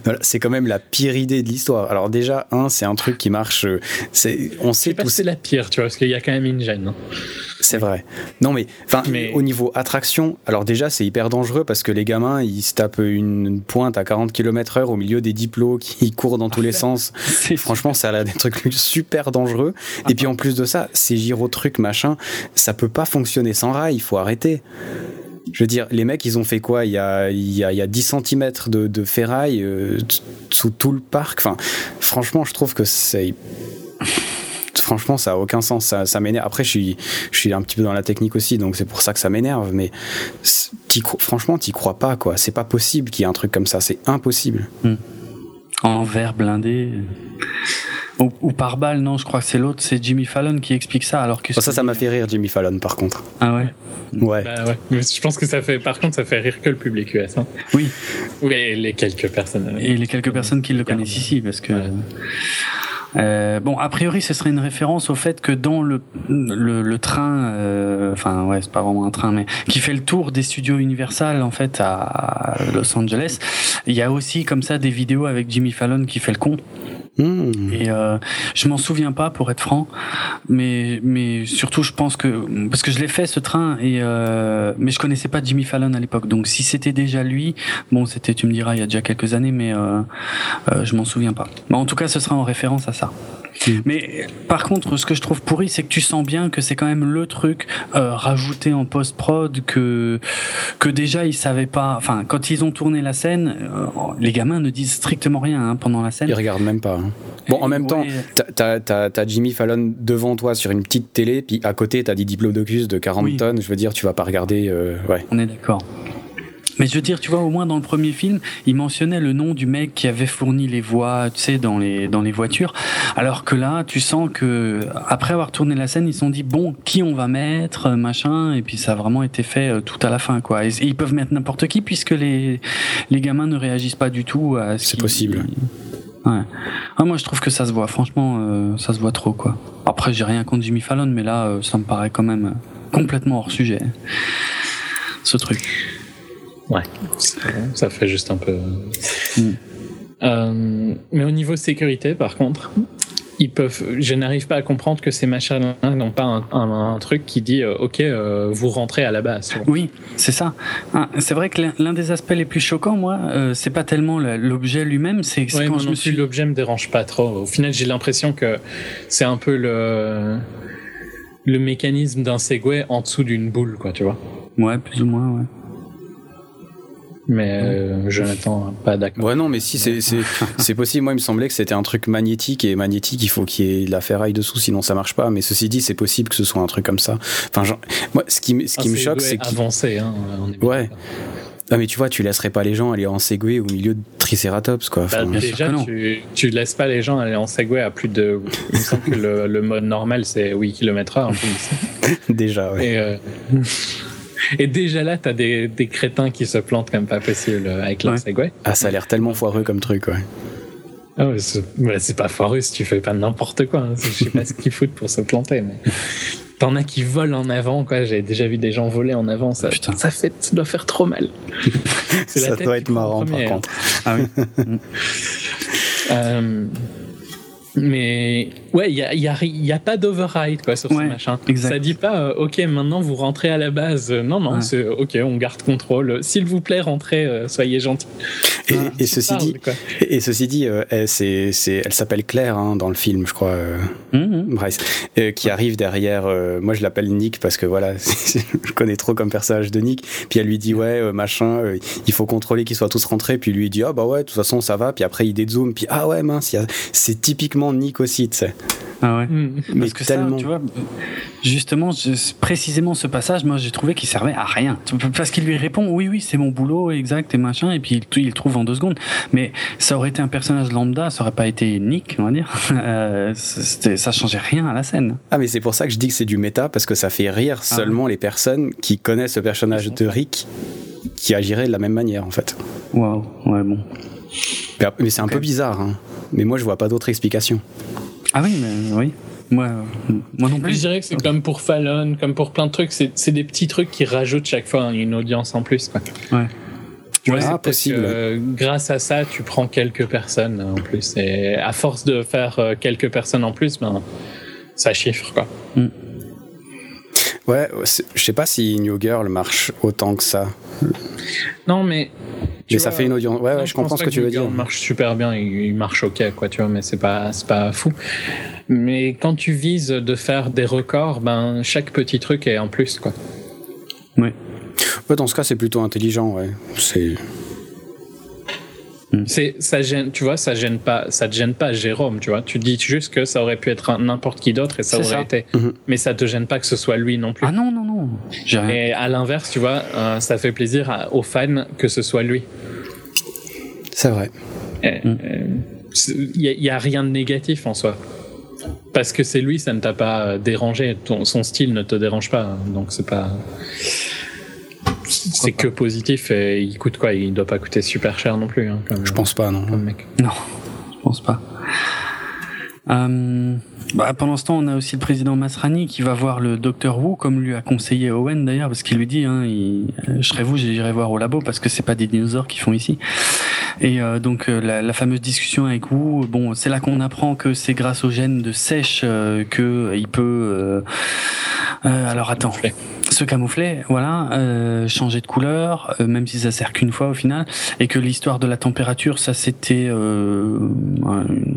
Voilà, c'est quand même la pire idée de l'histoire. Alors déjà, un, c'est un truc qui marche. euh, C'est, on sait pas c'est la pire, tu vois, parce qu'il y a quand même une gêne. hein. C'est vrai. Non, mais, enfin, Mais- au niveau attraction, alors déjà, c'est hyper dangereux parce que les gamins, ils se tapent une pointe à 40 km heure au milieu des diplômes qui courent dans tous les sens. C'est Franchement, ça a des trucs super dangereux. Et puis en plus de ça, ces gyro trucs machin, ça peut pas fonctionner sans rail. Il faut arrêter. Je veux dire, les mecs, ils ont fait quoi il y, a, il, y a, il y a 10 cm de, de ferraille euh, sous tout le parc? Enfin, franchement, je trouve que c'est. Franchement, ça a aucun sens. Ça, m'énerve. Après, je suis, je suis un petit peu dans la technique aussi, donc c'est pour ça que ça m'énerve. Mais franchement, t'y crois pas, quoi. C'est pas possible qu'il y ait un truc comme ça. C'est impossible. Hmm. En verre blindé. Ou, par balle, non, je crois que c'est l'autre, c'est Jimmy Fallon qui explique ça. Alors que oh, ça, ça m'a fait rire, Jimmy Fallon, par contre. Ah ouais? Ouais. Bah ouais. Mais je pense que ça fait, par contre, ça fait rire que le public US. Hein. Oui. Oui, les quelques personnes. Et les quelques personnes qui le connaissent ici, parce que. Euh, bon, a priori, ce serait une référence au fait que dans le le, le train, euh, enfin ouais, c'est pas vraiment un train, mais qui fait le tour des studios Universal en fait à Los Angeles, il y a aussi comme ça des vidéos avec Jimmy Fallon qui fait le con. Mmh. Et euh, je m'en souviens pas pour être franc, mais mais surtout je pense que parce que je l'ai fait ce train et euh, mais je connaissais pas Jimmy Fallon à l'époque. Donc si c'était déjà lui, bon c'était tu me diras il y a déjà quelques années, mais euh, euh je m'en souviens pas. Mais en tout cas ce sera en référence à ça. Mais par contre, ce que je trouve pourri, c'est que tu sens bien que c'est quand même le truc euh, rajouté en post-prod que que déjà ils savaient pas. Enfin, quand ils ont tourné la scène, euh, les gamins ne disent strictement rien hein, pendant la scène. Ils regardent même pas. Hein. Bon, en même temps, t'as as, Jimmy Fallon devant toi sur une petite télé, puis à côté t'as des diplodocus de 40 tonnes. Je veux dire, tu vas pas regarder. Euh, ouais. On est d'accord. Mais je veux dire, tu vois, au moins dans le premier film, il mentionnait le nom du mec qui avait fourni les voix, tu sais, dans les dans les voitures. Alors que là, tu sens que après avoir tourné la scène, ils se sont dit bon, qui on va mettre, machin, et puis ça a vraiment été fait euh, tout à la fin, quoi. Et, ils peuvent mettre n'importe qui puisque les les gamins ne réagissent pas du tout à ce C'est possible. Ouais. Ah, moi, je trouve que ça se voit. Franchement, euh, ça se voit trop, quoi. Après, j'ai rien contre Jimmy Fallon, mais là, euh, ça me paraît quand même complètement hors sujet. Ce truc. Ouais, ça fait juste un peu. Mm. Euh, mais au niveau sécurité, par contre, ils peuvent. Je n'arrive pas à comprendre que ces machins n'ont pas un, truc qui dit euh, OK, euh, vous rentrez à la base. Oui, c'est ça. Ah, c'est vrai que l'un des aspects les plus choquants, moi, c'est pas tellement l'objet lui-même, c'est quand je me suis. L'objet me dérange pas trop. Au final, j'ai l'impression que c'est un peu le le mécanisme d'un Segway en dessous d'une boule, quoi, tu vois. Ouais, plus ou moins, ouais mais euh, Jonathan pas d'accord. Ouais non mais si c'est c'est possible moi il me semblait que c'était un truc magnétique et magnétique il faut qu'il y ait de la ferraille dessous sinon ça marche pas mais ceci dit c'est possible que ce soit un truc comme ça. Enfin genre, moi ce qui ce qui me choque c'est avancé hein, ouais. Ah mais tu vois, tu laisserais pas les gens aller en Segway au milieu de Triceratops quoi. Bah, déjà, tu, tu laisses pas les gens aller en Segway à plus de. Il me semble que le, le mode normal c'est 8 km/h. déjà, ouais. Et, euh... Et déjà là, t'as des, des crétins qui se plantent comme pas possible euh, avec leur Segway. Ah, ça a l'air tellement foireux comme truc, ouais. Ah ouais, c'est pas foireux si tu fais pas n'importe quoi. Hein. Je sais pas ce qu'ils foutent pour se planter, mais t'en as qui volent en avant, quoi. J'ai déjà vu des gens voler en avant. Ça, Putain. ça fait, ça doit faire trop mal. ça doit être marrant, par contre. Ah oui. euh, mais ouais, il y a, y, a, y a, pas d'override quoi sur ce machin. Ça dit pas euh, ok maintenant vous rentrez à la base. Non non, c'est ok on garde contrôle. S'il vous plaît rentrez, euh, soyez gentil. Et, et, ceci dit, et, ceci dit, elle, c'est, elle s'appelle Claire hein, dans le film, je crois, mm-hmm. Bryce, qui arrive derrière. moi je l'appelle Nick parce que voilà, je connais trop comme personnage de Nick. Puis elle lui dit ouais machin, il faut contrôler qu'ils soient tous rentrés. Puis lui il dit ah bah ouais de toute façon ça va. Puis après il dézoome. Puis ah ouais mince, c'est typiquement Nick aussi, tu sais. Ah ouais. Mm. Mais Parce que tellement... tu vois, justement, précisément ce passage, moi j'ai trouvé qu'il servait à rien. Parce qu'il lui répond oui, oui, c'est mon boulot, exact, et machin, et puis il, le trouve en deux secondes. Mais ça aurait été un personnage lambda, ça aurait pas été Nick, on va dire. Euh, ça changeait rien à la scène. Ah, mais c'est pour ça que je dis que c'est du méta, parce que ça fait rire ah seulement les personnes qui connaissent le personnage de Rick qui agirait de la même manière, en fait. Waouh, ouais, bon. Mais c'est un peu bizarre, hein. mais moi je vois pas d'autre explication. Ah oui, mais oui. Moi, moi non plus. Je dirais que c'est comme pour Fallon, comme pour plein de trucs, c'est des petits trucs qui rajoutent chaque fois une audience en plus. Quoi. Ouais. Tu vois, ah, possible. grâce à ça, tu prends quelques personnes en plus. Et à force de faire euh, quelques personnes en plus, ben, ça chiffre. Quoi. Mm. Ouais, je sais pas si New Girl marche autant que ça. Non, mais. Mais ça fait une audience. Ouais, ouais je, comprends ce que, tu veux dire. Il marche super bien, il, marche ok, quoi, tu vois, mais c'est pas, pas fou. Mais quand tu vises de faire des records, ben, chaque petit truc est en plus, quoi. Ouais. Ouais, dans ce cas, c'est plutôt intelligent, ouais. C'est. Mm. C'est ça gêne, tu vois, ça gêne pas, ça te gêne pas Jérôme, tu vois. Tu dis juste que ça aurait pu être n'importe qui d'autre et ça aurait été, mm-hmm. mais ça te gêne pas que ce soit lui non plus. Ah non non non. Et à l'inverse, tu vois, euh, ça fait plaisir aux fans que ce soit lui. C'est vrai. Il mm. y, a rien de négatif en soi. Parce que c'est lui, ça ne t'a pas dérangé. Ton, son style ne te dérange pas, hein. donc c'est pas c'est que positif et il coûte quoi? Il doit pas coûter super cher non plus. Hein, je pense pas, non. Mec. Non, je pense pas. Euh, bah, pendant ce temps, on a aussi le président Masrani qui va voir le docteur Wu, comme lui a conseillé Owen d'ailleurs, parce qu'il lui dit, hein, il, je serai vous, j'irai voir au labo parce que c'est pas des dinosaures qui font ici. Et euh, donc euh, la, la, fameuse discussion avec Wu, bon, c'est là qu'on apprend que c'est grâce au gène de sèche euh, que il peut. alors attends se camoufler, voilà, euh, changer de couleur, euh, même si ça sert qu'une fois au final, et que l'histoire de la température, ça c'était euh,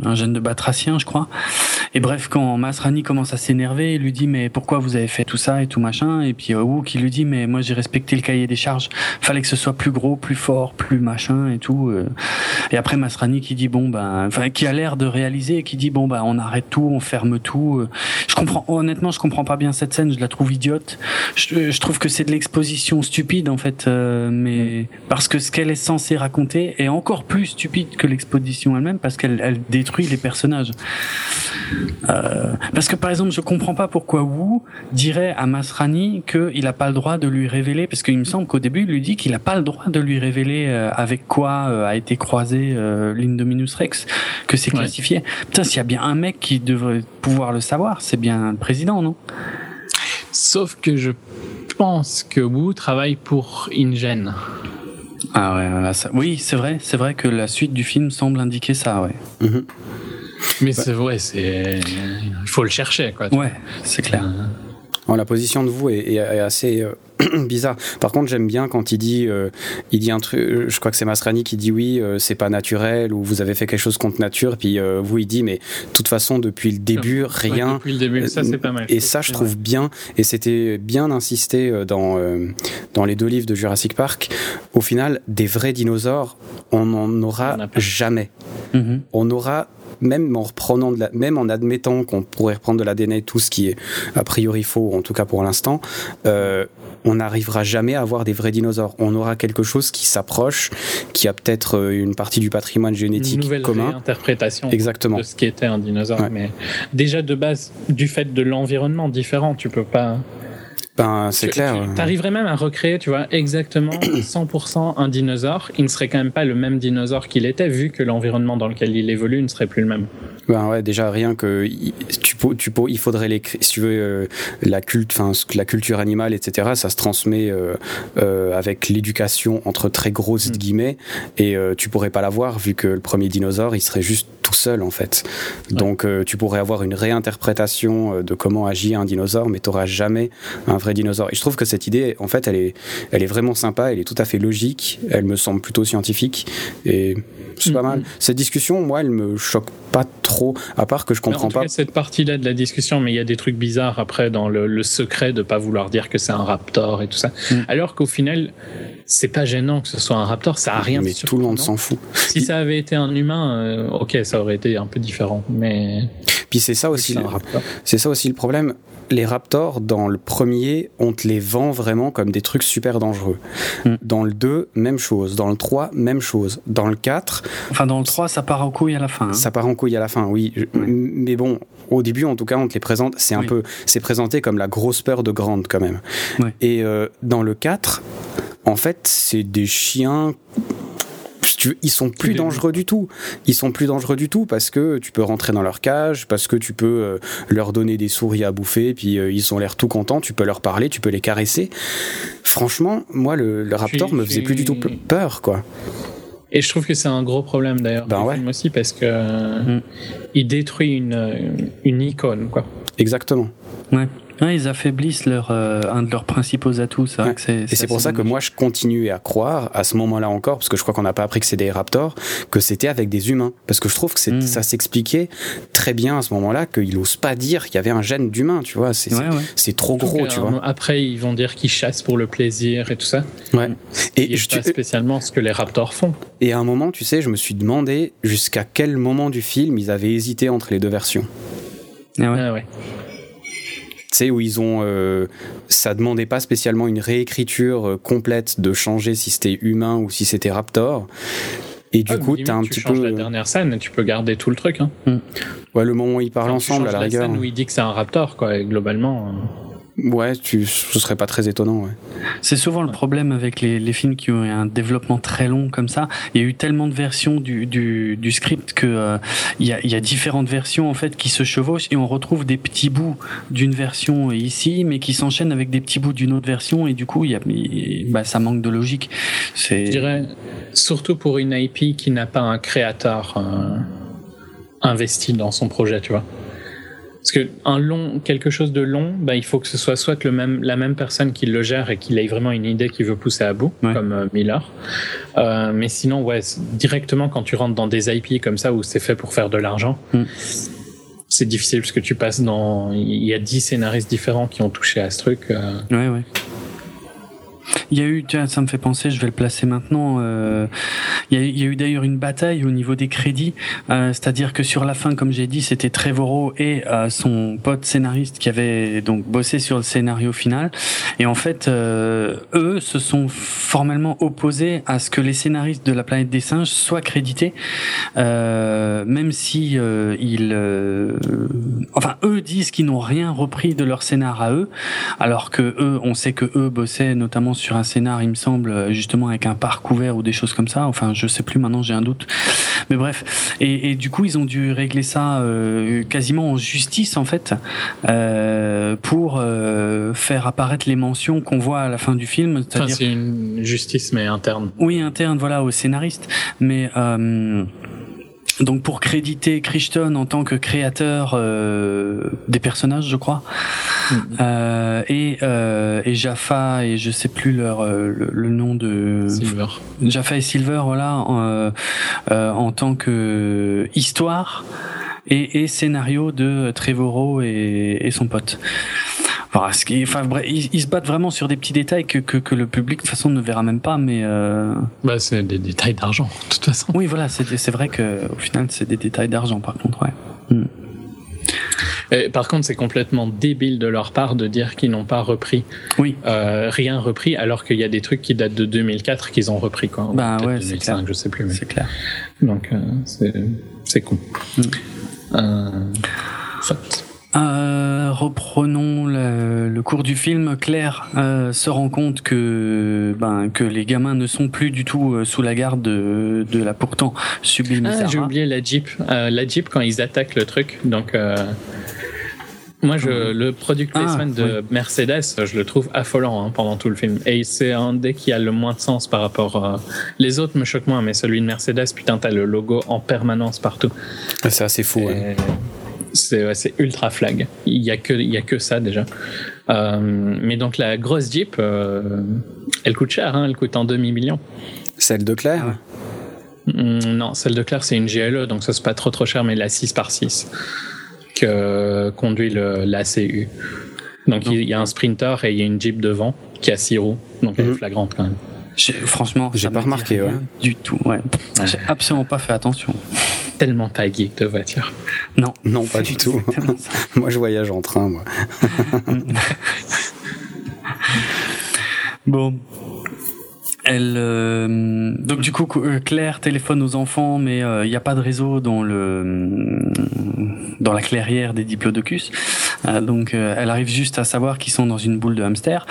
un gène de batracien, je crois. Et bref, quand Masrani commence à s'énerver, il lui dit mais pourquoi vous avez fait tout ça et tout machin, et puis Wu qui lui dit mais moi j'ai respecté le cahier des charges, fallait que ce soit plus gros, plus fort, plus machin et tout. Et après Masrani qui dit bon ben, enfin qui a l'air de réaliser, qui dit bon ben on arrête tout, on ferme tout. Je comprends honnêtement, je comprends pas bien cette scène, je la trouve idiote trouve que c'est de l'exposition stupide en fait, euh, mais parce que ce qu'elle est censée raconter est encore plus stupide que l'exposition elle-même parce qu'elle elle détruit les personnages. Euh, parce que par exemple, je comprends pas pourquoi Wu dirait à Masrani qu'il n'a pas le droit de lui révéler, parce qu'il me semble qu'au début il lui dit qu'il n'a pas le droit de lui révéler euh, avec quoi a été croisé l'Indominus Rex, que c'est classifié. Putain, s'il y a bien un mec qui devrait pouvoir le savoir, c'est bien le président, non? Sauf que je pense que Wu travaille pour InGen. Ah ouais, oui, c'est vrai, c'est vrai que la suite du film semble indiquer ça, ouais. Mhm. Mais c'est vrai, c'est il faut le chercher, quoi. Ouais, c'est clair. Euh, la position de vous est, assez euh, bizarre. Par contre, j'aime bien quand il dit, euh, il dit un truc. Euh, je crois que c'est Masrani qui dit oui, c'est pas naturel ou vous avez fait quelque chose contre nature. Puis vous, il dit mais de toute façon depuis le début rien. depuis le début, ça c'est pas mal. Et ça, je trouve bien. Et c'était bien insisté dans dans les deux livres de Jurassic Park. Au final, des vrais dinosaures, on n'en aura jamais. Mm-hmm. On aura même en reprenant de la, même en admettant qu'on pourrait reprendre de l'ADN, tout ce qui est a priori faux, en tout cas pour l'instant, euh, on n'arrivera jamais à avoir des vrais dinosaures. On aura quelque chose qui s'approche, qui a peut-être euh, une partie du patrimoine génétique une nouvelle commun. interprétation Exactement. de ce qui était un dinosaure. Mais déjà de base, du fait de l'environnement différent, tu peux pas. Ben, c'est clair. Tu arriverais même à recréer, tu vois, exactement 100% un dinosaure. Il ne serait quand même pas le même dinosaure qu'il était, vu que l'environnement dans lequel il évolue ne serait plus le même. Ben ouais, déjà rien que tu, tu, il faudrait les, si tu veux, euh, la culte, enfin la culture animale, etc. Ça se transmet euh, euh, avec l'éducation entre très grosses mm. guillemets, et tu pourrais pas l'avoir vu que le premier dinosaure, il serait juste tout seul en fait. Donc tu pourrais avoir une réinterprétation de comment agit un dinosaure, mais tu n'auras jamais un vrai dinosaure. Et je trouve que cette idée, en fait, elle est, elle est vraiment sympa, elle est tout à fait logique, elle me semble plutôt scientifique, et c'est pas mal. Cette discussion, moi, elle me choque pas trop, à part que je comprends pas. cette partie-là de la discussion, mais il y a des trucs bizarres après dans le, secret de pas vouloir dire que c'est un raptor et tout ça. Mm. Alors qu'au final, c'est pas gênant que ce soit un raptor, ça a rien. Mais tout le monde s'en fout. Si ça avait été un humain, euh, ok, ça aurait été un peu différent, mais. Puis c'est ça aussi. C'est ça aussi le problème les Raptors, dans le premier, on te les vend vraiment comme des trucs super dangereux. Hmm. Dans le 2, même chose. Dans le 3, même chose. Dans le 4. Enfin, dans le 3, ça part en couille à la fin. Hein. Ça part en couille à la fin, oui. Mais bon, au début, en tout cas, on te les présente. C'est un peu. C'est présenté comme la grosse peur de Grande, quand même. Et euh, dans le 4, en fait, c'est des chiens ils sont plus dangereux du tout. Ils sont plus dangereux du tout parce que tu peux rentrer dans leur cage, parce que tu peux euh, leur donner des souris à bouffer, puis euh, ils ont l'air tout contents, tu peux leur parler, tu peux les caresser. Franchement, moi, le, Raptor me faisait plus du tout peur, quoi. Et je trouve que c'est un gros problème d'ailleurs ben ouais. aussi parce que mm. il détruit une, une icône quoi. Exactement. Ouais. Ouais, ils affaiblissent leur, euh, un de leurs principaux atouts. Ça, ouais. Et c'est pour ça que moi, je continuais à croire, à ce moment-là encore, parce que je crois qu'on n'a pas appris que c'était des raptors, que c'était avec des humains. Parce que je trouve que mm. ça s'expliquait très bien à ce moment-là qu'il n'ose pas dire qu'il y avait un gène d'humain, tu vois. C'est ouais, ouais. trop gros, tu vois. Après, ils vont dire qu'ils chassent pour le plaisir et tout ça. Ouais. Et, et je pas spécialement ce que les raptors font. Et à un moment, tu sais, je me suis demandé jusqu'à quel moment du film ils avaient hésité entre les deux versions. Ah ouais. Ah ouais sais, où ils ont. Euh, ça demandait pas spécialement une réécriture euh, complète de changer si c'était humain ou si c'était Raptor. Et du ah, coup, tu as un tu petit changes peu. la dernière scène, tu peux garder tout le truc. Hein. Ouais, le moment où ils parlent Quand ensemble, tu à la changes rigueur. scène où il dit que c'est un raptor, quoi, et globalement. euh, Ouais, tu, ce serait pas très étonnant, ouais. C'est souvent le problème avec les, les films qui ont eu un développement très long comme ça. Il y a eu tellement de versions du, du, du script que euh, il, y a, il y a différentes versions en fait qui se chevauchent et on retrouve des petits bouts d'une version ici, mais qui s'enchaînent avec des petits bouts d'une autre version et du coup il y a, il- bah, ça manque de logique. Je dirais, surtout pour une IP qui n'a pas un créateur euh, investi dans son projet, tu vois. Parce que un long, quelque chose de long, bah, il faut que ce soit soit que le même, la même personne qui le gère et qu'il ait vraiment une idée qu'il veut pousser à bout, Ouais. comme euh, Miller. Euh, mais sinon, ouais, directement quand tu rentres dans des IP comme ça où c'est fait pour faire de l'argent, Mm. c'est difficile parce que tu passes dans, il y a 10 scénaristes différents qui ont touché à ce truc. euh, Ouais, ouais. Il y a eu, ça me fait penser, je vais le placer maintenant. euh, il, y a, eu d'ailleurs une bataille au niveau des crédits, euh, c'est-à-dire que sur la fin, comme j'ai dit, c'était Trevorrow et euh, son pote scénariste qui avaient donc bossé sur le scénario final. Et en fait, eux se sont formellement opposés à ce que les scénaristes de la planète des singes soient crédités, même si ils, enfin, eux disent qu'ils n'ont rien repris de leur scénar à eux, alors que eux, on sait que eux bossaient notamment sur un scénar, il me semble, justement avec un parc ouvert ou des choses comme ça. Enfin, je sais plus maintenant, j'ai un doute. Mais bref, et, et du coup, ils ont dû régler ça euh, quasiment en justice en fait, euh, pour euh, faire apparaître les mentions qu'on voit à la fin du film, Enfin, c'est-à-dire c'est une justice mais interne. oui, interne, voilà, au scénariste. Mais euh, donc pour créditer Crichton en tant que créateur euh, des personnages, je crois, euh, et, euh, et Jaffa et je sais plus leur euh, le, le nom de Silver. Jaffa et Silver, voilà, en, euh, euh, en tant que histoire et, et scénario de Trevorrow et, et son pote. Enfin, ce qui, enfin, bref, ils, ils se battent vraiment sur des petits détails que, que, que le public de toute façon ne verra même pas, mais euh, Bah, c'est des détails d'argent, de toute façon. oui, voilà, c'est vrai que au final c'est des détails d'argent par contre, ouais. Et par contre, c'est complètement débile de leur part de dire qu'ils n'ont pas repris, Oui, euh, rien repris, alors qu'il y a des trucs qui datent de 2004 qu'ils ont repris, quoi. Ou Bah ouais, c'est 2005, clair. je sais plus. Mais... c'est clair. Donc, euh, c'est, c'est cool. Mm. Euh, soit. Euh, reprenons le, le cours du film. Claire euh, se rend compte que ben que les gamins ne sont plus du tout euh, sous la garde de, de la pourtant sublime Ah, j'ai oublié la Jeep. Euh, la Jeep, quand ils attaquent le truc, donc. euh, Moi, je, le product Ah, placement de oui. Mercedes, je le trouve affolant hein, pendant tout le film. Et c'est un des qui a le moins de sens par rapport. à... Les autres me choquent moins, mais celui de Mercedes, putain, t'as le logo en permanence partout. C'est assez fou, ouais. C'est ouais, ultra flag. Il y a que il y a que ça déjà. Euh, mais donc la grosse Jeep, euh, elle coûte cher. Hein, elle coûte un demi million. Celle de Claire? Ah. Mm, non, celle de Claire c'est une GLE, donc ça c'est pas trop trop cher, mais la 6 par 6 que conduit le l'ACU. Donc il y a un Sprinter et il y a une Jeep devant qui a 6 roues, donc elle est Mhm. flagrante quand même. Franchement, J'ai pas remarqué, ouais. Du tout, ouais. J'ai absolument pas fait attention. Tellement pas geek de voiture. Non. Non, pas du tout. Moi, je voyage en train, moi. Bon. Elle, euh, donc du coup, euh, Claire téléphone aux enfants, mais euh, il n'y a pas de réseau dans le dans la clairière des diplodocus. Euh, donc, euh, elle arrive juste à savoir qu'ils sont dans une boule de hamster.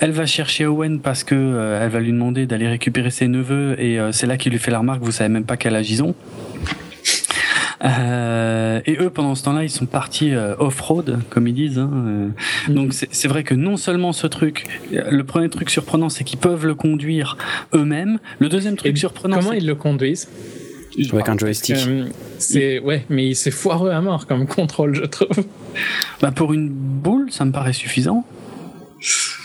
Elle va chercher Owen parce que euh, elle va lui demander d'aller récupérer ses neveux, et euh, c'est là qu'il lui fait la remarque. Vous savez même pas quel âge ils ont. Euh, et eux, pendant ce temps-là, ils sont partis euh, off-road, comme ils disent. hein, euh. Donc c'est vrai que non seulement ce truc, le premier truc surprenant, c'est qu'ils peuvent le conduire eux-mêmes. Le deuxième truc Et surprenant, Comment ils le conduisent? Avec un joystick. Euh, c'est ouais, mais c'est foireux à mort comme contrôle, je trouve. Bah pour une boule, ça me paraît suffisant.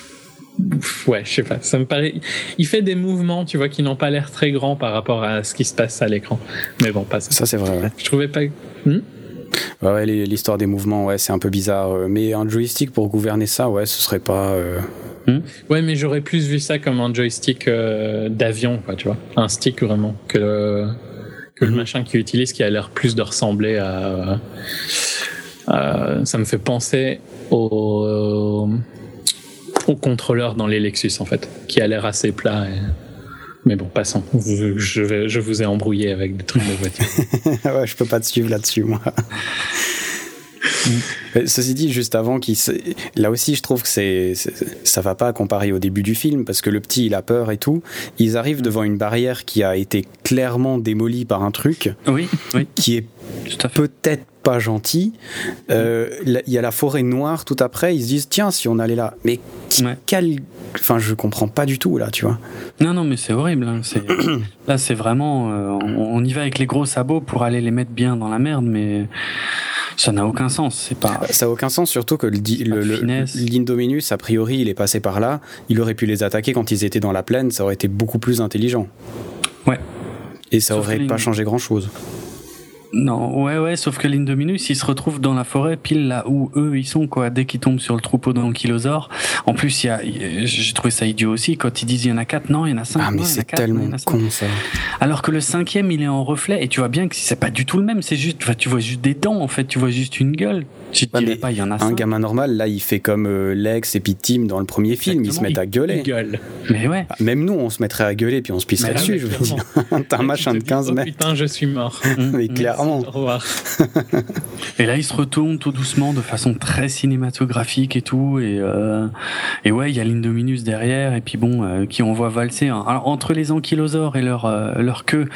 Ouais, je sais pas. Ça me paraît. Il fait des mouvements, tu vois, qui n'ont pas l'air très grands par rapport à ce qui se passe à l'écran. Mais bon, pas ça. Ça, c'est vrai, ouais. Je trouvais pas. Hmm? Ouais, l'histoire des mouvements, ouais, c'est un peu bizarre. euh, Mais un joystick pour gouverner ça, ouais, ce serait pas. euh, Ouais, mais j'aurais plus vu ça comme un joystick euh, d'avion, quoi, tu vois. Un stick vraiment que le, que le Mhm. machin qu'ils utilisent qui a l'air plus de ressembler à. à- ça me fait penser au au contrôleur dans les Lexus en fait, qui a l'air assez plat. et- Mais bon, passons. Je, vais, je vous ai embrouillé avec des trucs de voiture. ouais, je peux pas te suivre là-dessus, moi. Mais Ceci dit, juste avant, qu'il se- là aussi, je trouve que c'est, ça va pas comparer au début du film parce que le petit, il a peur et tout. Ils arrivent devant une barrière qui a été clairement démolie par un truc Oui, oui, qui est. peut-être pas gentil. Euh, Il y a la forêt noire tout après. Ils se disent tiens, si on allait là, mais Ouais. quel, enfin, je comprends pas du tout là, tu vois. Non, non, mais c'est horrible. hein, Là, c'est vraiment. euh, on, on y va avec les gros sabots pour aller les mettre bien dans la merde, mais ça n'a aucun sens. C'est pas. Ça a aucun sens, surtout que l'Indominus, a priori, il est passé par là. Il aurait pu les attaquer quand ils étaient dans la plaine. Ça aurait été beaucoup plus intelligent. Ouais. Et ça Sauf aurait pas changé grand chose. Non, ouais, ouais, sauf que l'Indominus, il se retrouve dans la forêt, pile là où eux ils sont, quoi, dès qu'ils tombent sur le troupeau d'ankylosaures. En plus, il y a, j'ai trouvé ça idiot aussi, quand ils disent il y en a quatre, non, il y en a cinq, Ah, mais c'est non, tellement con ça. Alors que le cinquième, il est en reflet, et tu vois bien que c'est pas du tout le même, c'est juste, tu vois juste des dents, en fait, tu vois juste une gueule. Tu te Ouais, mais pas, il y en a Un gamin normal, là, il fait comme euh, Lex et puis Tim dans le premier film. Ils se mettent à gueuler. Gueule. Mais ouais. Même nous, on se mettrait à gueuler puis on se pisserait là, dessus. Je veux dire. T'as un machin de te dis, 15 oh, mètres. Putain, je suis mort. Mais clairement. Au revoir. Et là, il se retourne tout doucement, de façon très cinématographique et tout. Et, euh, et ouais, il y a l'Indominus derrière, et puis bon, euh, qui envoie valser. hein. Alors, entre les ankylosaures et leur, euh, leur queue,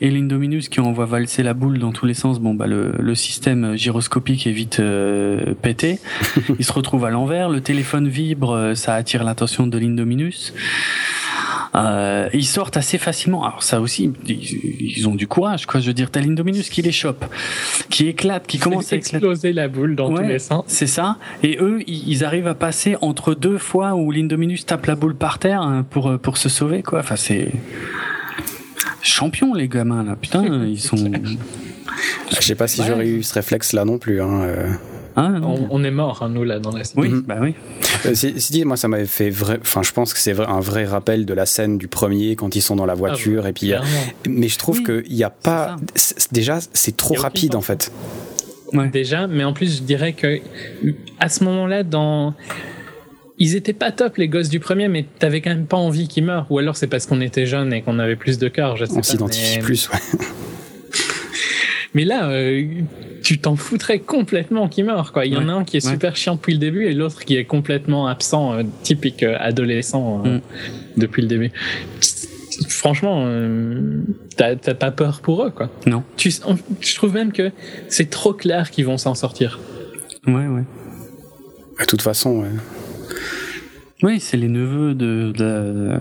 et l'Indominus qui envoie valser la boule dans tous les sens, bon, bah, le, le système gyroscopique est vite euh, pété. il se retrouve à l'envers, le téléphone vibre, euh, ça attire l'attention de l'Indominus. Euh, ils sortent assez facilement. Alors ça aussi, ils, ils ont du courage, quoi. Je veux dire, t'as l'Indominus qui les chope, qui éclate, qui commence à éclater. exploser la boule dans tous les sens. C'est ça. Et eux, ils arrivent à passer entre deux fois où l'Indominus tape la boule par terre hein, pour, pour se sauver, quoi. Enfin, c'est. Champions, les gamins, là. Putain, ils sont. Je sais pas si Ouais. j'aurais eu ce réflexe là non plus. Hein. Hein. On, on est mort, hein, nous, là, dans la Oui, Mhm. bah oui. Euh, dit, moi ça m'avait fait vrai. Enfin, je pense que c'est un vrai rappel de la scène du premier quand ils sont dans la voiture et puis. a-. Mais je trouve Oui, qu'il n'y a pas. Déjà, c'est trop rapide en fait. Ouais. Déjà, mais en plus, je dirais que à ce moment-là, dans. Ils étaient pas top, les gosses du premier, mais t'avais quand même pas envie qu'ils meurent. Ou alors c'est parce qu'on était jeunes et qu'on avait plus de cœur, je sais On s'identifie mais... plus. Ouais. Mais là, euh, tu t'en foutrais complètement qu'ils meurent, quoi. Il y en a un qui est Ouais. super chiant depuis le début et l'autre qui est complètement absent, euh, typique euh, adolescent euh, Mm. depuis le début. Franchement, euh, t'as t'as pas peur pour eux, quoi. Non. Tu, on- je trouve même que c'est trop clair qu'ils vont s'en sortir. Ouais, ouais. De toute façon, ouais. Oui, c'est les neveux de, de,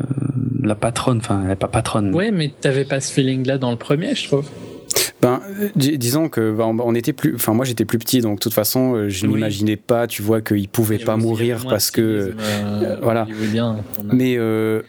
de la patronne. Enfin, elle est pas patronne. Ouais, mais t'avais pas ce feeling-là dans le premier, je trouve. Ben, euh, dis- disons que ben, on était plus. Enfin, moi j'étais plus petit, donc de toute façon, euh, je Oui. n'imaginais pas, tu vois, qu'il pouvait pas mourir parce que. voilà. Bien, Mais euh,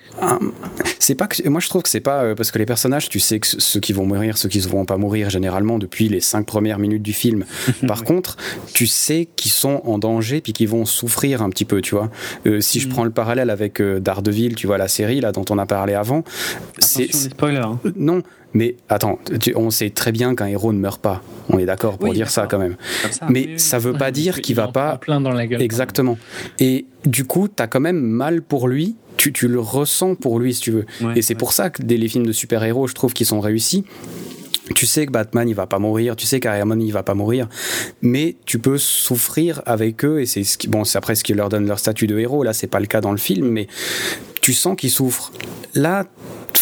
c'est pas que moi je trouve que c'est pas euh, parce que les personnages, tu sais que ce- ceux qui vont mourir, ceux qui ne vont pas mourir généralement depuis les cinq premières minutes du film. Par contre, tu sais qu'ils sont en danger puis qu'ils vont souffrir un petit peu, tu vois. Euh, si je Mm. prends le parallèle avec euh, Daredevil, tu vois la série là dont on a parlé avant, c'est les spoilers. hein. non. Mais attends, tu- on sait très bien qu'un héros ne meurt pas. On est d'accord pour Oui, dire ça quand même. Ça. Mais Oui, ça veut pas dire qu'il va pas plein dans la gueule. Exactement. Et du coup, t'as quand même mal pour lui. Tu, tu le ressens pour lui, si tu veux. Ouais, et c'est ouais. pour ça que dès les films de super-héros, je trouve qu'ils sont réussis. Tu sais que Batman il va pas mourir, tu sais qu'Iron il va pas mourir, mais tu peux souffrir avec eux et c'est ce qui, bon c'est après ce qui leur donne leur statut de héros. Là c'est pas le cas dans le film, mais tu sens qu'ils souffrent. Là,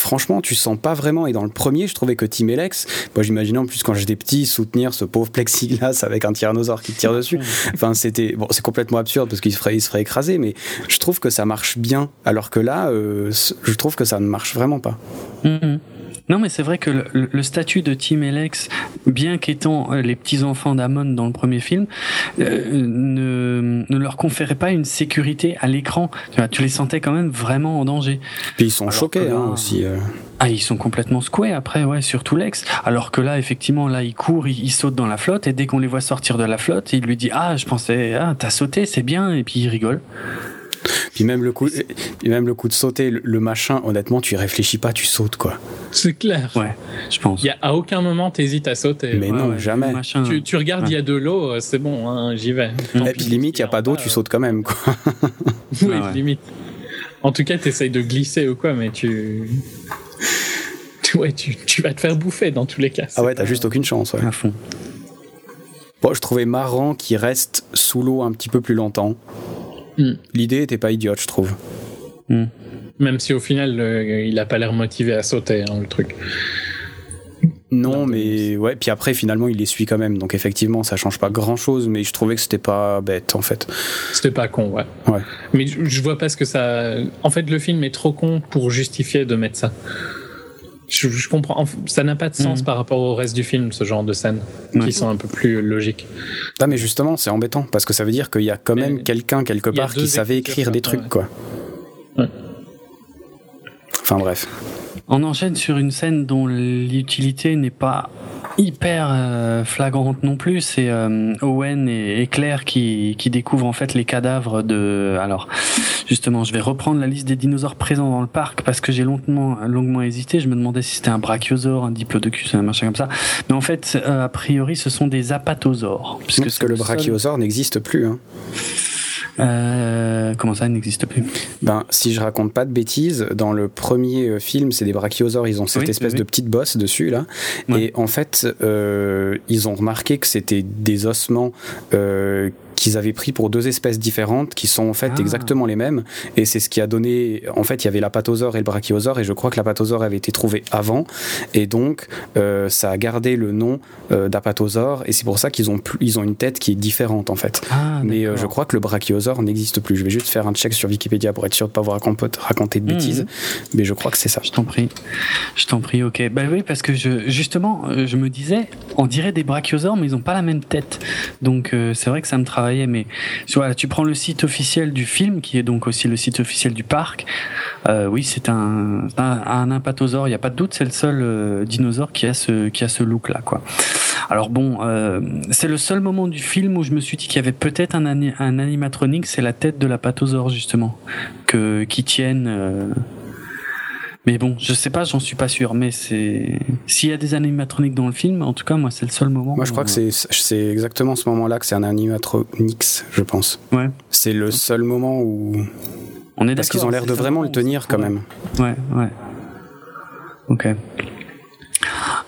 franchement, tu sens pas vraiment. Et dans le premier, je trouvais que Tim et Lex, moi j'imaginais en plus quand j'étais petit soutenir ce pauvre plexiglas avec un tyrannosaure qui te tire dessus. Enfin, c'était bon, c'est complètement absurde parce qu'il se ferait, il se ferait écraser, mais je trouve que ça marche bien. Alors que là, euh, je trouve que ça ne marche vraiment pas. Mhm. Non, mais c'est vrai que le, le, statut de Tim et Lex, bien qu'étant euh, les petits-enfants d'Amon dans le premier film, euh, ne, ne, leur conférait pas une sécurité à l'écran. Tu, tu, les sentais quand même vraiment en danger. Puis ils sont choqués hein, aussi. Euh. Ah, ils sont complètement secoués après, ouais, surtout Lex. Alors que là, effectivement, là, il court, il, il saute dans la flotte, et dès qu'on les voit sortir de la flotte, il lui dit Ah, je pensais, ah, t'as sauté, c'est bien, et puis il rigole. Puis même le coup, puis même le coup de sauter, le, machin, honnêtement, tu y réfléchis pas, tu sautes quoi. C'est clair. Ouais, je pense. Y a, à aucun moment t'hésites à sauter. Mais non, jamais. tu, tu, regardes, il y a de l'eau, euh, c'est bon, hein, j'y vais. Et puis limite, il y a pas d'eau, tu sautes quand même quoi. oui, ah limite. En tout cas, t'essayes de glisser ou quoi, mais tu. Ouais, tu, tu, vas te faire bouffer dans tous les cas. Ah ouais, t'as juste aucune chance. Ouais. À fond. Bon, je trouvais marrant qu'il reste sous l'eau un petit peu plus longtemps. Mm. L'idée était pas idiote, je trouve. Mm. Même si au final, il a pas l'air motivé à sauter, hein, le truc. Non, mais ouais. Puis après, finalement, il les suit quand même. Donc effectivement, ça change pas grand chose. Mais je trouvais que c'était pas bête, en fait. C'était pas con, ouais. Ouais. Mais je vois pas ce que ça. En fait, le film est trop con pour justifier de mettre ça. Je, comprends. Ça n'a pas de sens mhm. par rapport au reste du film, ce genre de scènes qui sont un peu plus logiques. Ah, mais justement, c'est embêtant parce que ça veut dire qu'il y a quand même quelqu'un quelque part qui savait écrire des trucs, quoi. Enfin bref. On enchaîne sur une scène dont l'utilité n'est pas hyper euh, flagrante non plus. C'est euh, Owen et, Claire qui, qui, découvrent en fait les cadavres de. Alors, justement, je vais reprendre la liste des dinosaures présents dans le parc parce que j'ai longuement, longuement hésité. Je me demandais si c'était un brachiosaure, un diplodocus, un machin comme ça. Mais en fait, euh, a priori, ce sont des apatosaures. Puisque parce que le, brachiosaure n'existe plus. Hein. Euh, comment ça n'existe plus? Ben, si je raconte pas de bêtises, dans le premier euh, film, c'est des brachiosaures. Ils ont cette espèce de petite bosse dessus là, et en fait, euh, ils ont remarqué que c'était des ossements euh, qu'ils avaient pris pour deux espèces différentes qui sont en fait ah. exactement les mêmes. Et c'est ce qui a donné en fait il y avait l'apatosaure et le brachiosaure et je crois que l'apatosaure avait été trouvé avant. Et donc euh, ça a gardé le nom euh, d'apatosaure et c'est pour ça qu'ils ont ils ont une tête qui est différente en fait. Ah, mais euh, je crois que le brachiosaure n'existe plus. Je vais juste faire un check sur Wikipédia pour être sûr de pas vous raconter de bêtises mhm. mais je crois que c'est ça. Je t'en prie. Je t'en prie ok. Bah oui parce que je, justement je me disais on dirait des brachiosaures mais ils ont pas la même tête. Donc c'est vrai que ça me travaille mais tu prends le site officiel du film, qui est donc aussi le site officiel du parc. Euh, oui, c'est un, un, un il n'y a pas de doute, c'est le seul euh, dinosaure qui a ce, qui a ce look-là. Alors bon, euh, c'est le seul moment du film où je me suis dit qu'il y avait peut-être un, animatronique, c'est la tête de la patosaure justement, que qui tiennent. Mais bon, je sais pas, j'en suis pas sûr. Mais c'est s'il y a des animatroniques dans le film, en tout cas, moi, c'est le seul moment. Moi, je crois que c'est c'est exactement ce moment-là que c'est un animatronics, je pense. Ouais. C'est le seul moment où. On est Parce qu'ils ont l'air de vraiment le tenir quand même. Ouais, ouais. Ok.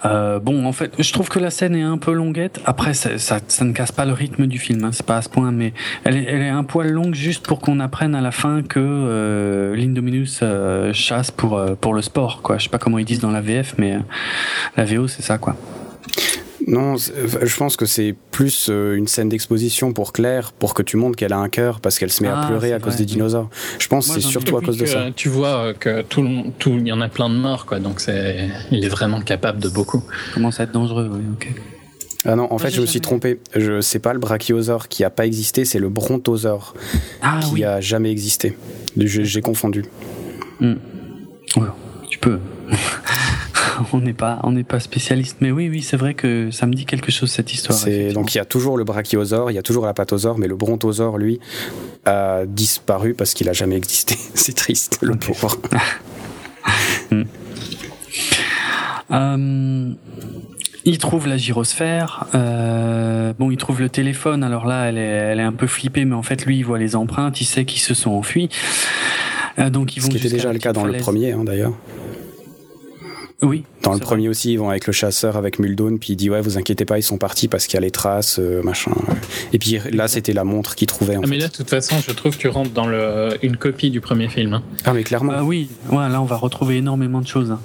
Euh, bon, en fait, je trouve que la scène est un peu longuette. Après, ça, ça, ne casse pas le rythme du film, hein, c'est pas à ce point, mais elle est, elle est un poil longue juste pour qu'on apprenne à la fin que euh, l'Indominus euh, chasse pour, euh, pour le sport, quoi. Je sais pas comment ils disent dans la VF, mais euh, la VO, c'est ça, quoi. Non, je pense que c'est plus euh, une scène d'exposition pour Claire, pour que tu montres qu'elle a un cœur, parce qu'elle se met à ah, pleurer à cause des dinosaures. Je pense que c'est surtout à cause de ça. Tu vois euh, que tout, tout, il y en a plein de morts, quoi. Donc c'est, il est vraiment capable de beaucoup. Commence à être dangereux, oui. Ok. Ah non, en fait, je me suis trompé. Je sais pas le brachiosaure qui a pas existé, c'est le brontosaure ah, qui oui. a jamais existé. J'ai confondu. Mm. Ouais, tu peux. on n'est pas, on n'est pas spécialiste, mais oui, oui, c'est vrai que ça me dit quelque chose cette histoire. Donc il y a toujours le brachiosaure, il y a toujours la pathosaure, mais le brontosaure, lui, a disparu parce qu'il a jamais existé. c'est triste, le okay. pauvre. hmm. euh, il trouve la gyrosphère. Euh, bon, il trouve le téléphone. Alors là, elle est, elle est un peu flippée, mais en fait, lui, il voit les empreintes. Il sait qu'ils se sont enfuis. Euh, donc ils vont. Ce qui était déjà le cas dans le premier, hein, d'ailleurs. Oui. Dans le premier vrai. aussi, ils vont avec le chasseur, avec Muldoon, puis il dit ouais, vous inquiétez pas, ils sont partis parce qu'il y a les traces, euh, machin. Et puis là, c'était la montre qu'il trouvait. En ah, fait. mais là, de toute façon, je trouve que tu rentres dans le, une copie du premier film. Hein. Ah mais clairement. Ah oui, ouais, là, on va retrouver énormément de choses. Hein.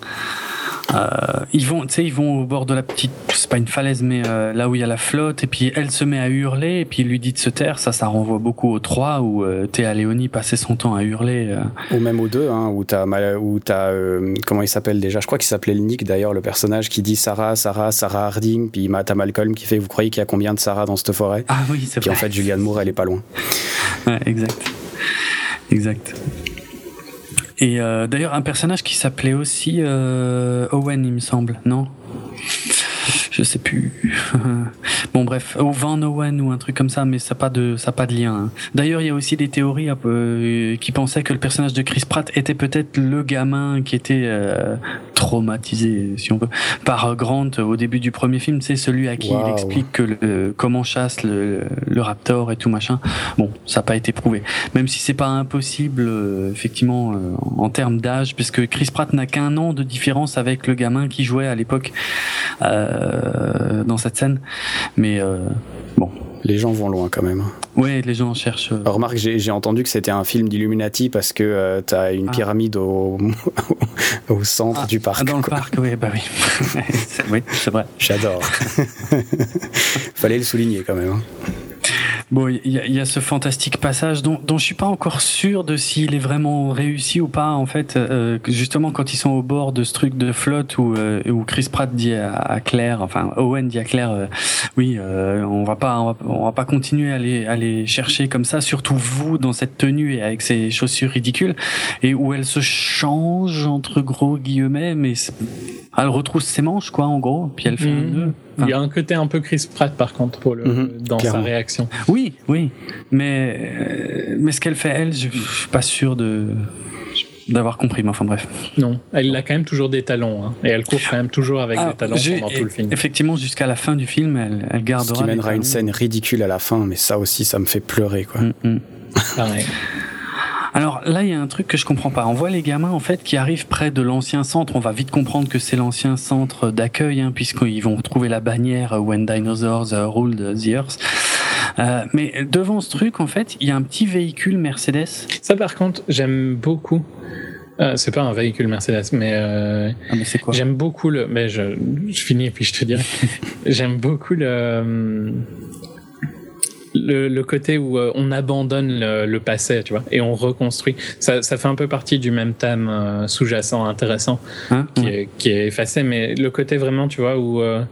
Euh, ils vont, tu sais, ils vont au bord de la petite, c'est pas une falaise, mais euh, là où il y a la flotte, et puis elle se met à hurler, et puis il lui dit de se taire. Ça, ça renvoie beaucoup au 3 où euh, Théa Léonie passait son temps à hurler. euh. Ou même au 2, hein, où t'as, où t'as comment il s'appelle déjà? Je crois qu'il s'appelait le Nick d'ailleurs, le personnage qui dit Sarah, Sarah, Sarah Harding, puis t'as Malcolm qui fait Vous croyez qu'il y a combien de Sarah dans cette forêt? Ah oui, c'est Puis vrai. en fait, Julianne Moore, elle est pas loin. Ouais, exact. Exact. Et euh, d'ailleurs, un personnage qui s'appelait aussi euh, Owen, il me semble, non? Je sais plus. bon, bref, ou Van Owen ou un truc comme ça, mais ça n'a pas de, ça pas de lien. hein. D'ailleurs, il y a aussi des théories euh, qui pensaient que le personnage de Chris Pratt était peut-être le gamin qui était euh, traumatisé, si on veut, par Grant au début du premier film. C'est celui à qui il explique que le, comment chasse le, le raptor et tout machin. Bon, ça n'a pas été prouvé. Même si c'est pas impossible, euh, effectivement, en termes d'âge, puisque Chris Pratt n'a qu'un an de différence avec le gamin qui jouait à l'époque euh, dans cette scène. Mais euh, bon, Les gens vont loin quand même. hein. ouais, les gens cherchent. euh, Alors, remarque, j'ai, entendu que c'était un film d'Illuminati parce que euh, t'as une Ah. pyramide au, au centre Ah, du parc. dans le quoi. parc, oui, bah oui. C'est- oui, c'est vrai. J'adore. Fallait le souligner quand même. hein. Bon, il y, y a ce fantastique passage dont, dont je suis pas encore sûr de s'il est vraiment réussi ou pas. En fait, euh, justement quand ils sont au bord de ce truc de flotte où, euh, où Chris Pratt dit à, à Claire, enfin Owen dit à Claire, euh, oui, euh, on va pas, on va, on va pas continuer à les, à les chercher comme ça, surtout vous dans cette tenue et avec ces chaussures ridicules, et où elle se change entre gros guillemets, mais elle retrousse ses manches quoi, en gros, puis elle fait un Mhm. nœud. Il y a un côté un peu Chris Pratt par contre pour le, Mhm, dans clairement. sa réaction. Oui, oui, mais euh, mais ce qu'elle fait elle, je, je suis pas sûr de d'avoir compris. Mais enfin bref. Non, elle a quand même toujours des talons hein, et elle court quand même toujours avec Ah, des talons pendant tout le film. Effectivement, jusqu'à la fin du film, elle, elle Ce gardera. qui les mènera une scène ridicule à la fin, mais ça aussi, ça me fait pleurer. Quoi. Mm, mm. Pareil. Alors là, il y a un truc que je comprends pas. On voit les gamins en fait qui arrivent près de l'ancien centre. On va vite comprendre que c'est l'ancien centre d'accueil, hein, puisqu'ils vont retrouver la bannière euh, When Dinosaurs uh, Ruled the Earth. Euh, mais devant ce truc, en fait, il y a un petit véhicule Mercedes. Ça par contre, j'aime beaucoup. Euh, c'est pas un véhicule Mercedes, mais euh, Ah, mais c'est quoi j'aime beaucoup le. Mais je, je finis et puis je te dirai. j'aime beaucoup le. Le, le côté où euh, on abandonne le, le passé, tu vois, et on reconstruit. Ça, ça fait un peu partie du même thème euh, sous-jacent intéressant Hein qui, est, qui est effacé, mais le côté vraiment, tu vois, où euh,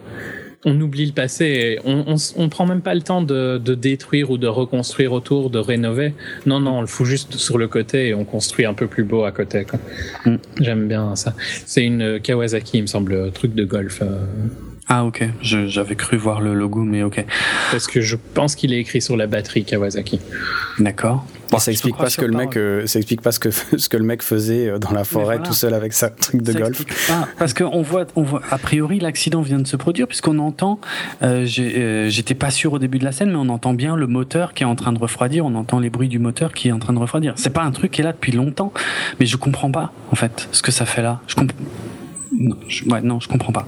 on oublie le passé et on, on, on prend même pas le temps de, de détruire ou de reconstruire autour, de rénover. Non, non, on le fout juste sur le côté et on construit un peu plus beau à côté. quoi. Mm. J'aime bien ça. C'est une Kawasaki, il me semble, truc de golf. euh, Ah ok, j'avais cru voir le logo, mais ok, parce que je pense qu'il est écrit sur la batterie Kawasaki. d'accord. Et ça explique pas ce que le mec, euh, ça explique pas ce que ce que le mec faisait euh, dans la forêt voilà. tout seul avec sa truc de Ça golf. pas, parce qu'on voit, on voit, a priori, l'accident vient de se produire, puisqu'on entend, euh, euh, j'étais pas sûr au début de la scène, mais on entend bien le moteur qui est en train de refroidir, on entend les bruits du moteur qui est en train de refroidir. C'est pas un truc qui est là depuis longtemps, mais je comprends pas, en fait, ce que ça fait là. Je comprends. Non, je, ouais, non, je comprends pas.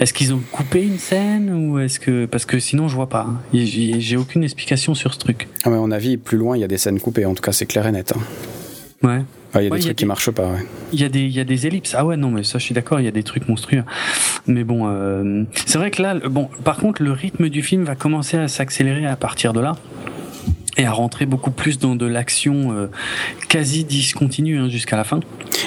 Est-ce qu'ils ont coupé une scène ou est-ce que parce que sinon je vois pas. hein. J'ai aucune explication sur ce truc. À mon avis, plus loin, il y a des scènes coupées. En tout cas, c'est clair et net. hein. Ouais. Ah, Il y a Ouais, des y a trucs qui des- marchent pas. ouais. Il y a des il y a des ellipses. Ah ouais non mais ça je suis d'accord, il y a des trucs monstrueux. Mais bon euh, c'est vrai que là bon par contre le rythme du film va commencer à s'accélérer à partir de là et à rentrer beaucoup plus dans de l'action euh, quasi discontinue hein, jusqu'à la fin.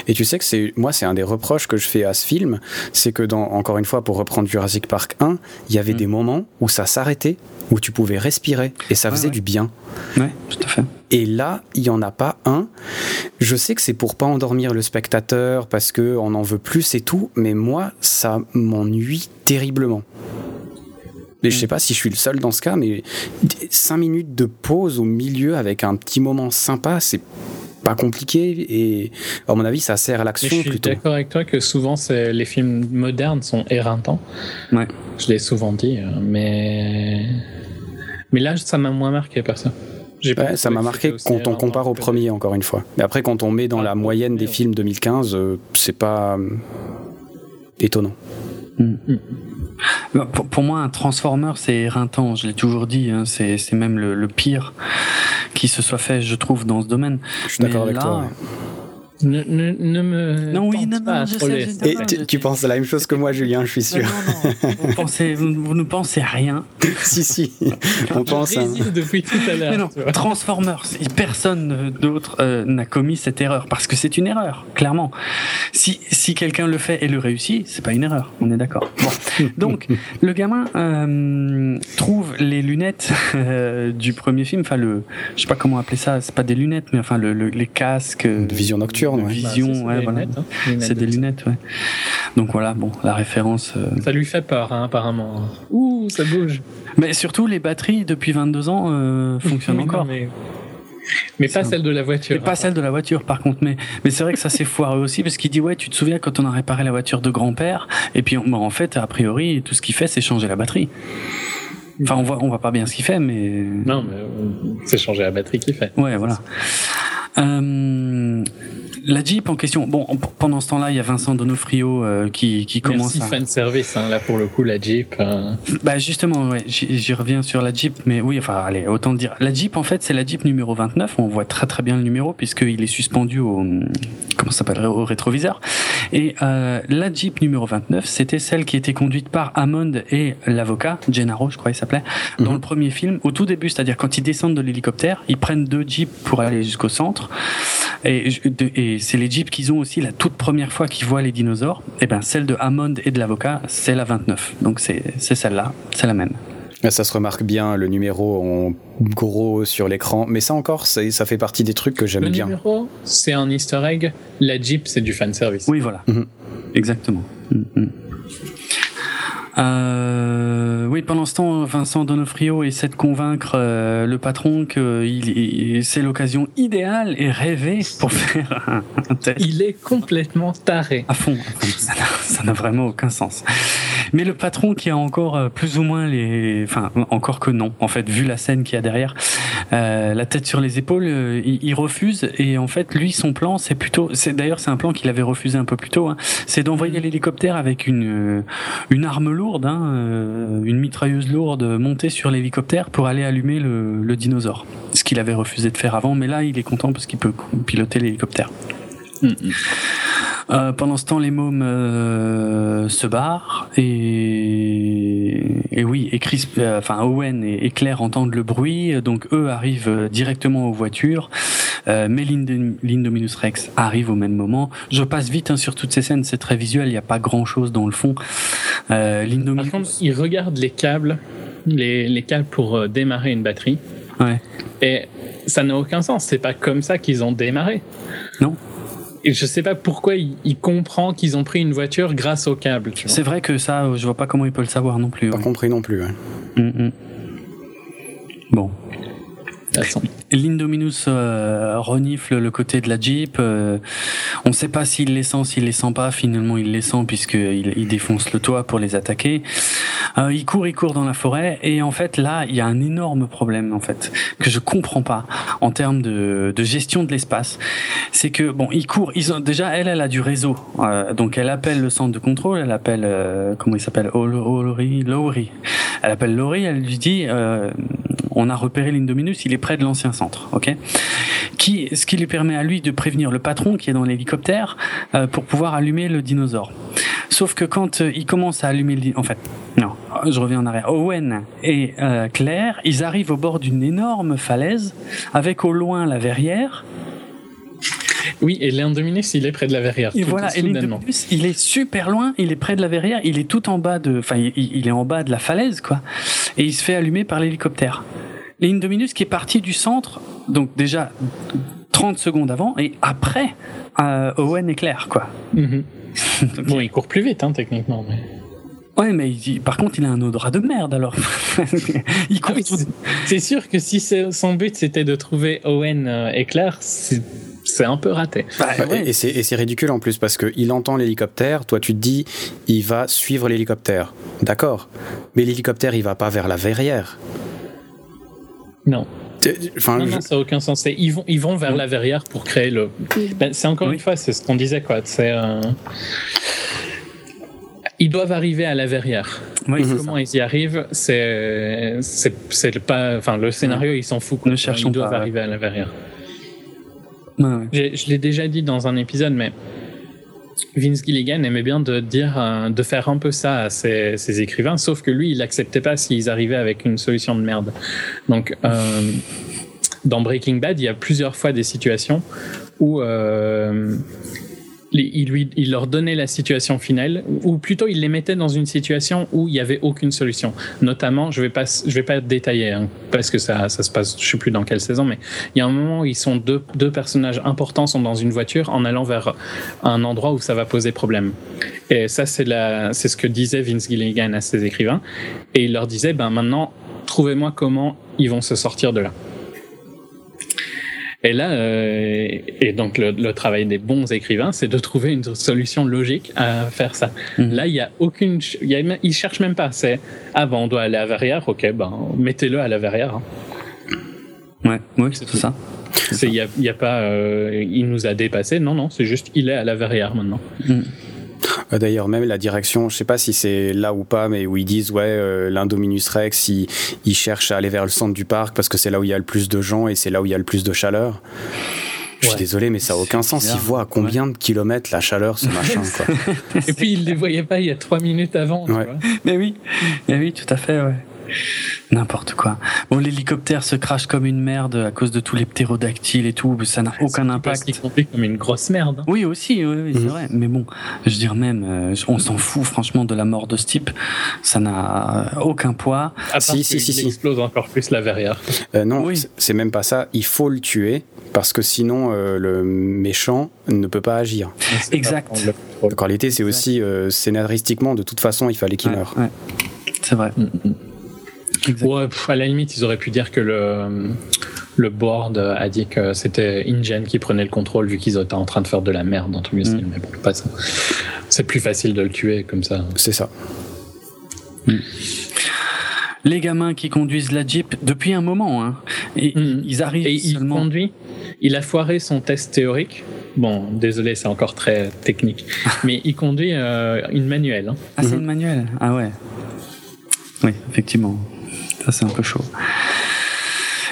Et tu sais que c'est moi, c'est un des reproches que je fais à ce film, c'est que dans encore une fois pour reprendre Jurassic Park 1, il y avait Mm. des moments où ça s'arrêtait, où tu pouvais respirer et ça Ouais, faisait ouais. du bien. Ouais, tout à fait. Et là, il y en a pas un. Je sais que c'est pour pas endormir le spectateur parce que on en veut plus et tout, mais moi, ça m'ennuie terriblement. Et je sais pas si je suis le seul dans ce cas, mais 5 minutes de pause au milieu avec un petit moment sympa, c'est pas compliqué et à mon avis ça sert à Mais l'action je suis plutôt. d'accord avec toi que souvent les films modernes sont éreintants. Ouais. Je l'ai souvent dit, euh, mais mais là ça m'a moins marqué Ouais, ça trouvé m'a marqué quand on compare au premier encore une fois. Mais après quand on met dans Ah, la moyenne des films 2015, euh, c'est pas euh, étonnant. Bah, Pour, pour moi, un Transformer, c'est éreintant. Je l'ai toujours dit. hein, c'est c'est même le, le pire qui se soit fait, je trouve, dans ce domaine. Je suis d'accord avec toi. ouais. Ne, ne, ne me. Non, oui, non, non, à je sais, je. Et non, tu, penses la même chose que moi, Julien, je suis sûr. Non, non, vous, pensez, vous, vous ne pensez à rien. si, si, on pense. Je hein. résiste depuis tout à l'heure. Non. Transformers, personne d'autre euh, n'a commis cette erreur parce que c'est une erreur, clairement. Si, si quelqu'un le fait et le réussit, c'est pas une erreur, on est d'accord. Bon. Donc, le gamin euh, trouve les lunettes euh, du premier film, enfin le, je sais pas comment appeler ça, c'est pas des lunettes, mais enfin le, le- les casques. euh, De vision nocturne, ouais. Vision, Bah, c'est ouais, des voilà. lunettes, hein. Lunettes C'est des de- lunettes, ouais. Donc voilà, bon, la référence. euh, Ça lui fait peur, hein, apparemment. Ouh, ça bouge. Mais surtout, les batteries depuis 22 ans euh, fonctionnent non, encore. mais... mais pas celle de la voiture. Pas celle de la voiture, par contre. Mais, mais c'est vrai que ça s'est foiré aussi, parce qu'il dit, ouais, tu te souviens quand on a réparé la voiture de grand-père, et puis on- bah, en fait, a priori, tout ce qu'il fait, c'est changer la batterie. Enfin, on voit, on voit pas bien ce qu'il fait, mais Non, mais euh, c'est changer la batterie qui fait. ouais, voilà. Euh, la Jeep en question. Bon, en- pendant ce temps-là, il y a Vincent Donofrio euh, qui, qui commence Merci à. fan service, hein, là pour le coup la Jeep. euh, Bah justement, ouais, j'y reviens sur la Jeep, mais oui, enfin, allez, autant le dire. La Jeep, en fait, c'est la Jeep numéro 29. On voit très très bien le numéro puisqu'il est suspendu au comment ça s'appelle au rétroviseur. Et euh, la Jeep numéro 29, c'était celle qui était conduite par Hammond et l'avocat Gennaro, je crois il s'appelait, dans Mhm. le premier film. Au tout début, c'est-à-dire quand ils descendent de l'hélicoptère, ils prennent deux Jeeps pour aller jusqu'au centre. Et, et c'est les Jeeps qu'ils ont aussi la toute première fois qu'ils voient les dinosaures. Et ben celle de Hammond et de l'avocat, c'est la 29. Donc c'est c'est celle-là, c'est la même. Là, Ça se remarque bien, le numéro en gros sur l'écran. Mais ça encore, ça fait partie des trucs que j'aime Le bien. numéro, c'est un easter egg. La Jeep, c'est du fan service. Oui, voilà. Mhm. Exactement. Mhm, mhm. Euh, oui, pendant ce temps, Vincent Donofrio essaie de convaincre euh, le patron que il, il- c'est l'occasion idéale et rêvée pour faire un, un test. Il est complètement taré. À fond, à fond. Ça n'a- vraiment aucun sens. Mais le patron qui a encore euh, plus ou moins les, enfin encore que non, en fait vu la scène qu'il y a derrière, euh, la tête sur les épaules, il, il refuse et en fait lui son plan c'est plutôt, c'est d'ailleurs c'est un plan qu'il avait refusé un peu plus tôt, hein, c'est d'envoyer l'hélicoptère avec une une arme lourde, hein, euh, une mitrailleuse lourde montée sur l'hélicoptère pour aller allumer le, le dinosaure, ce qu'il avait refusé de faire avant, mais là il est content parce qu'il peut piloter l'hélicoptère. Mm, mm. Euh, pendant ce temps, les mômes euh, se barrent et, et oui, et Chris, euh, enfin Owen et, et Claire entendent le bruit, donc eux arrivent directement aux voitures. Mais l'Indominus Rex arrive au même moment. Je passe vite hein, sur toutes ces scènes, c'est très visuel, il n'y a pas grand chose dans le fond. Par contre, il regarde les câbles, les, les câbles pour démarrer une batterie. ouais. Et ça n'a aucun sens. C'est pas comme ça qu'ils ont démarré. Non. Et je sais pas pourquoi il, il comprend qu'ils ont pris une voiture grâce au câble. c'est vrai que ça, je vois pas comment il peut le savoir non plus. Pas ouais. compris non plus. hein. Mm, mm. Bon. De toute façon. L'Indominus euh, renifle le côté de la Jeep. euh, on ne sait pas s'il les sent, s'il les sent pas. Finalement, il les sent puisqu'il il défonce le toit pour les attaquer. Euh, il court, il court dans la forêt. Et en fait, là, il y a un énorme problème en fait que je comprends pas en termes de, de gestion de l'espace. C'est que bon, il court. Ils ont déjà, elle, elle a du réseau. Euh, donc, elle appelle le centre de contrôle. Elle appelle euh, comment il s'appelle, Lowry, Lowry. Elle appelle Lowry. Elle lui dit. Euh, on a repéré l'Indominus, il est près de l'ancien centre, ok qui, Ce qui lui permet à lui de prévenir le patron qui est dans l'hélicoptère euh, pour pouvoir allumer le dinosaure. Sauf que quand euh, il commence à allumer le en fait, non, je reviens en arrière. Owen et euh, Claire, ils arrivent au bord d'une énorme falaise avec au loin la verrière. Oui, et l'Indominus, il est près de la verrière. Et tout voilà, et l'Indominus, il est super loin, il est près de la verrière, il est tout en bas de, enfin, il, il est en bas de la falaise, quoi. Et il se fait allumer par l'hélicoptère. L'Indominus qui est parti du centre, donc déjà 30 secondes avant, et après euh, Owen et Claire, quoi. Mhm. Bon, il court plus vite, hein, techniquement. Mais... Ouais, mais il- par contre, il a un odorat de merde, alors. il court Ah tout- c'est- sûr que si c'est- son but c'était de trouver Owen euh, et Claire, c'est c'est un peu raté. Bah, Ouais, ouais. Et c'est et c'est ridicule en plus parce qu'il entend l'hélicoptère, toi tu te dis il va suivre l'hélicoptère. D'accord. Mais l'hélicoptère il va pas vers la verrière. Non, Enfin, non, je- non, ça n'a aucun sens. Ils vont, ils vont vers la verrière pour créer le. Ben, c'est encore Oui. une fois, c'est ce qu'on disait quoi. C'est. euh, Ils doivent arriver à la verrière. Ça. Comment ils y arrivent, c'est pas. Enfin, le scénario, il s'en fout. quoi. Ne cherchons Ils doivent pas, ouais. arriver à la verrière. Je l'ai déjà dit dans un épisode, mais Vince Gilligan aimait bien de dire, euh, de faire un peu ça à ses, écrivains, sauf que lui, il acceptait pas s'ils arrivaient avec une solution de merde. Donc, euh, dans Breaking Bad, il y a plusieurs fois des situations où euh, il, lui, il leur donnait la situation finale, ou plutôt il les mettait dans une situation où il n'y avait aucune solution. Notamment, je vais pas, vais pas détailler hein, parce que ça, ça se passe, je sais plus dans quelle saison, mais il y a un moment où ils sont deux, deux personnages importants sont dans une voiture en allant vers un endroit où ça va poser problème. Et ça, c'est ce que disait Vince Gilligan à ses écrivains, et il leur disait, ben maintenant, trouvez-moi comment ils vont se sortir de là. Et là, euh, et donc le, travail des bons écrivains, c'est de trouver une solution logique à faire ça. Mhm. Là, il y a aucune, il y a, ils cherchent même pas. C'est ah ben on doit aller à verrière, ok, ben mettez-le à la verrière. Hein. Ouais, oui, c'est tout ça. Il y a, y a, pas, euh, il nous a dépassé. Non, non, c'est juste il est à la verrière maintenant. Mhm. Euh, d'ailleurs, même la direction, je sais pas si c'est là ou pas, mais où ils disent ouais, euh, l'Indominus Rex, il, il, cherche à aller vers le centre du parc parce que c'est là où il y a le plus de gens et c'est là où il y a le plus de chaleur. Je suis désolé, mais ça n'a aucun sens. Il voit à combien de kilomètres la chaleur, ce machin. Quoi. et puis, il ne les voyait pas il y a trois minutes avant. Mais oui, mais oui, tout à fait, ouais. N'importe quoi. Bon, l'hélicoptère se crache comme une merde à cause de tous les ptérodactyles et tout, ça n'a aucun impact. C'est comme une grosse merde. Hein. Oui, aussi, oui, c'est mhm. vrai. Mais bon, je veux dire même, euh, on s'en fout franchement de la mort de ce type. Ça n'a aucun poids. À si, si, si, explose encore plus la verrière. Euh, non, oui. c'est même pas ça. Il faut le tuer parce que sinon euh, le méchant ne peut pas agir. Exact. Donc en réalité, c'est aussi scénaristiquement, de toute façon, il fallait qu'il meure. C'est vrai. Mm, Ouais, à la limite, ils auraient pu dire que le, le board a dit que c'était InGen qui prenait le contrôle vu qu'ils étaient en train de faire de la merde dans tout le mm. mais bon, pas ça. C'est plus facile de le tuer comme ça. C'est ça. Mm. Les gamins qui conduisent la Jeep depuis un moment, hein, et, mm. ils arrivent et seulement... il conduit. Il a foiré son test théorique. Bon, désolé, c'est encore très technique, mais il conduit euh, une manuelle. Hein. Ah, c'est une manuelle? Ah ouais. Oui, effectivement c'est un peu chaud.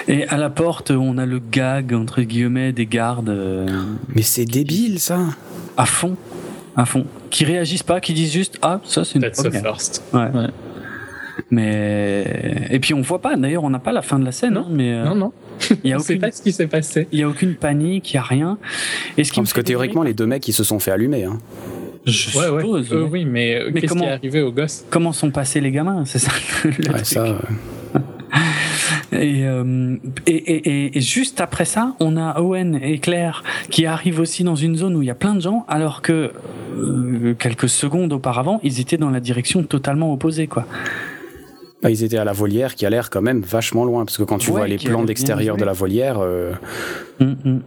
Et à la porte, on a le gag, entre guillemets, des gardes. Euh, Mais c'est débile, ça À fond. À fond. Qui réagissent pas, qui disent juste Ah, ça, c'est une That's first. Ouais. Mais. Et puis, on voit pas, d'ailleurs, on n'a pas la fin de la scène. Non, hein, mais, euh, non, non. Il y a aucune... pas ce qui s'est passé. Il y a aucune panique, il y a rien. Et ce qui parce que théoriquement, les deux mecs, ils se sont fait allumer. Hein. Je ouais, suppose. Euh, oui, mais, qu'est-ce qui est arrivé aux gosses Comment sont passés les gamins? C'est ça le ouais, Ça, euh, et, et, et, juste après ça, on a Owen et Claire qui arrivent aussi dans une zone où il y a plein de gens, alors que euh, quelques secondes auparavant, ils étaient dans la direction totalement opposée, quoi. Ils étaient à la volière qui a l'air quand même vachement loin, parce que quand tu vois les plans d'extérieur de la volière, euh, mm, mm.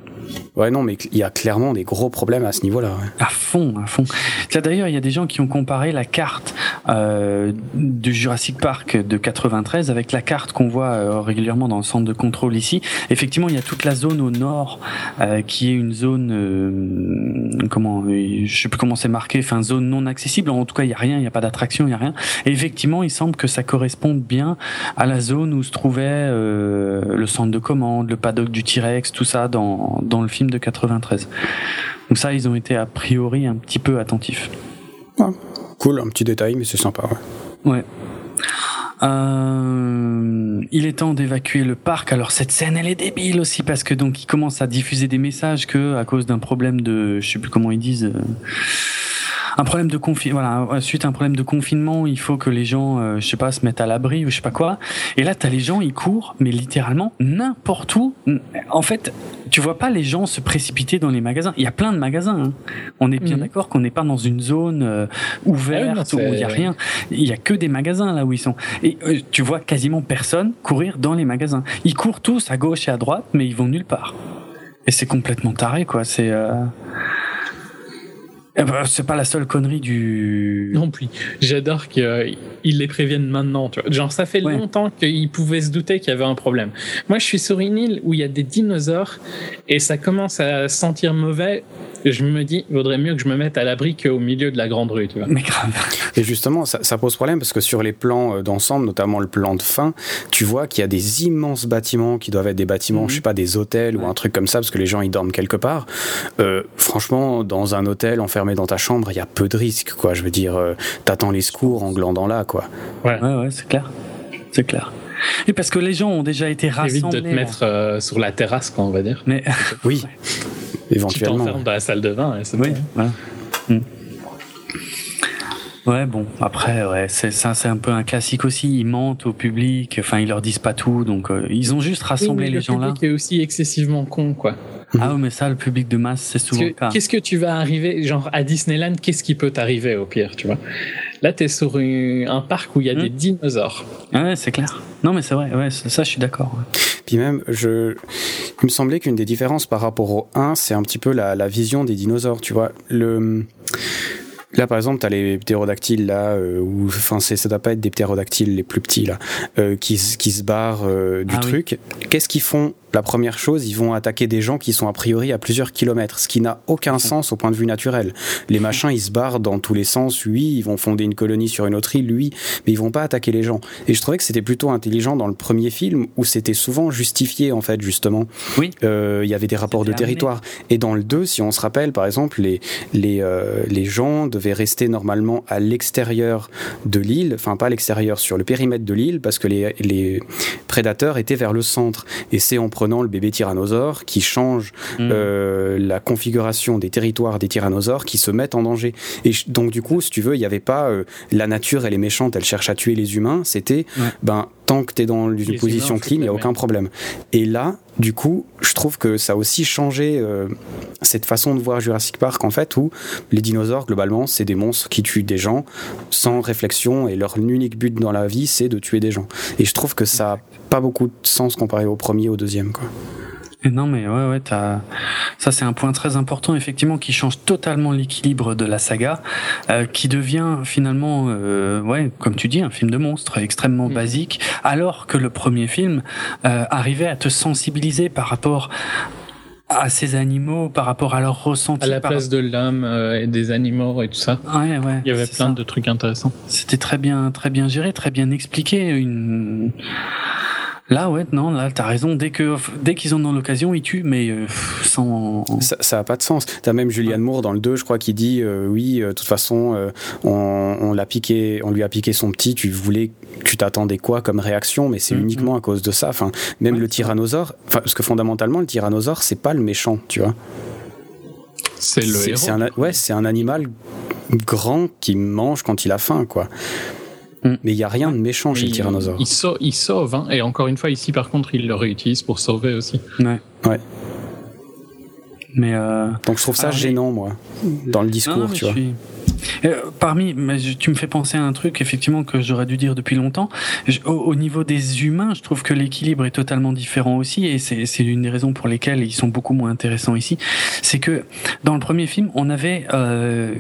Ouais, non, mais il y a clairement des gros problèmes à ce niveau-là. À fond, à fond. D'ailleurs, il y a des gens qui ont comparé la carte euh, du Jurassic Park de 93 avec la carte qu'on voit euh, régulièrement dans le centre de contrôle ici. Effectivement, il y a toute la zone au nord euh, qui est une zone, comment, je sais plus comment c'est marqué, enfin zone non accessible. En tout cas, il y a rien, il n'y a pas d'attraction, il y a rien. Et effectivement, il semble que ça bien à la zone où se trouvait euh, le centre de commande, le paddock du T-Rex, tout ça dans, dans le film de 93. Donc ça, ils ont été a priori un petit peu attentifs. cool, un petit détail, mais c'est sympa. Ouais. Euh, il est temps d'évacuer le parc. Alors cette scène, elle est débile aussi parce que donc ils commencent à diffuser des messages que à cause d'un problème de, je sais plus comment ils disent. Euh, un problème de confinement, voilà, suite à un problème de confinement, il faut que les gens, euh, je sais pas, se mettent à l'abri ou je sais pas quoi. Et là, t'as les gens, ils courent, mais littéralement n'importe où. En fait, tu vois pas les gens se précipiter dans les magasins. Il y a plein de magasins. Hein. On est bien mhm. d'accord qu'on n'est pas dans une zone euh, ouverte ah où il y a rien. Il y a que des magasins là où ils sont. Et euh, tu vois quasiment personne courir dans les magasins. Ils courent tous à gauche et à droite, mais ils vont nulle part. Et c'est complètement taré, quoi. C'est eh ben, c'est pas la seule connerie du. Non plus. J'adore qu'ils les préviennent maintenant. Tu vois. Genre, ça fait longtemps qu'ils pouvaient se douter qu'il y avait un problème. Moi, je suis sur une île où il y a des dinosaures et ça commence à sentir mauvais je me dis, il vaudrait mieux que je me mette à l'abri qu'au milieu de la grande rue, tu vois. Mais grave. Et justement, ça, ça pose problème parce que sur les plans euh, d'ensemble, notamment le plan de fin, tu vois qu'il y a des immenses bâtiments qui doivent être des bâtiments, Mhm. je sais pas, des hôtels ou un truc comme ça, parce que les gens ils dorment quelque part. Euh, franchement, dans un hôtel enfermé dans ta chambre, il y a peu de risques, quoi. Je veux dire, euh, t'attends les secours en glandant là, quoi. Ouais. Ouais, ouais, c'est clair. C'est clair. Et parce que les gens ont déjà été rassemblés. Évite de te là. mettre euh, sur la terrasse, quoi, on va dire. Mais Oui, Tu éventuellement. t'enfermes dans la salle de bain c'est oui, bon. voilà. Mm. Ouais, bon, après, ouais, c'est ça, c'est un peu un classique aussi. Ils mentent au public, enfin, ils leur disent pas tout, donc euh, ils ont juste Oui, rassemblé mais les le gens là. public est aussi excessivement con, quoi. Ah, ouais, mais ça, le public de masse, c'est souvent que le cas. Qu'est-ce que tu vas arriver, genre à Disneyland, qu'est-ce qui peut t'arriver au pire, tu vois? Là, t'es sur une- un parc où il y a des dinosaures. Ouais, c'est clair. Non, mais c'est vrai, ouais, ça, ça, je suis d'accord. ouais. Puis même, je, il me semblait qu'une des différences par rapport au 1, c'est un petit peu la, la vision des dinosaures, tu vois? Le, là, par exemple, t'as les ptérodactyles, là, euh, ou, enfin, c'est- ça doit pas être des ptérodactyles les plus petits, là, euh, qui, se- qui se barrent euh, du Ah oui. truc. Qu'est-ce qu'ils font La première chose, ils vont attaquer des gens qui sont a priori à plusieurs kilomètres, ce qui n'a aucun sens au point de vue naturel. Les machins, ils se barrent dans tous les sens, oui, ils vont fonder une colonie sur une autre île, oui, mais ils vont pas attaquer les gens. Et je trouvais que c'était plutôt intelligent dans le premier film, où c'était souvent justifié, en fait, justement. Oui. Euh, Il y avait des rapports de territoire. Et dans le 2, si on se rappelle, par exemple, les, les, euh, les gens devaient rester normalement à l'extérieur de l'île, enfin pas à l'extérieur, sur le périmètre de l'île, parce que les, les prédateurs étaient vers le centre. Et c'est en prenant le bébé tyrannosaure qui change Mm. euh, la configuration des territoires des tyrannosaures qui se mettent en danger. Et donc du coup, si tu veux, il n'y avait pas euh, la nature, elle est méchante, elle cherche à tuer les humains. C'était, Ouais. ben, tant que tu es dans une Les position humains, clean, il n'y a aucun problème. Et là, du coup, je trouve que ça a aussi changé euh, cette façon de voir Jurassic Park, en fait, où les dinosaures, globalement, c'est des monstres qui tuent des gens sans réflexion et leur unique but dans la vie, c'est de tuer des gens. Et je trouve que ça a pas beaucoup de sens comparé au premier, au deuxième, quoi. Et non, mais ouais, ouais, t'as... ça c'est un point très important, effectivement, qui change totalement l'équilibre de la saga, euh, qui devient finalement, euh, ouais, comme tu dis, un film de monstre extrêmement Mhm. basique, alors que le premier film euh, arrivait à te sensibiliser par rapport à ces animaux, par rapport à leur ressenti. À la par- place de euh, et des animaux et tout ça. Ouais, ouais. Il y avait plein ça. de trucs intéressants. C'était très bien, très bien géré, très bien expliqué. Une... Là, ouais, non, là, t'as raison. Dès que, dès qu'ils en ont l'occasion, ils tuent, mais euh, sans. Ça, ça a pas de sens. T'as même Julianne Moore dans le 2, je crois, qui dit euh, oui, euh, de toute façon, euh, on, on l'a piqué, on lui a piqué son petit. Tu voulais, tu t'attendais quoi comme réaction? Mais c'est Mhm. uniquement à cause de ça. Enfin, même Ouais, le tyrannosaure, enfin, parce que fondamentalement, le tyrannosaure, c'est pas le méchant, tu vois. C'est le héros. un, ouais, c'est un animal grand qui mange quand il a faim, quoi. Mm. Mais il y a rien de méchant chez le Il- tyrannosaure. Il, sauve, il sauve hein. et encore une fois, ici, par contre, il le réutilise pour sauver aussi. Ouais. Ouais. Mais euh, Donc je trouve ça les- gênant, moi, dans le discours, tu je vois. suis- Euh, parmi, tu me fais penser à un truc effectivement que j'aurais dû dire depuis longtemps. Au, au niveau des humains, je trouve que l'équilibre est totalement différent aussi, et c'est l'une des raisons pour lesquelles ils sont beaucoup moins intéressants ici. C'est que dans le premier film, on avait euh,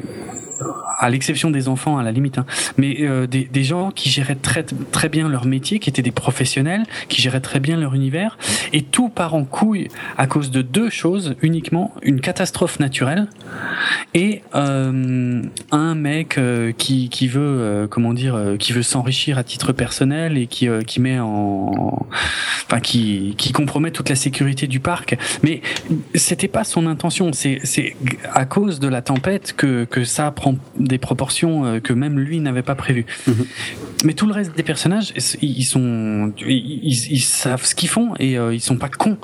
à l'exception des enfants à la limite, hein, mais euh, des, des gens qui géraient très très bien leur métier, qui étaient des professionnels, qui géraient très bien leur univers, et tout part en couille à cause de deux choses uniquement une catastrophe naturelle et euh, un mec euh, qui qui veut euh, comment dire euh, qui veut s'enrichir à titre personnel et qui euh, qui met en enfin qui qui compromet toute la sécurité du parc mais c'était pas son intention c'est c'est à cause de la tempête que que ça prend des proportions euh, que même lui n'avait pas prévues Mhm. mais tout le reste des personnages ils sont ils, ils- savent ce qu'ils font et euh, ils sont pas cons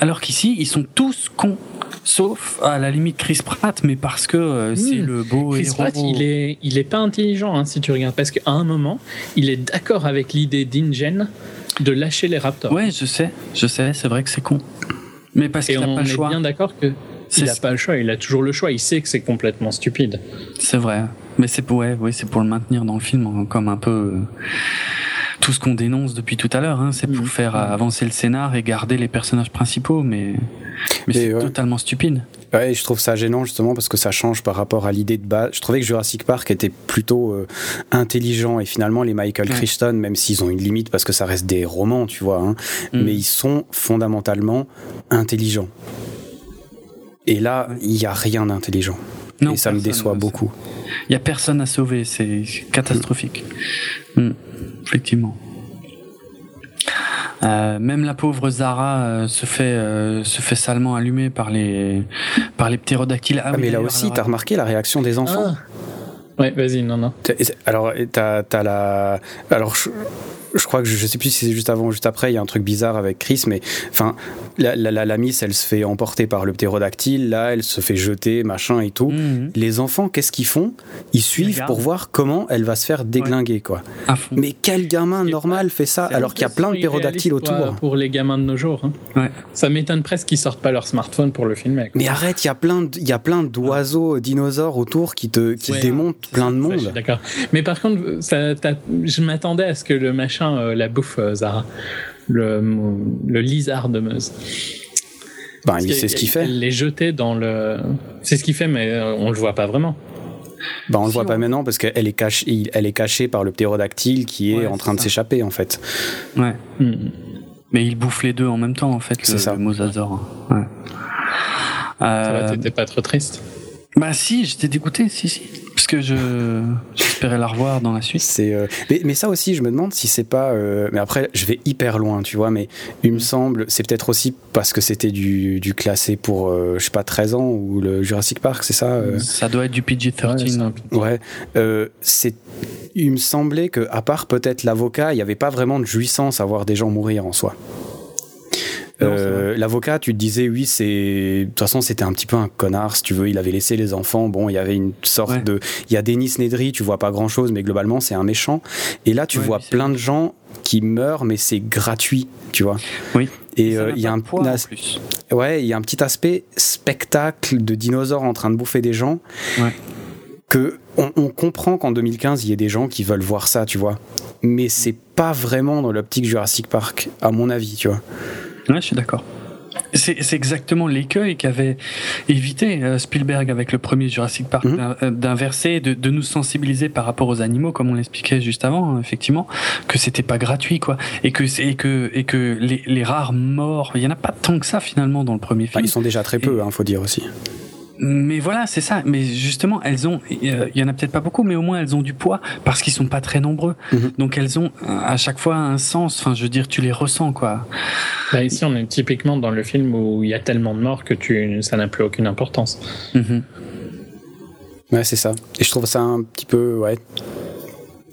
alors qu'ici ils sont tous cons sauf à la limite Chris Pratt mais parce que c'est Hmm. le beau Chris héros Pratt, il est, il est pas intelligent hein, si tu regardes, parce qu'à un moment, il est d'accord avec l'idée d'Ingen de lâcher les Raptors. ouais je sais je sais c'est vrai que c'est con mais parce qu'il a on pas le est choix bien d'accord que il a pas le choix, il a toujours le choix, il sait que c'est complètement stupide. C'est vrai. Mais c'est pour, ouais, ouais, c'est pour le maintenir dans le film hein, comme un peu euh, tout ce qu'on dénonce depuis tout à l'heure. Hein, c'est pour Mhm. faire euh, avancer le scénar et garder les personnages principaux, mais, mais c'est ouais. totalement stupide. Ouais, je trouve ça gênant justement parce que ça change par rapport à l'idée de base. Je trouvais que Jurassic Park était plutôt euh, intelligent et finalement les Michael Ouais. Crichton, même s'ils ont une limite parce que ça reste des romans, tu vois, hein, Mm. mais ils sont fondamentalement intelligents. Et là, il n'y a rien d'intelligent. Et ça me déçoit beaucoup. Il n'y a personne à sauver, c'est catastrophique. Mm. Effectivement. Euh, même la pauvre Zara euh, se fait euh, se fait salement allumer par les par les ptérodactyles. Ah, mais là aussi, t'as remarqué la réaction des enfants? Ah. Ouais, vas-y, non, non. Alors, t'as as la. Alors, je crois que je, sais plus si c'est juste avant ou juste après, il y a un truc bizarre avec Chris, mais enfin, la, la, la, miss, elle se fait emporter par le ptérodactyle, là, elle se fait jeter, machin et tout. Mhm. Les enfants, qu'est-ce qu'ils font? Ils suivent pour voir comment elle va se faire déglinguer, quoi. Mais quel gamin normal fait ça alors qu'il y a plein de ptérodactyles autour Pour les gamins de nos jours. Hein. Ça m'étonne presque qu'ils sortent pas leur smartphone pour le filmer. Mais arrête, il y a plein, il y a plein d'oiseaux, dinosaures autour qui te, qui démontent plein de monde. D'accord. Mais par contre, ça, je m'attendais à ce que le machin euh, la bouffe, euh, Zara. Le, le lizard de Meuse. Ben, c'est ce qu'il fait. Les jeter dans le. C'est ce qu'il fait, mais euh, on le voit pas vraiment. Ben, on le voit pas maintenant parce qu'elle est cachée, elle est cachée par le ptérodactyle qui est en train de s'échapper en fait. Ouais. Hmm. Mais il bouffe les deux en même temps en fait. C'est ça. Le mosasaure. Ouais. Ça va, t'étais pas trop triste? Bah si, j'étais dégoûté, si si que je j'espérais la revoir dans la suite? C'est euh, mais, mais, ça aussi, je me demande si c'est pas. Euh, mais après, je vais hyper loin, tu vois. Mais il me semble, c'est peut-être aussi parce que c'était du, du, classé pour euh, je sais pas 13 ans ou le Jurassic Park, c'est ça Ça doit être du PG-13. Ouais. c'est il me semblait que à part peut-être l'avocat, il n'y avait pas vraiment de jouissance à voir des gens mourir en soi. Euh, l'avocat, tu te disais, oui, c'est. De toute façon, c'était un petit peu un connard, si tu veux. Il avait laissé les enfants. Bon, il y avait une sorte de. Il y a Denis Nedry, tu vois pas grand chose, mais globalement, c'est un méchant. Et là, tu vois plein de gens qui meurent, mais c'est gratuit, tu vois. Oui. Et euh, il y a un plus. Ouais, il y a un petit aspect spectacle de dinosaures en train de bouffer des gens. Ouais. Que on, on comprend qu'en 2015, il y ait des gens qui veulent voir ça, tu vois. Mais c'est pas vraiment dans l'optique Jurassic Park, à mon avis, tu vois. Ouais, je suis d'accord. C'est exactement l'écueil qu'avait évité euh, Spielberg avec le premier Jurassic Park, mhm. euh, d'inverser, de, de, nous sensibiliser par rapport aux animaux, comme on l'expliquait juste avant, hein, effectivement, que c'était pas gratuit, quoi, et que et que et que les, les, rares morts, il y en a pas tant que ça finalement dans le premier film. ils sont déjà très peu, il hein, faut dire aussi. Mais voilà, c'est ça. Mais justement, elles ont, il y en a peut-être pas beaucoup, mais au moins elles ont du poids parce qu'ils sont pas très nombreux. Mhm. Donc elles ont à chaque fois un sens. Enfin, je veux dire, tu les ressens, quoi. Bah ici, on est typiquement dans le film où il y a tellement de morts que tu, ça n'a plus aucune importance. Mhm. Ouais, c'est ça. Et je trouve ça un petit peu, ouais,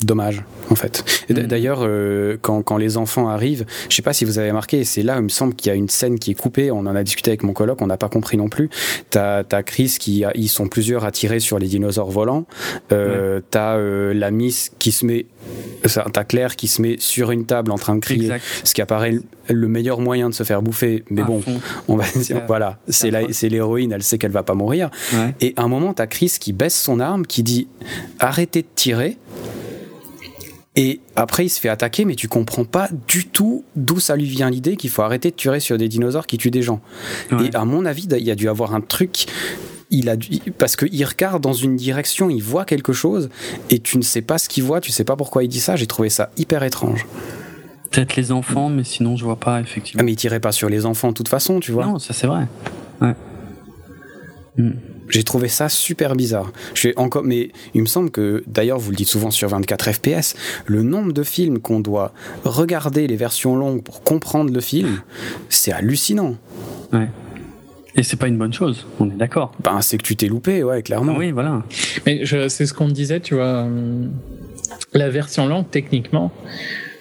dommage en fait. Mm. D'ailleurs, euh, quand, quand, les enfants arrivent, je sais pas si vous avez remarqué, c'est là, il me semble qu'il y a une scène qui est coupée. On en a discuté avec mon coloc, on n'a pas compris non plus. T'as as Chris qui, ils sont plusieurs à tirer sur les dinosaures volants. Euh, T'as euh, la Miss qui se met, t'as Claire qui se met sur une table en train de crier, ce qui apparaît le meilleur moyen de se faire bouffer. Mais bon, on va dire, voilà, c'est l'héroïne, elle sait qu'elle va pas mourir. Et à un moment, t'as Chris qui baisse son arme, qui dit arrêtez de tirer. Et après, il se fait attaquer, mais tu comprends pas du tout d'où ça lui vient l'idée qu'il faut arrêter de tirer sur des dinosaures qui tuent des gens. Et à mon avis, il y a dû avoir un truc. Il a dû, parce qu'il regarde dans une direction, il voit quelque chose, et tu ne sais pas ce qu'il voit, tu sais pas pourquoi il dit ça. J'ai trouvé ça hyper étrange. Peut-être les enfants, mais sinon je vois pas effectivement. Ah, mais il tirait pas sur les enfants de toute façon, tu vois. Non, ça c'est vrai. Ouais. Hmm. J'ai trouvé ça super bizarre. Je encore, mais il me semble que, d'ailleurs, vous le dites souvent sur 24 FPS, le nombre de films qu'on doit regarder les versions longues pour comprendre le film, c'est hallucinant. Ouais. Et c'est pas une bonne chose, on est d'accord. Ben, c'est que tu t'es loupé, ouais, clairement. oui, voilà. Mais c'est ce qu'on disait, tu vois. Euh, la version longue, techniquement,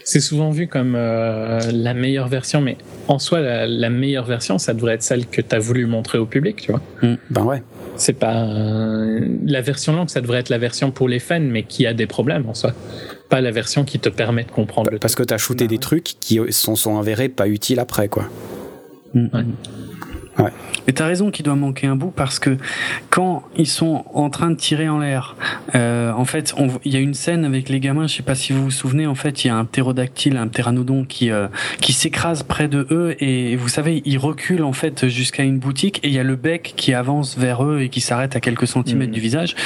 c'est souvent vu comme euh, la meilleure version, mais en soi, la, meilleure version, ça devrait être celle que tu as voulu montrer au public, tu vois. Mm. Ben ouais. C'est pas la version longue, ça devrait être la version pour les fans, mais qui a des problèmes en soi. Pas la version qui te permet de comprendre. le parce que tu as shooté des trucs qui sont, sont avérés pas utiles après, quoi. Mm. Ouais. Ouais. Mais t'as raison qu'il doit manquer un bout parce que quand ils sont en train de tirer en l'air, euh, en fait, il y a une scène avec les gamins. Je sais pas si vous vous souvenez. En fait, il y a un ptérodactyle, un pteranodon qui euh, qui s'écrase près de eux et vous savez, ils reculent en fait jusqu'à une boutique et il y a le bec qui avance vers eux et qui s'arrête à quelques centimètres mmh. du visage.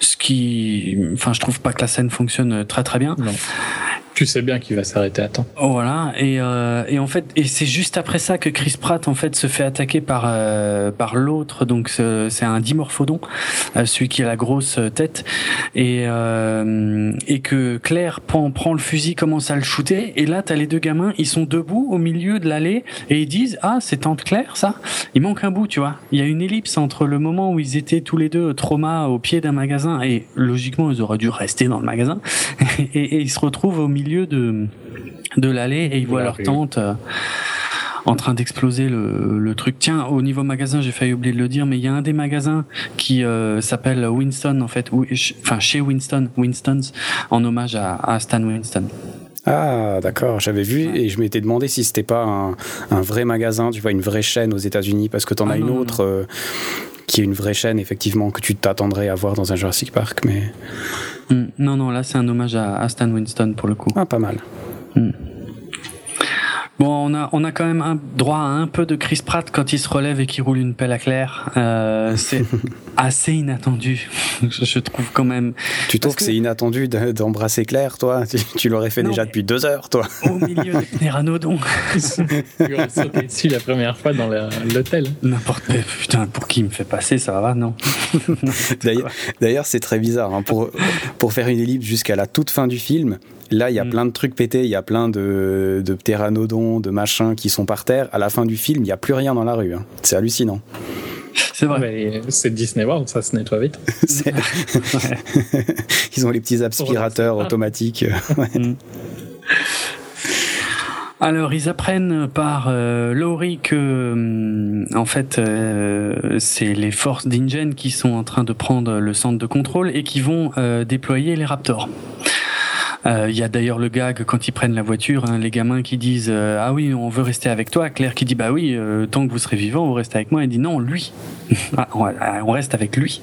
Ce qui, enfin, je trouve pas que la scène fonctionne très très bien. Non. Tu sais bien qu'il va s'arrêter à temps. Voilà et, euh, et en fait et c'est juste après ça que Chris Pratt en fait se fait attaquer par euh, par l'autre. Donc c'est un dimorphodon euh, celui qui a la grosse tête. Et que Claire prend prend le fusil commence à le shooter. Et là t'as les deux gamins ils sont debout au milieu de l'allée et ils disent ah c'est tante Claire ça? Il manque un bout tu vois. Il y a une ellipse entre le moment où ils étaient tous les deux trauma au pied d'un magasin et logiquement ils auraient dû rester dans le magasin. Et ils se retrouvent au milieu de de l'allée et ils voient leur tante euh, en train d'exploser le, le, truc. Tiens, au niveau magasin, j'ai failli oublier de le dire, mais il y a un des magasins qui euh, s'appelle Winston en fait, ou, enfin chez Winston, Winston's, en hommage à, à Stan Winston. Ah, d'accord, j'avais vu et je m'étais demandé si c'était pas un, un, vrai magasin, tu vois, une vraie chaîne aux États-Unis, parce que tu en ah, as une non, autre euh, qui est une vraie chaîne, effectivement, que tu t'attendrais à voir dans un Jurassic Park, mais. Mm, non, non, là c'est un hommage à, à, Stan Winston pour le coup. Ah, pas mal. Mm. Bon, on a, on a quand même un, droit à un peu de Chris Pratt quand il se relève et qu'il roule une pelle à clair. Euh, c'est assez inattendu, je, trouve quand même. Tu trouves que, que c'est inattendu d'embrasser Claire, toi? Tu, tu l'aurais fait non, déjà depuis deux heures, toi Au milieu des pteranodons. tu aurais sauté dessus la première fois dans l'hôtel. N'importe Putain, pour qui il me fait passer, ça va, non, D'ailleurs, c'est très bizarre. Hein, pour, pour faire une ellipse jusqu'à la toute fin du film, Là, il y a mm. plein de trucs pétés, il y a plein de, de pteranodons, de machins qui sont par terre. À la fin du film, il n'y a plus rien dans la rue. Hein. C'est hallucinant. C'est vrai. C'est Disney World, ça se nettoie vite. Ils ont les petits aspirateurs automatiques. Mm. Alors, ils apprennent par euh, Laurie que, euh, en fait, euh, c'est les forces d'Ingen qui sont en train de prendre le centre de contrôle et qui vont euh, déployer les Raptors. Il euh, y a d'ailleurs le gag quand ils prennent la voiture, hein, les gamins qui disent euh, ah oui on veut rester avec toi. Claire qui dit bah oui euh, tant que vous serez vivant vous restez avec moi. Elle dit non lui, ah, on reste avec lui.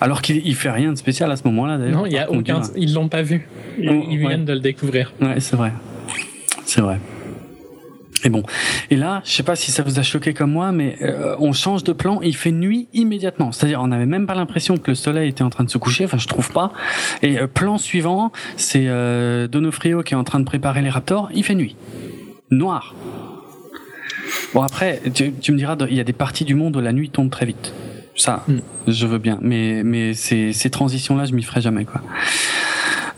Alors qu'il il fait rien de spécial à ce moment-là d'ailleurs. Non il y a aucun, ils l'ont pas vu. Ils, oh, ils viennent de le découvrir. Ouais c'est vrai, c'est vrai. Et bon, et là, je sais pas si ça vous a choqué comme moi, mais euh, on change de plan et il fait nuit immédiatement. C'est-à-dire, on n'avait même pas l'impression que le soleil était en train de se coucher. Enfin, je trouve pas. Et euh, plan suivant, c'est euh, Donofrio qui est en train de préparer les Raptors. Il fait nuit, noir. Bon après, tu, tu me diras, il y a des parties du monde où la nuit tombe très vite. Ça, mm. je veux bien, mais mais ces, ces transitions-là, je m'y ferai jamais quoi.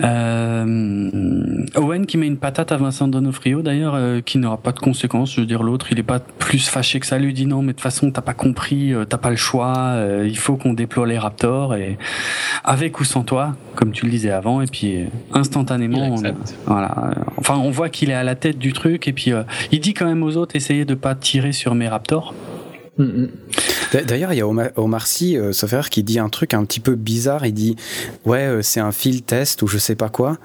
Euh, Owen qui met une patate à Vincent Donofrio d'ailleurs, euh, qui n'aura pas de conséquences. Je veux dire, l'autre, il est pas plus fâché que ça. Lui dit non, mais de toute façon, t'as pas compris, euh, t'as pas le choix. Il faut qu'on déploie les Raptors et avec ou sans toi, comme tu le disais avant. Et puis instantanément, on, voilà. Enfin, on voit qu'il est à la tête du truc et puis il dit quand même aux autres, essayez de pas tirer sur mes Raptors. Mm, D'ailleurs, il y a Omar, Omar Sy, euh, sauf qui dit un truc un petit peu bizarre. Il dit Ouais, euh, c'est un fil test ou je sais pas quoi.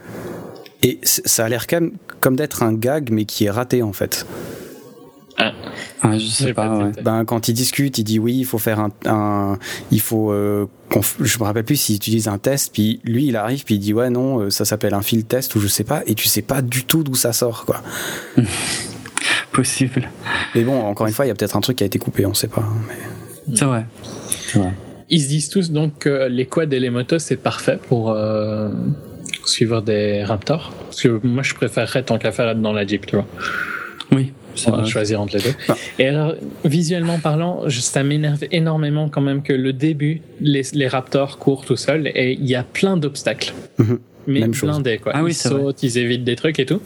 Et ça a l'air comme, comme d'être un gag, mais qui est raté en fait. Ah. Je sais pas. Ouais. Ben, quand il discute, il dit oui, il faut faire un, un il faut, euh, je me rappelle plus s'il utilise un test, puis lui il arrive puis il dit ouais non, euh, ça s'appelle un fil test ou je sais pas, et tu sais pas du tout d'où ça sort quoi. Possible. Mais bon, encore une fois, il y a peut-être un truc qui a été coupé, on sait pas. Mais... C'est vrai. vrai. Ils se disent tous donc que les quads et les motos c'est parfait pour euh, suivre des Raptors. Parce que moi je préférerais tant qu'à faire être dans la Jeep, tu vois. Oui. Ça va choisir entre les deux. Ah. Et alors, visuellement parlant, ça m'énerve énormément quand même que le début, les, les Raptors courent tout seuls et il y a plein d'obstacles. Mm -hmm. Mais Même blindés, quoi. Ah oui, ils sautent, ils évitent des trucs et tout.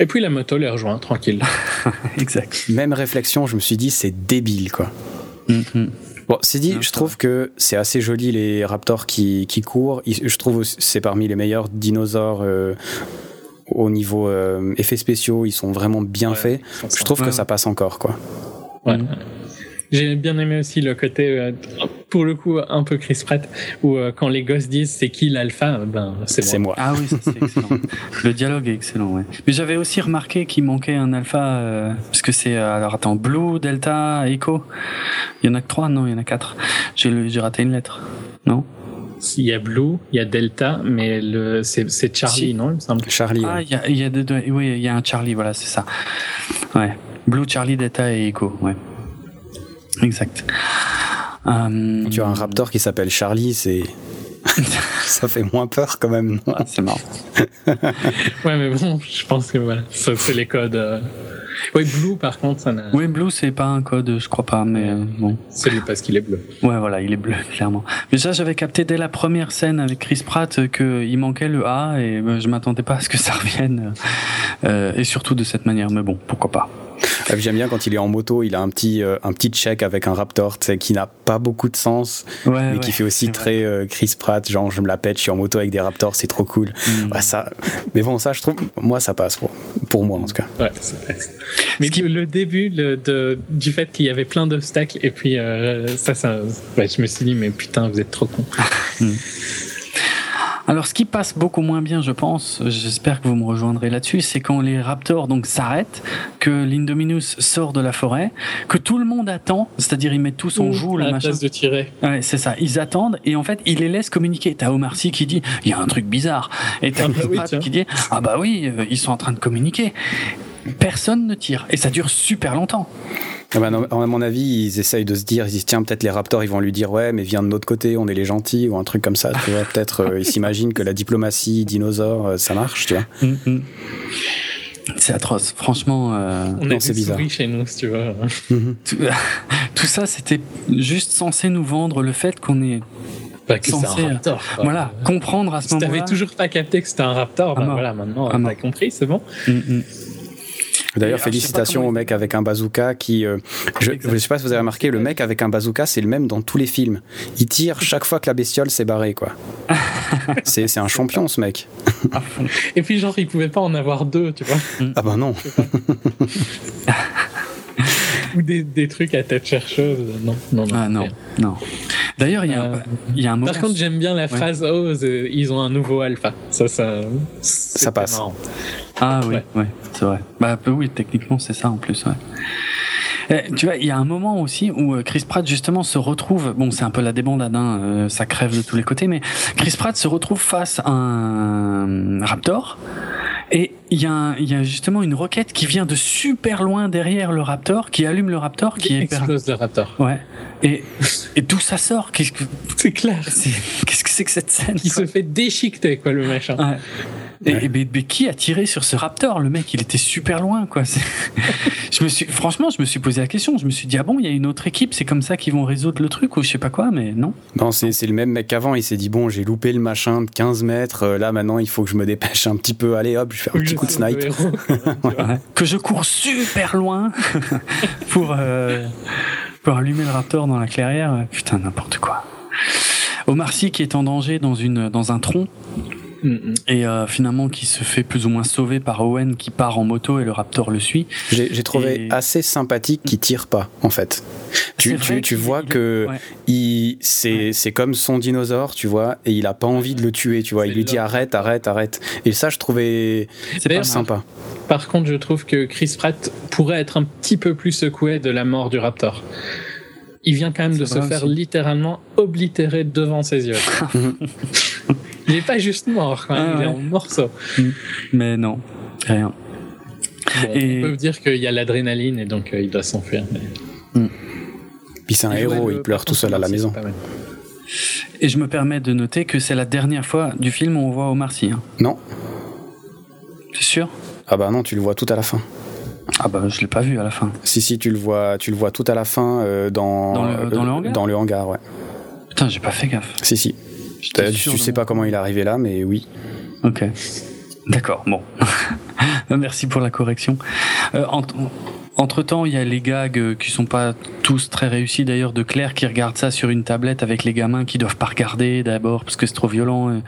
Et puis la moto les rejoint, tranquille. exact. Même réflexion, je me suis dit, c'est débile, quoi. Mm -hmm. Bon, c'est dit, je trouve que c'est assez joli les raptors qui, qui courent. Je trouve c'est parmi les meilleurs dinosaures euh, au niveau euh, effets spéciaux. Ils sont vraiment bien ouais, faits. Je trouve ouais, que ça passe encore, quoi. Ouais. J'ai bien aimé aussi le côté, euh, pour le coup, un peu Chris Pratt, où euh, quand les gosses disent c'est qui l'alpha, ben c'est moi. moi. Ah oui, c'est excellent. le dialogue est excellent, ouais. Mais j'avais aussi remarqué qu'il manquait un alpha, euh, parce que c'est, alors attends, Blue, Delta, Echo. Il y en a que trois, non, il y en a quatre. J'ai raté une lettre, non? Il y a Blue, il y a Delta, mais le c'est Charlie, si. non il me semble? Charlie. Ah, il y a, il y a deux, deux, oui, il y a un Charlie, voilà, c'est ça. Ouais. Blue, Charlie, Delta et Echo, ouais. Exact. Euh... Tu as un raptor qui s'appelle Charlie, c'est ça fait moins peur quand même. Ah, c'est marrant. ouais, mais bon, je pense que voilà, ça c'est les codes. euh. Oui, Blue par contre, ça n'a. Oui, Blue, c'est pas un code, je crois pas, mais euh, bon. C'est lui parce qu'il est bleu. Ouais, voilà, il est bleu, clairement. Mais ça, j'avais capté dès la première scène avec Chris Pratt euh, qu'il manquait le A et je m'attendais pas à ce que ça revienne. euh, et surtout de cette manière, mais bon, pourquoi pas. Ah, J'aime bien quand il est en moto, il a un petit, euh, un petit check avec un Raptor, qui n'a pas beaucoup de sens, Ouais, mais ouais, qui fait aussi très euh, Chris Pratt, genre je me la pète, je suis en moto avec des Raptors, c'est trop cool. Mm. Ouais, ça, mais bon, ça, je trouve, moi, ça passe pour, pour moi en tout cas. Ouais, Mais le, le début le, de, du fait qu'il y avait plein d'obstacles, et puis euh, ça, ça ouais, je me suis dit, mais putain, vous êtes trop con. Alors, ce qui passe beaucoup moins bien, je pense, j'espère que vous me rejoindrez là-dessus, c'est quand les Raptors donc s'arrêtent, que l'Indominus sort de la forêt, que tout le monde attend, c'est-à-dire ils mettent tous en joue la place de tirer. Ouais, c'est ça. Ils attendent et en fait, ils les laissent communiquer. T'as Omar Sy qui dit il y a un truc bizarre et t'as Ah bah oui, qui dit ah bah oui, euh, ils sont en train de communiquer. Personne ne tire et ça dure super longtemps. Ah bah, non, à mon avis, ils essayent de se dire, ils disent, tiens, peut-être les Raptors, ils vont lui dire, ouais, mais viens de notre côté, on est les gentils, ou un truc comme ça, tu vois. Peut-être, euh, ils s'imaginent que la diplomatie dinosaure, euh, ça marche, tu vois. C'est atroce. Franchement, euh, On Non, c'est bizarre. souris chez nous, si tu veux. tout, tout ça, c'était juste censé nous vendre le fait qu'on est Pas que c'est Censé, un raptor. quoi. voilà comprendre à ce Si t'avais moment-là. toujours pas capté que c'était un raptor, À bah voilà, maintenant, À t'as compris, c'est bon. Mm, mm. D'ailleurs, félicitations au mec avec un bazooka qui. euh, je, je sais pas si vous avez remarqué, le mec avec un bazooka, c'est le même dans tous les films. Il tire chaque fois que la bestiole s'est barrée, quoi. c'est c'est un champion, ce mec. Et puis, genre, il pouvait pas en avoir deux, tu vois. Ah bah non. Ou des, des trucs à tête chercheuse. Non, non, non. Ah non, non. D'ailleurs, il y a, Euh, il y a un moment. Par contre, j'aime bien la phrase Oh, euh, ils ont un nouveau alpha. Ça, ça, Ça passe. marrant. Ah oui, Ouais. ouais, c'est vrai. Bah peu- oui, techniquement c'est ça en plus. Ouais. Eh, tu vois, il y a un moment aussi où euh, Chris Pratt justement se retrouve. Bon, c'est un peu la débandade, hein, euh, ça crève de tous les côtés, mais Chris Pratt se retrouve face à un Raptor. Et il y, a y a justement une roquette qui vient de super loin derrière le Raptor, qui allume le Raptor, qui explose le raptor. ouais. Et, et d'où ça sort? Qu'est-ce que C'est clair. qu'est-ce que c'est que cette scène Qui se fait déchiqueter, quoi, le machin. Ouais. Et, et mais, mais qui a tiré sur ce raptor Le mec, il était super loin, quoi. C'est- je me suis, franchement, je me suis posé la question. Je me suis dit, ah bon, il y a une autre équipe, c'est comme ça qu'ils vont résoudre le truc ou je sais pas quoi, mais non. Non, c'est c'est le même mec qu'avant. Il s'est dit, bon, j'ai loupé le machin de 15 mètres. euh, Là, maintenant, il faut que je me dépêche un petit peu. Allez, hop, je fais un Oui, petit je coup de snipe. héros. Que je cours super loin pour, euh, pour allumer le raptor dans la clairière. Putain, n'importe quoi. Omar Sy qui est en danger dans, une, dans un tronc. Et euh, finalement qui se fait plus ou moins sauver par Owen qui part en moto et le raptor le suit. J'ai trouvé Et- assez sympathique qu'il tire pas, en fait. Tu, C'est tu, tu qu'il- vois il que ouais. il, c'est, c'est comme son dinosaure, tu vois, et il a pas envie de le tuer, tu vois. Il lui dit arrête, arrête, arrête. Et ça, je trouvais C'est sympa. Par contre, je trouve que Chris Pratt pourrait être un petit peu plus secoué de la mort du Raptor. Il vient quand même de se faire aussi. littéralement oblitérer devant ses yeux. il est pas juste mort, quand même, Ah il est en morceaux. Mais non, rien. Bon, Et- On peut dire qu'il y a l'adrénaline et donc euh, il doit s'enfuir. mais- Puis c'est un Et héros, ouais, il le- pleure tout seul à la maison. Et je me permets de noter que c'est la dernière fois du film où on voit Omar Sy. hein. Non C'est sûr? Ah bah non, tu le vois tout à la fin. Ah bah je l'ai pas vu à la fin. Si, si, tu le vois, tu le vois tout à la fin euh, dans, Dans le- dans le hangar dans le hangar, ouais. Putain, j'ai pas fait gaffe. Si, si. Tu sais mon- pas comment il est arrivé là, mais oui. Ok. D'accord, bon. Merci pour la correction. Euh, entre temps, il y a les gags euh, qui sont pas tous très réussis d'ailleurs de Claire qui regarde ça sur une tablette avec les gamins qui doivent pas regarder d'abord parce que c'est trop violent.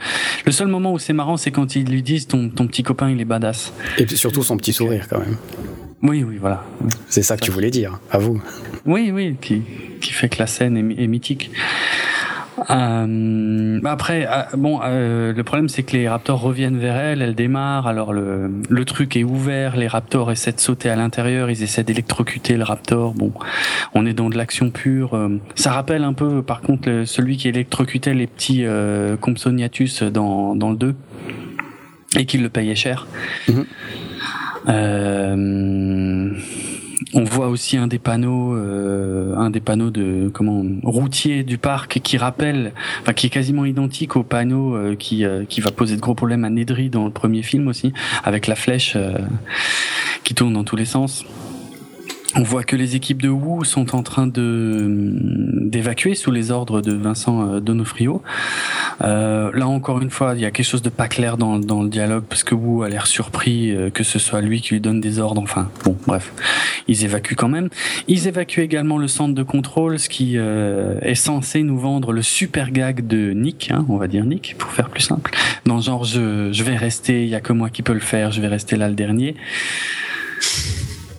Le seul moment où c'est marrant, c'est quand ils lui disent ton, ton petit copain il est badass. Et surtout son petit sourire, quand même. Oui, oui, voilà. C'est ça que tu voulais dire, à vous. Oui, oui, qui, qui fait que la scène est, mythique. Euh, après, euh, bon, euh, le problème c'est que les raptors reviennent vers elle, elle démarre, alors le, le truc est ouvert, les raptors essaient de sauter à l'intérieur, ils essaient d'électrocuter le raptor, bon, on est dans de l'action pure. euh, ça rappelle un peu, par contre, le- celui qui électrocutait les petits euh, Compsognathus dans, dans le 2 et qui le payait cher. Mhm. Euh, On voit aussi un des panneaux, euh, un des panneaux de comment routier du parc qui rappelle, enfin qui est quasiment identique au panneau euh, qui euh, qui va poser de gros problèmes à Nedry dans le premier film aussi, avec la flèche qui tourne dans tous les sens. On voit que les équipes de Wu sont en train de d'évacuer sous les ordres de Vincent euh, Donofrio. Euh, là encore une fois, il y a quelque chose de pas clair dans, dans le dialogue parce que Wu a l'air surpris euh, que ce soit lui qui lui donne des ordres. Enfin, bon, bref, ils évacuent quand même. Ils évacuent également le centre de contrôle, ce qui euh, est censé nous vendre le super gag de Nick, hein, on va dire Nick pour faire plus simple. Dans genre je je vais rester, il y a que moi qui peux le faire, je vais rester là le dernier.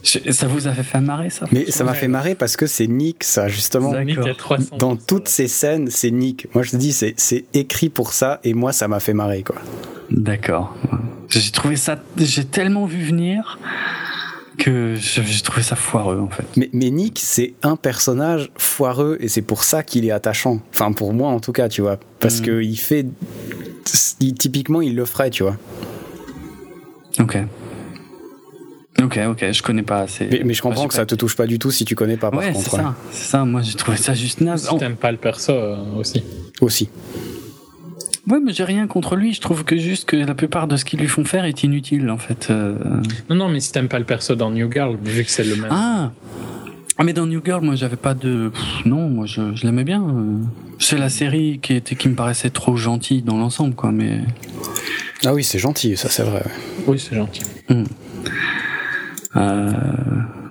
Ça vous avait fait marrer ça Mais ça m'a fait marrer parce que c'est Nick, ça, justement. D'accord. Nick à 300. Dans toutes ces scènes, c'est Nick. Moi, je te dis, c'est écrit pour ça, et moi, ça m'a fait marrer, quoi. D'accord. J'ai trouvé ça, j'ai tellement vu venir que j'ai trouvé ça foireux en fait. Mais, mais Nick, c'est un personnage foireux, et c'est pour ça qu'il est attachant. Enfin, pour moi, en tout cas, tu vois. Parce Mm. que il fait. il- typiquement, il le ferait, tu vois. Ok. Ok, ok, je connais pas assez. Mais, mais je comprends Enfin, que ça te touche pas du tout si tu connais pas, par Ouais, contre. c'est ça, c'est ça. Moi, j'ai trouvé ça juste naze. Si t'aimes pas le perso euh, aussi. Aussi. Ouais, mais j'ai rien contre lui. Je trouve que juste que la plupart de ce qu'ils lui font faire est inutile en fait. Euh, Non, non, mais si t'aimes pas le perso dans New Girl, vu que c'est le même. Ah. Ah, mais dans New Girl, moi, j'avais pas de. Pff, non, moi, je, je l'aimais bien. euh. C'est la série qui était qui me paraissait trop gentille dans l'ensemble, quoi. Mais Ah oui, c'est gentil, ça, c'est vrai. Oui, c'est gentil. Euh,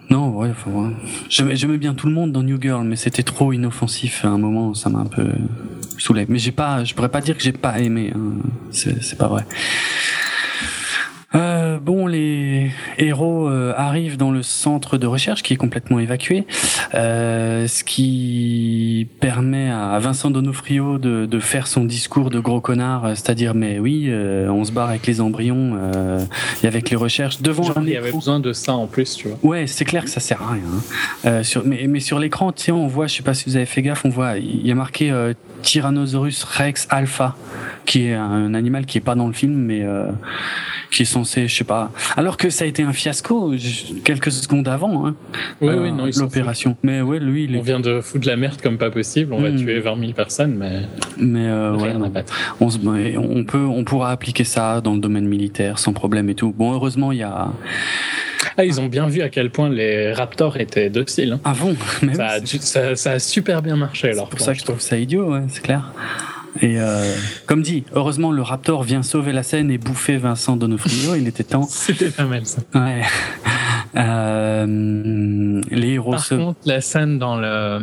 non, ouais, enfin, ouais. J'aimais, bien tout le monde dans New Girl, mais c'était trop inoffensif à un moment, ça m'a un peu saoulé. Mais j'ai pas, je pourrais pas dire que j'ai pas aimé, hein. c'est pas vrai. Euh, bon, les héros euh, arrivent dans le centre de recherche qui est complètement évacué, euh, ce qui permet à Vincent Donofrio de, de faire son discours de gros connard, c'est-à-dire mais oui, euh, on se barre avec les embryons euh, et avec les recherches devant Genre, un il y avait besoin de ça en plus, tu vois. Ouais, c'est clair que ça sert à rien. hein. Euh, sur, mais, mais sur l'écran, tiens, on voit, je sais pas si vous avez fait gaffe, on voit, il y a marqué euh, Tyrannosaurus Rex Alpha, qui est un animal qui est pas dans le film, mais euh, qui est censé, je sais pas. Alors que ça a été un fiasco quelques secondes avant, hein, Oui, euh, oui, non, l'opération. Mais ouais, lui, il. On vient de foutre la merde comme pas possible, on va Mm. tuer 20 000 personnes, mais Mais euh, ouais, on, se, mais on peut, on pourra appliquer ça dans le domaine militaire sans problème et tout. Bon, heureusement, il y a. Ah, ils ont bien vu à quel point les Raptors étaient dociles. hein. Avant, mais Ça, a, c'est- ça, ça a super bien marché, C'est pour ça que je trouve ça idiot, ouais, c'est clair. Et euh, comme dit, heureusement le Raptor vient sauver la scène et bouffer Vincent Donofrio. Il était temps. C'était pas mal, ça. Ouais. Euh, les héros Par se- contre, la scène dans le,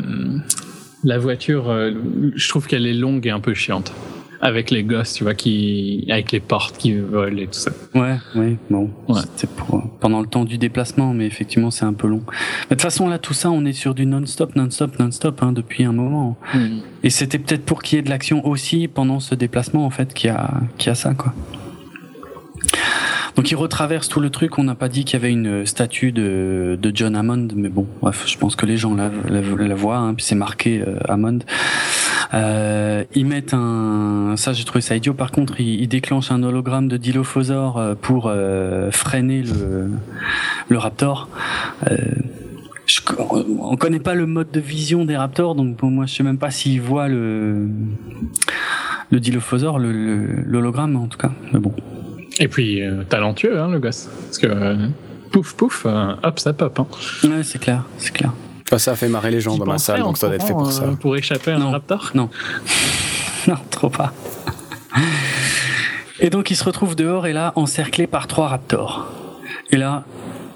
la voiture, euh, je trouve qu'elle est longue et un peu chiante. Avec les gosses, tu vois, qui, avec les portes qui volent et tout ça. Ouais, oui, bon. Ouais. C'était pour, pendant le temps du déplacement, mais effectivement c'est un peu long. Mais de toute façon là, tout ça, on est sur du non-stop, non-stop, non-stop hein, depuis un moment. Et c'était peut-être pour qu'il y ait de l'action aussi pendant ce déplacement en fait qu'il y a, qu'il y a ça quoi. Donc il retraverse tout le truc. On n'a pas dit qu'il y avait une statue de, de John Hammond, mais bon, bref, je pense que les gens la, la, la voient. Hein, puis c'est marqué euh, Hammond. Euh, ils mettent un, ça j'ai trouvé ça idiot. Par contre, ils, ils déclenchent un hologramme de Dilophosaure euh, pour euh, freiner le, le Raptor. Euh, je, on connaît pas le mode de vision des Raptors, donc pour moi je sais même pas s'ils voient le le Dilophosaure, le- le- l'hologramme en tout cas. Mais bon. Et puis, talentueux, hein, le gosse. Parce que, pouf, pouf, hop, ça pop. Hein. Ouais, c'est clair, c'est clair. Bah, ça a fait marrer les gens dans ma salle, donc ça doit être fait pour ça. euh, Pour échapper à un Non. raptor Non. non, trop pas. Et donc il se retrouve dehors et là encerclé par trois raptors. Et là,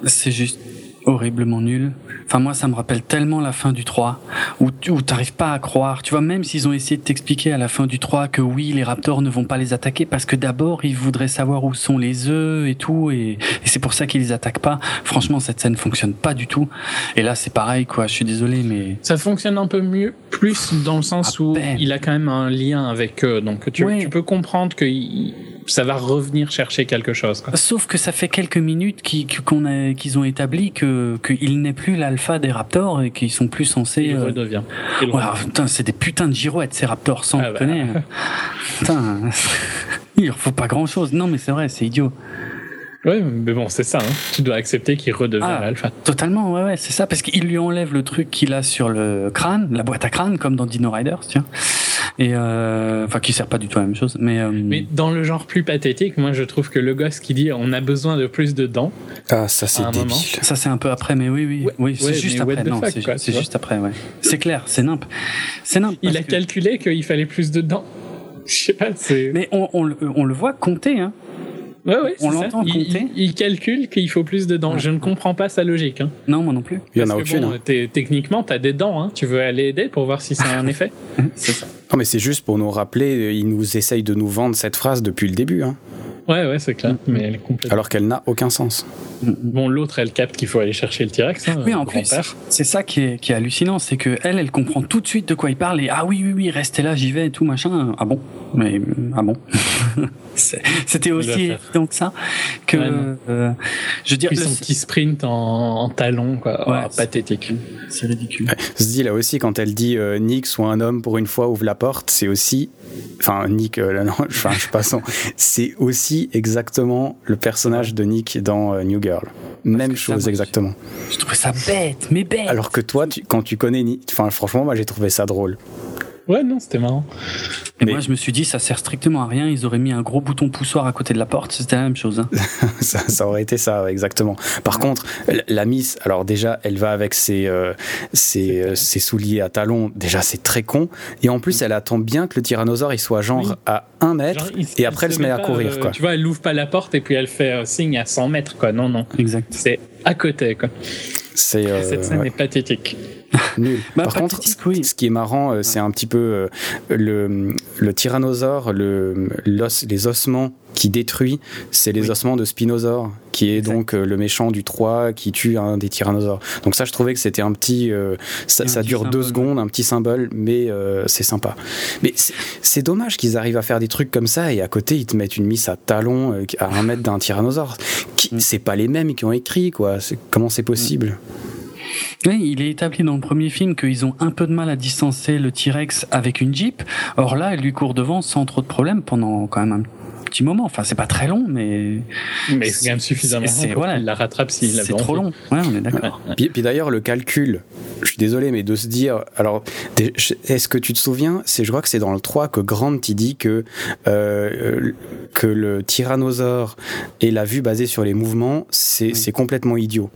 c'est juste horriblement nul. Enfin moi ça me rappelle tellement la fin du 3 où tu t'arrives pas à croire. Tu vois même s'ils ont essayé de t'expliquer à la fin du 3 que oui les raptors ne vont pas les attaquer parce que d'abord ils voudraient savoir où sont les œufs et tout et, et c'est pour ça qu'ils les attaquent pas. Franchement cette scène fonctionne pas du tout. Et là c'est pareil quoi. Je suis désolé mais Ça fonctionne un peu mieux, plus dans le sens À où peine. il a quand même un lien avec eux. Donc, tu, Ouais. tu peux comprendre que il- ça va revenir chercher quelque chose. Quoi. Sauf que ça fait quelques minutes qu'ils qu'on a- qu'ils ont établi que qu'il n'est plus l'alpha des raptors et qu'ils sont plus censés. Il euh, redevient. Il putain, c'est des putains de girouettes ces raptors, sans Ah bah. Putain, il leur faut pas grand chose. Non, mais c'est vrai, c'est idiot. Ouais, mais bon, c'est ça. Hein. Tu dois accepter qu'il redevient Ah. l'alpha. Totalement, ouais, ouais, c'est ça, parce qu'il lui enlève le truc qu'il a sur le crâne, la boîte à crâne, comme dans Dino Riders, tiens. Et euh, enfin, qui sert pas du tout à la même chose, mais. euh, Mais dans le genre plus pathétique, moi je trouve que le gosse qui dit on a besoin de plus de dents, Ah, ça c'est débile. moment. Ça c'est un peu après, mais oui, oui, Ouais, oui, c'est ouais, juste après. the Non, c'est juste après, ouais. C'est clair, c'est nimp. C'est nimp. il a que- calculé qu'il fallait plus de dents. Je sais pas, c'est. Mais on, on, le- on le voit compter, hein. Ouais, ouais, on c'est ça. l'entend Il- compter. Il, il calcule qu'il faut plus de dents. Ouais. Je ne comprends pas sa logique. Hein. Non, moi non plus. Il y en a Parce que aucune. bon, hein. techniquement, t'as des dents. Hein. Tu veux aller aider pour voir si ça a un effet? C'est ça. Non, mais c'est juste pour nous rappeler, euh, ils nous essayent de nous vendre cette phrase depuis le début, hein, Ouais, ouais, c'est clair. Mais elle est complètement. alors qu'elle n'a aucun sens. Bon, l'autre, elle capte qu'il faut aller chercher le T-Rex. Hein, Oui, en plus, c'est ça qui est, qui est hallucinant, c'est que elle, elle comprend tout de suite de quoi il parle et ah oui, oui, oui, restez là, j'y vais et tout machin. Ah bon? Mais euh, ah bon? C'était aussi que ça que Ouais, euh, je veux dire Puis le- son petit sprint en, en talon, quoi. Ouais, Oh, c'est- pathétique. c'est ridicule. Se dit là aussi quand elle dit euh, Nick soit un homme pour une fois ouvre la porte, c'est aussi, enfin Nick, euh, là, non, enfin je passe, c'est aussi exactement le personnage de Nick dans euh, New Girl. Même chose exactement. Je trouvais ça bête, mais bête. Alors que toi, tu- quand tu connais enfin franchement moi j'ai trouvé ça drôle. Ouais, non, c'était marrant. Et mais- moi, je me suis dit, ça sert strictement à rien. Ils auraient mis un gros bouton poussoir à côté de la porte, c'était la même chose. hein. ça, ça aurait été ça, ouais, exactement. Par contre, la- Miss, alors déjà, elle va avec ses, euh, ses, euh, ses souliers à talons. Déjà, c'est très con. Et en plus, elle attend bien que le tyrannosaure il soit genre Oui. à un mètre. Genre, il- et après, elle se met met à courir, euh, quoi. Tu vois, elle ouvre pas la porte et puis elle fait euh, signe à 100 mètres, quoi. Non, non. Exact. C'est à côté, quoi. C'est euh, Cette scène ouais, est pathétique. nul. Bah, Par contre, oui. ce qui est marrant, euh, c'est un petit peu euh, le, le tyrannosaure, le, les ossements qui détruit, c'est les Oui. ossements de Spinosaure, qui est Exact. donc euh, le méchant du 3 qui tue un des tyrannosaures. Donc ça, je trouvais que c'était un petit... euh, ça Un ça petit dure deux secondes, un petit symbole, mais euh, c'est sympa. Mais c'est- dommage qu'ils arrivent à faire des trucs comme ça et à côté, ils te mettent une miss à talons euh, à un mètre d'un tyrannosaure. Mm. C'est pas les mêmes qui ont écrit, quoi. Comment c'est possible? Oui, il est établi dans le premier film qu'ils ont un peu de mal à distancer le T-Rex avec une Jeep. Or là, elle lui court devant sans trop de problèmes pendant quand même un petit moment. Enfin, c'est pas très long, mais Mais c'est quand même suffisamment long pour voilà. qu'il la rattrape s'il avait c'est trop long. Ouais, on est d'accord. Puis, puis d'ailleurs, le calcul, je suis désolé, mais de se dire. Alors, est-ce que tu te souviens C'est, Je crois que c'est dans le 3 que Grant il dit que, euh, que le tyrannosaure et la vue basée sur les mouvements, c'est Oui. c'est complètement idiot.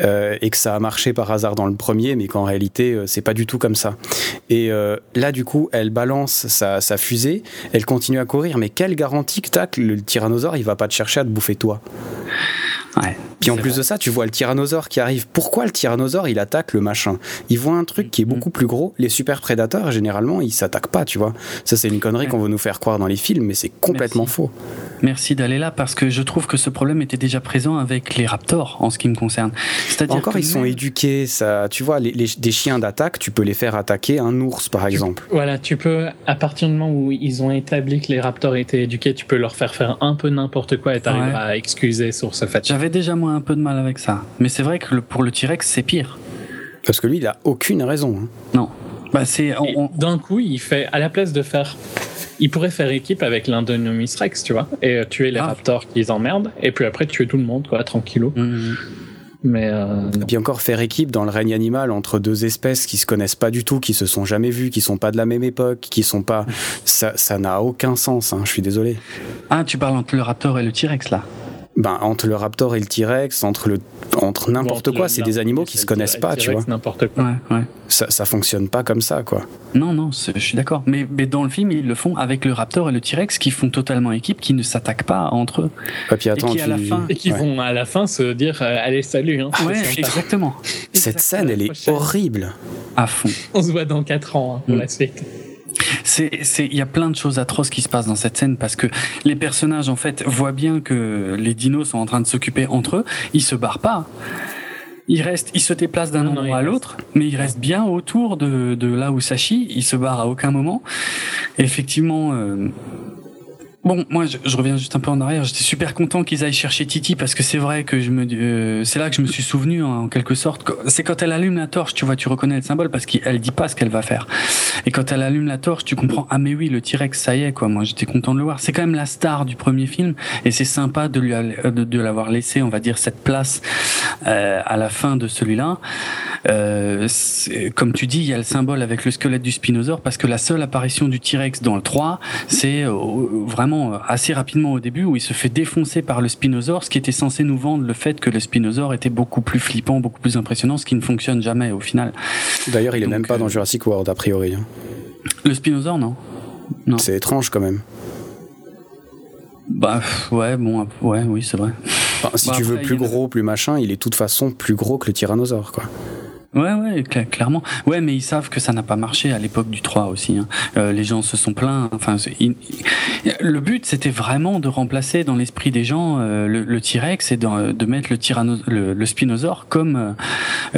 Euh, et que ça a marché par hasard dans le premier, mais qu'en réalité, euh, c'est pas du tout comme ça. Et euh, là, du coup, elle balance sa, sa fusée, elle continue à courir, mais quelle garantie que que le tyrannosaure, il va pas te chercher à te bouffer toi Ouais. Puis en plus vrai. de ça, tu vois le tyrannosaure qui arrive. Pourquoi le tyrannosaure il attaque le machin? Il voit un truc qui est beaucoup plus gros. Les super prédateurs, généralement, ils s'attaquent pas, tu vois. Ça, c'est une connerie Ouais. qu'on veut nous faire croire dans les films, mais c'est complètement Merci. faux. Merci d'aller là parce que je trouve que ce problème était déjà présent avec les raptors en ce qui me concerne. C'est-à-dire Encore, ils sont éduqués. Ça, tu vois, les, les- des chiens d'attaque, tu peux les faire attaquer un ours, par exemple. Voilà, tu peux, à partir du moment où ils ont établi que les raptors étaient éduqués, tu peux leur faire faire un peu n'importe quoi et t'arrives Ouais. à excuser sur ce fait. J'avais déjà moi un peu de mal avec ça. Mais c'est vrai que le- pour le T-Rex, c'est pire. Parce que lui, il a aucune raison. hein. Non. Bah, c'est. on- D'un coup, il fait, à la place de faire, il pourrait faire équipe avec l'Indominus Rex, tu vois, et euh, tuer les Ah. raptors qui les emmerdent, et puis après tuer tout le monde, quoi, tranquillo. Hum, Mais euh, Et puis encore faire équipe dans le règne animal entre deux espèces qui se connaissent pas du tout, qui se sont jamais vues, qui sont pas de la même époque, qui sont pas. Ça, ça n'a aucun sens. hein, je suis désolé. Ah, tu parles entre le Raptor et le T-Rex là. Ben, entre le raptor et le T-Rex, entre le, entre n'importe bon, quoi, c'est des animaux qui se connaissent pas, tu vois. N'importe quoi. Ouais, ouais. Ça, ça fonctionne pas comme ça, quoi. Non, non, je suis d'accord. Mais, mais dans le film, ils le font avec le Raptor et le T-Rex qui font totalement équipe, qui ne s'attaquent pas entre eux. Et puis attends, qui, à la fin- Et qui ouais. vont à la fin se dire, euh, allez, salut, hein, ouais, exactement. Cette scène, elle est horrible. À fond. on se voit dans 4 ans hein, pour Mm. la suite. C'est, c'est, il y a plein de choses atroces qui se passent dans cette scène parce que les personnages, en fait, voient bien que les dinos sont en train de s'occuper entre eux. Ils se barrent pas. Ils restent, ils se déplacent d'un endroit à l'autre, mais ils restent bien autour de, de là où ça chie. Ils se barrent à aucun moment. Et effectivement, euh, Bon, moi, je, je, reviens juste un peu en arrière. J'étais super content qu'ils aillent chercher Titi parce que c'est vrai que je me, euh, c'est là que je me suis souvenu en quelque sorte. C'est quand elle allume la torche, tu vois, tu reconnais le symbole parce qu'elle dit pas ce qu'elle va faire. Et quand elle allume la torche, tu comprends. Ah mais oui, le T-Rex, ça y est quoi. Moi, j'étais content de le voir. C'est quand même la star du premier film et c'est sympa de lui de, de l'avoir laissé, on va dire, cette place euh, à la fin de celui-là. Euh, comme tu dis, il y a le symbole avec le squelette du Spinosaure parce que la seule apparition du T-Rex dans le 3, c'est euh, vraiment euh, assez rapidement au début où il se fait défoncer par le Spinosaure, ce qui était censé nous vendre le fait que le Spinosaure était beaucoup plus flippant, beaucoup plus impressionnant, ce qui ne fonctionne jamais au final. D'ailleurs, il est même pas dans Jurassic World a priori. Hein. Le Spinosaure, non. non. C'est étrange quand même. Bah ouais, bon, ouais, oui, c'est vrai. Enfin, si Bon, tu veux plus gros, plus machin, il est de toute façon plus gros que le tyrannosaure, quoi. Ouais, ouais, cla- clairement. Ouais, mais ils savent que ça n'a pas marché à l'époque du 3 aussi. hein. Euh, les gens se sont plaints. Enfin, le but, c'était vraiment de remplacer dans l'esprit des gens euh, le, le T-Rex et de, de mettre le, tyranno- le, le Spinosaure comme euh,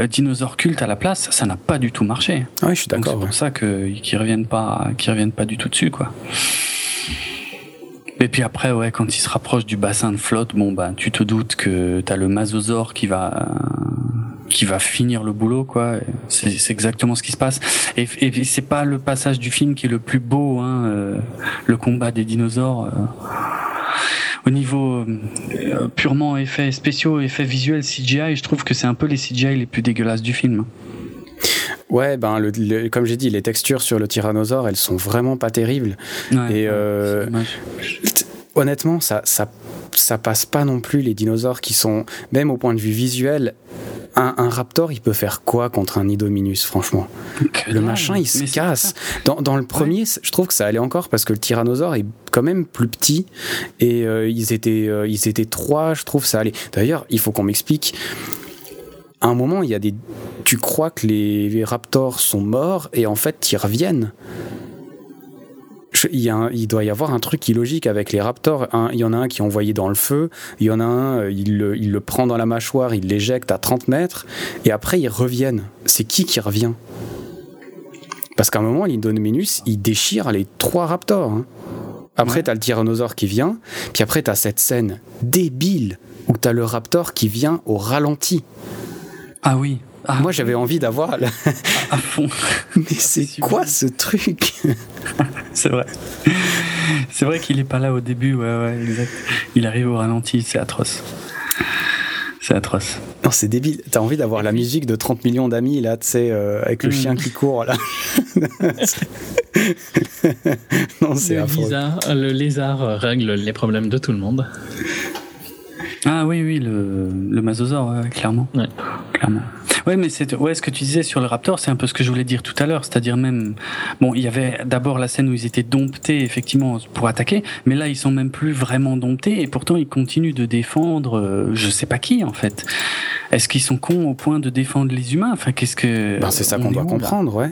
euh, dinosaure culte à la place. Ça n'a pas du tout marché. Ah Ouais, je suis d'accord. c'est ouais. pour ça qu'ils reviennent pas, qu'ils reviennent pas du tout dessus, quoi. Et puis après, ouais, quand il se rapproche du bassin de flotte, bon bah, tu te doutes que t'as le Masosaure qui va, qui va finir le boulot, quoi. C'est exactement ce qui se passe. Et, et c'est pas le passage du film qui est le plus beau, hein, euh, le combat des dinosaures. euh. Au niveau euh, purement effets spéciaux, effets visuels, CGI, je trouve que c'est un peu les CGI les plus dégueulasses du film. Ouais, ben, le- le- comme j'ai dit, les textures sur le tyrannosaure, elles sont vraiment pas terribles. Ouais, Et, euh, Honnêtement, ça, ça, ça passe pas non plus les dinosaures qui sont, même au point de vue visuel, un, un raptor, il peut faire quoi contre un Idominus, franchement? Que Le machin, il se casse. Dans, dans le premier, je trouve que ça allait encore parce que le tyrannosaure est quand même plus petit et euh, ils étaient, euh, ils étaient trois. Je trouve ça allait. D'ailleurs, il faut qu'on m'explique. À un moment, il y a des. Tu crois que les, les raptors sont morts et en fait, ils reviennent. Je- Il, y a un- il doit y avoir un truc illogique avec les raptors. Un- il y en a un qui est envoyé dans le feu, il y en a un, euh, il le, il le prend dans la mâchoire, il l'éjecte à 30 mètres, et après ils reviennent. C'est qui qui revient? Parce qu'à un moment, l'Indominus, il déchire les trois raptors. hein. Après, Ouais. t'as le tyrannosaure qui vient, puis après, t'as cette scène débile où t'as le raptor qui vient au ralenti. Ah oui. Ah, Moi, j'avais envie d'avoir. la- à fond. Mais c'est quoi ce truc C'est vrai. C'est vrai qu'il est pas là au début, ouais, ouais, exact. Il arrive au ralenti, c'est atroce. C'est atroce. Non, c'est débile. T'as envie d'avoir la musique de 30 millions d'amis, là, tu sais, euh, avec le Mm. chien qui court, là. non, c'est Le, le lézard règle les problèmes de tout le monde. Ah oui, oui, le, le masosaure, ouais, clairement. Ouais. Clairement. Ouais, mais c'est, ouais, ce que tu disais sur le Raptor, c'est un peu ce que je voulais dire tout à l'heure. C'est-à-dire même, bon, il y avait d'abord la scène où ils étaient domptés, effectivement, pour attaquer, mais là, ils sont même plus vraiment domptés, et pourtant, ils continuent de défendre, euh, je sais pas qui, en fait. Est-ce qu'ils sont cons au point de défendre les humains? Enfin, qu'est-ce que. Ben, c'est ça on qu'on doit où, comprendre, ouais.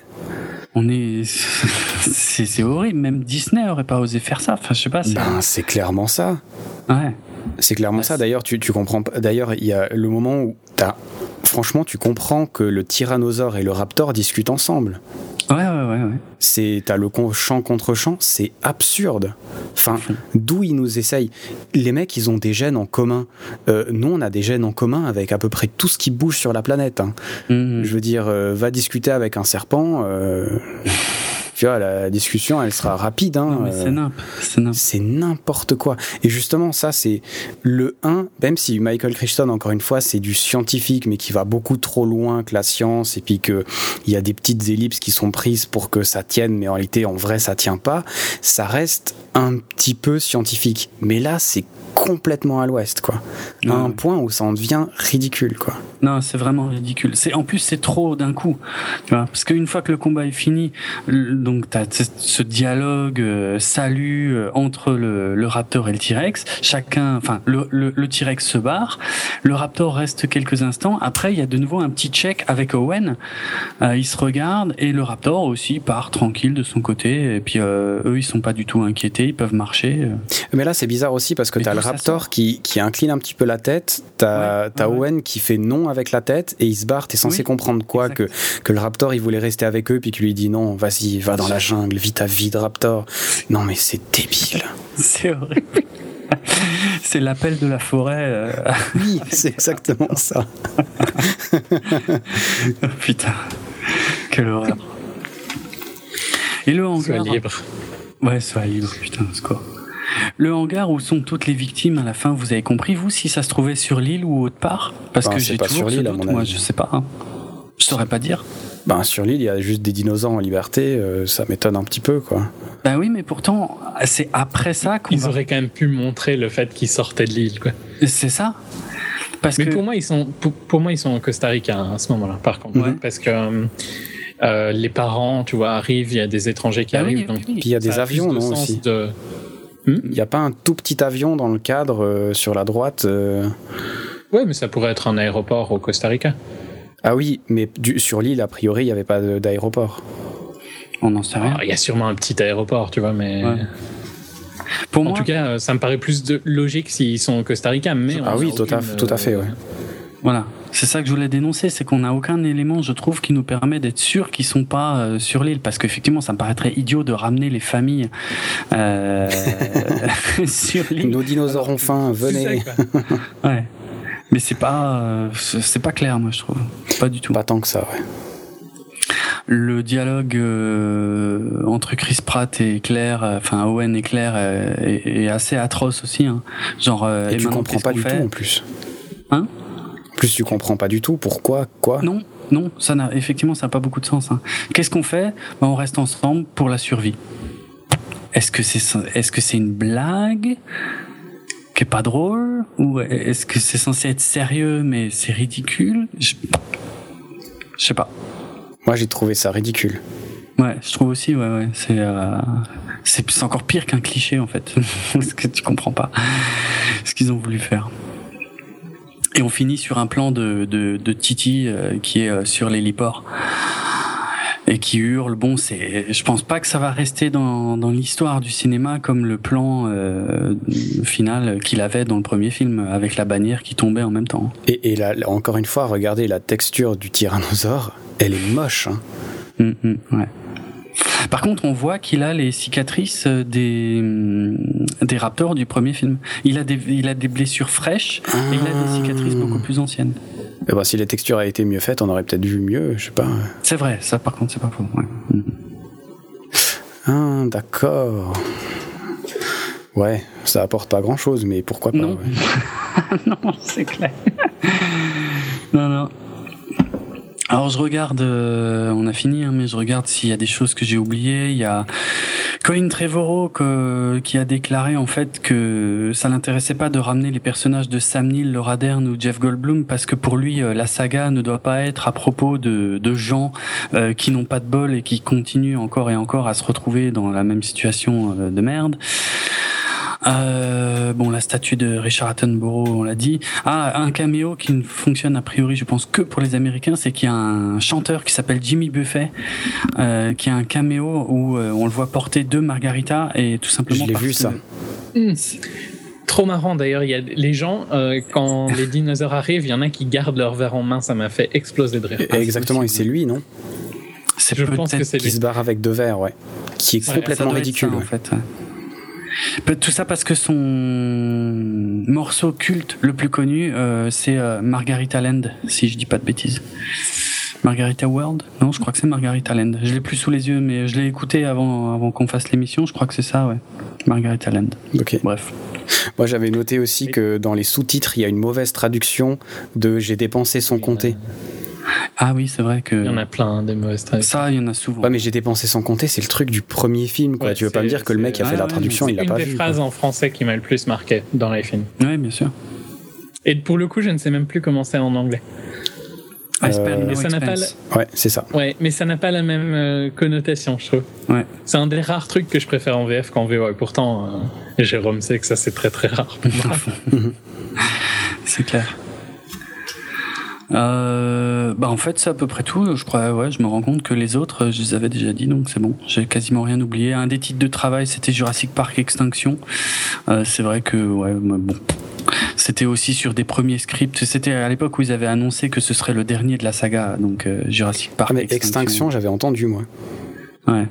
On est, c'est, c'est horrible. Même Disney aurait pas osé faire ça. Enfin, je sais pas, c'est, Ben, c'est clairement ça. ouais. C'est clairement ça. D'ailleurs, tu, tu comprends. D'ailleurs, il y a le moment où t'as. Franchement, tu comprends que le tyrannosaure et le raptor discutent ensemble. Ouais, ouais, ouais, ouais. C'est t'as le con- champ contre champ, c'est absurde. Enfin, d'où ils nous essayent Les mecs, ils ont des gènes en commun. Euh, nous, on a des gènes en commun avec à peu près tout ce qui bouge sur la planète. hein. Mhm. Je veux dire, euh, va discuter avec un serpent. euh, tu vois, la discussion, elle sera rapide. hein, euh, c'est n'importe quoi. Et justement, ça, c'est le 1, même si Michael Crichton, encore une fois, c'est du scientifique, mais qui va beaucoup trop loin que la science, et puis qu'il y a des petites ellipses qui sont prises pour que ça tienne, mais en réalité, en vrai, ça tient pas. Ça reste un petit peu scientifique. Mais là, c'est complètement à l'ouest, quoi. À un point où ça en devient ridicule, quoi. Non, c'est vraiment ridicule. C'est en plus c'est trop d'un coup, tu vois, parce qu'une fois que le combat est fini, donc t'as ce- ce dialogue euh, salut euh, entre le, le Raptor et le T-Rex. Chacun, enfin le, le, le T-Rex se barre, le Raptor reste quelques instants. Après, il y a de nouveau un petit check avec Owen. Euh, ils se regardent et le Raptor aussi part tranquille de son côté. Et puis eux, ils sont pas du tout inquiétés, ils peuvent marcher. Mais là, c'est bizarre aussi parce que t'as le Raptor qui, qui incline un petit peu la tête, t'as Ouais. Owen qui fait non avec la tête et il se barre. T'es censé Oui, comprendre quoi que, que le Raptor il voulait rester avec eux puis qu'il lui dit non, vas-y, va, dans la jungle, vite à vide, Raptor. Non, mais c'est débile. C'est horrible. C'est l'appel de la forêt. euh. Oui, c'est exactement ça. Oh, Putain, quelle horreur. Et le Sois hangar. libre. Ouais, sois libre, putain, c'est quoi. Le hangar où sont toutes les victimes à la fin, vous avez compris, vous, si ça se trouvait sur l'île ou autre part? Parce Ben, que c'est j'ai pas toujours sur ce l'île, à doute, moi, je sais pas. hein. Je saurais pas dire. Ben, sur l'île, il y a juste des dinosaures en liberté, euh, ça m'étonne un petit peu, quoi. Ben oui, mais pourtant, c'est après ça qu'on Ils va... auraient quand même pu montrer le fait qu'ils sortaient de l'île, quoi. C'est ça Parce Mais que... pour moi, ils sont, pour, pour moi, ils sont au Costa Rica hein, à ce moment-là, par contre. Ouais. Parce que euh, euh, les parents, tu vois, arrivent, il y a des étrangers qui Ah oui, arrivent. donc oui. Puis il y a des avions, non, aussi de- Il n'y a pas un tout petit avion dans le cadre euh, sur la droite euh, Ouais, mais ça pourrait être un aéroport au Costa Rica. Ah oui, mais du- sur l'île, a priori, il n'y avait pas d'aéroport. On n'en sait rien. Alors, Il y a sûrement un petit aéroport, tu vois, mais. Ouais. Pour En moi, tout cas, euh, ça me paraît plus de logique s'ils sont au Costa Rica, mais Ah oui, tout à, tout à fait, euh, ouais. voilà. C'est ça que je voulais dénoncer, c'est qu'on n'a aucun élément, je trouve, qui nous permet d'être sûr qu'ils sont pas euh, sur l'île, parce qu'effectivement, ça me paraîtrait idiot de ramener les familles euh, sur l'île. Nos dinosaures ont faim, venez. Ouais. Mais c'est pas, euh, c'est pas clair, moi, je trouve. Pas du tout. Pas tant que ça, ouais. Le dialogue euh, entre Chris Pratt et Claire, euh, enfin Owen et Claire, euh, est, est assez atroce aussi. Hein. Genre, euh, Et tu comprends pas du fait tout en plus. Hein? Plus, tu comprends pas du tout pourquoi, quoi. Non, non, ça n'a effectivement ça n'a pas beaucoup de sens. hein. Qu'est-ce qu'on fait? Ben, On reste ensemble pour la survie. Est-ce que c'est est-ce que c'est une blague qui est pas drôle? Ou est-ce que c'est censé être sérieux mais c'est ridicule? Je je sais pas. Moi, j'ai trouvé ça ridicule. Ouais, je trouve aussi ouais ouais, c'est euh, c'est c'est encore pire qu'un cliché en fait. Parce que tu comprends pas ce qu'ils ont voulu faire. Et on finit sur un plan de, de, de Titi euh, qui est euh, sur l'héliport et qui hurle. Bon, c'est, je pense pas que ça va rester dans, dans l'histoire du cinéma comme le plan euh, final qu'il avait dans le premier film avec la bannière qui tombait en même temps. Et, et là, encore une fois, regardez la texture du tyrannosaure. Elle est moche. Hein. Hum, hum, ouais. Par contre, on voit qu'il a les cicatrices des, hum, des raptors du premier film. Il a des, il a des blessures fraîches et il a des cicatrices beaucoup plus anciennes. Eh ben, si la texture a été mieux faite, on aurait peut-être vu mieux, je sais pas. C'est vrai, ça par contre, c'est pas faux. ouais. Hum. Ah, d'accord. Ouais, ça apporte pas grand chose, mais pourquoi pas Non. ouais. non, c'est clair. non, non. Alors je regarde, euh, on a fini, hein, mais je regarde s'il y a des choses que j'ai oubliées. Il y a Colin Trevorrow qui a déclaré en fait que ça l'intéressait pas de ramener les personnages de Sam Neill, Laura Dern ou Jeff Goldblum parce que pour lui euh, la saga ne doit pas être à propos de, de gens euh, qui n'ont pas de bol et qui continuent encore et encore à se retrouver dans la même situation de merde. Euh, bon, la statue de Richard Attenborough, on l'a dit. Ah, un caméo qui ne fonctionne a priori, je pense, que pour les Américains, c'est qu'il y a un chanteur qui s'appelle Jimmy Buffet, euh, qui a un caméo où euh, on le voit porter deux margaritas et tout simplement. Je l'ai vu que- ça. Hum. Trop marrant d'ailleurs, il y a les gens, euh, quand les dinosaures arrivent, il y en a qui gardent leur verre en main, ça m'a fait exploser de rire. Et- Exactement, et c'est lui, non? C'est Je pense que peut-être c'est Qui lui. se barre avec deux verres, ouais. Qui est Ouais, complètement ridicule. ça, en ouais. fait. Tout ça parce que son morceau culte le plus connu, euh, c'est euh, Margarita Land, si je dis pas de bêtises. Margarita World? Non, je crois que c'est Margarita Land. Je l'ai plus sous les yeux, mais je l'ai écouté avant, avant qu'on fasse l'émission. Je crois que c'est ça, ouais. Margarita Land. Ok. Bref. Moi, j'avais noté aussi que dans les sous-titres, il y a une mauvaise traduction de J'ai dépensé son compter. Ah oui, c'est vrai que. Il y en a plein des mauvaises traductions. Ça, il y en a souvent. Ouais, mais J'ai dépensé son compter, c'est le truc du premier film, quoi. Ouais, tu veux pas me c'est- dire que le mec qui a c'est- fait la ouais, traduction, il l'a Une pas des vu. phrases quoi. en français qui m'a le plus marqué dans les films. Oui, bien sûr. Et pour le coup, je ne sais même plus comment c'est en anglais. I spare no Euh, Et ça n'a pas expense. Ouais, c'est ça. Ouais, mais ça n'a pas la même euh, connotation, je trouve. Ouais. C'est un des rares trucs que je préfère en VF qu'en VO. Et pourtant, euh, Jérôme sait que ça c'est très très rare. C'est clair. Euh, bah en fait c'est à peu près tout. Je crois, ouais, je me rends compte que les autres, je les avais déjà dit, donc c'est bon. J'ai quasiment rien oublié. Un des titres de travail, c'était Jurassic Park Extinction. Euh, c'est vrai que, ouais, mais bon, c'était aussi sur des premiers scripts. C'était à l'époque où ils avaient annoncé que ce serait le dernier de la saga, donc euh, Jurassic Park Ah, mais Extinction, j'avais entendu, moi. Ouais.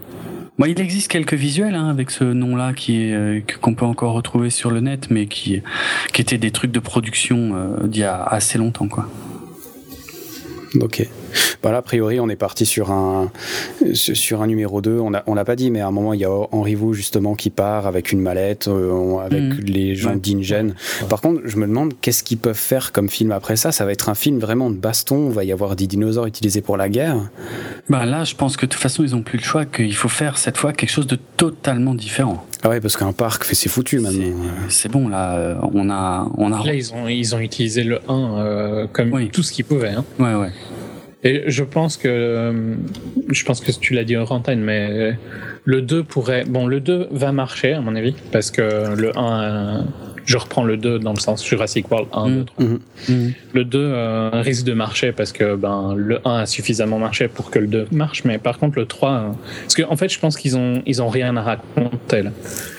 Bon, il existe quelques visuels hein, avec ce nom-là qui est euh, qu'on peut encore retrouver sur le net, mais qui qui étaient des trucs de production euh, d'il y a assez longtemps, quoi. Ok. Bah a priori, on est parti sur un, sur un numéro 2. On, a, on l'a pas dit, mais à un moment, il y a Henri Vous, justement, qui part avec une mallette, euh, avec mhm. les gens d'Ingen. Par contre, je me demande qu'est-ce qu'ils peuvent faire comme film après ça? Ça va être un film vraiment de baston. Il va y avoir des dinosaures utilisés pour la guerre. Bah là, je pense que de toute façon, ils ont plus le choix, qu'il faut faire cette fois quelque chose de totalement différent. Ah ouais, parce qu'un parc, c'est foutu maintenant. C'est bon, là, euh, on a, on a. Là, ils ont, ils ont utilisé le 1 euh, comme tout ce qu'ils pouvaient. Hein. Ouais, ouais. Et je pense que, je pense que tu l'as dit en antenne, mais le 2 pourrait, bon, le 2 va marcher, à mon avis, parce que le 1, je reprends le 2 dans le sens Jurassic World 1, 2, 3. Le 2 euh, risque de marcher parce que ben, le 1 a suffisamment marché pour que le 2 marche, mais par contre le 3, euh, parce qu'en en fait je pense qu'ils ont, ils ont rien à raconter là.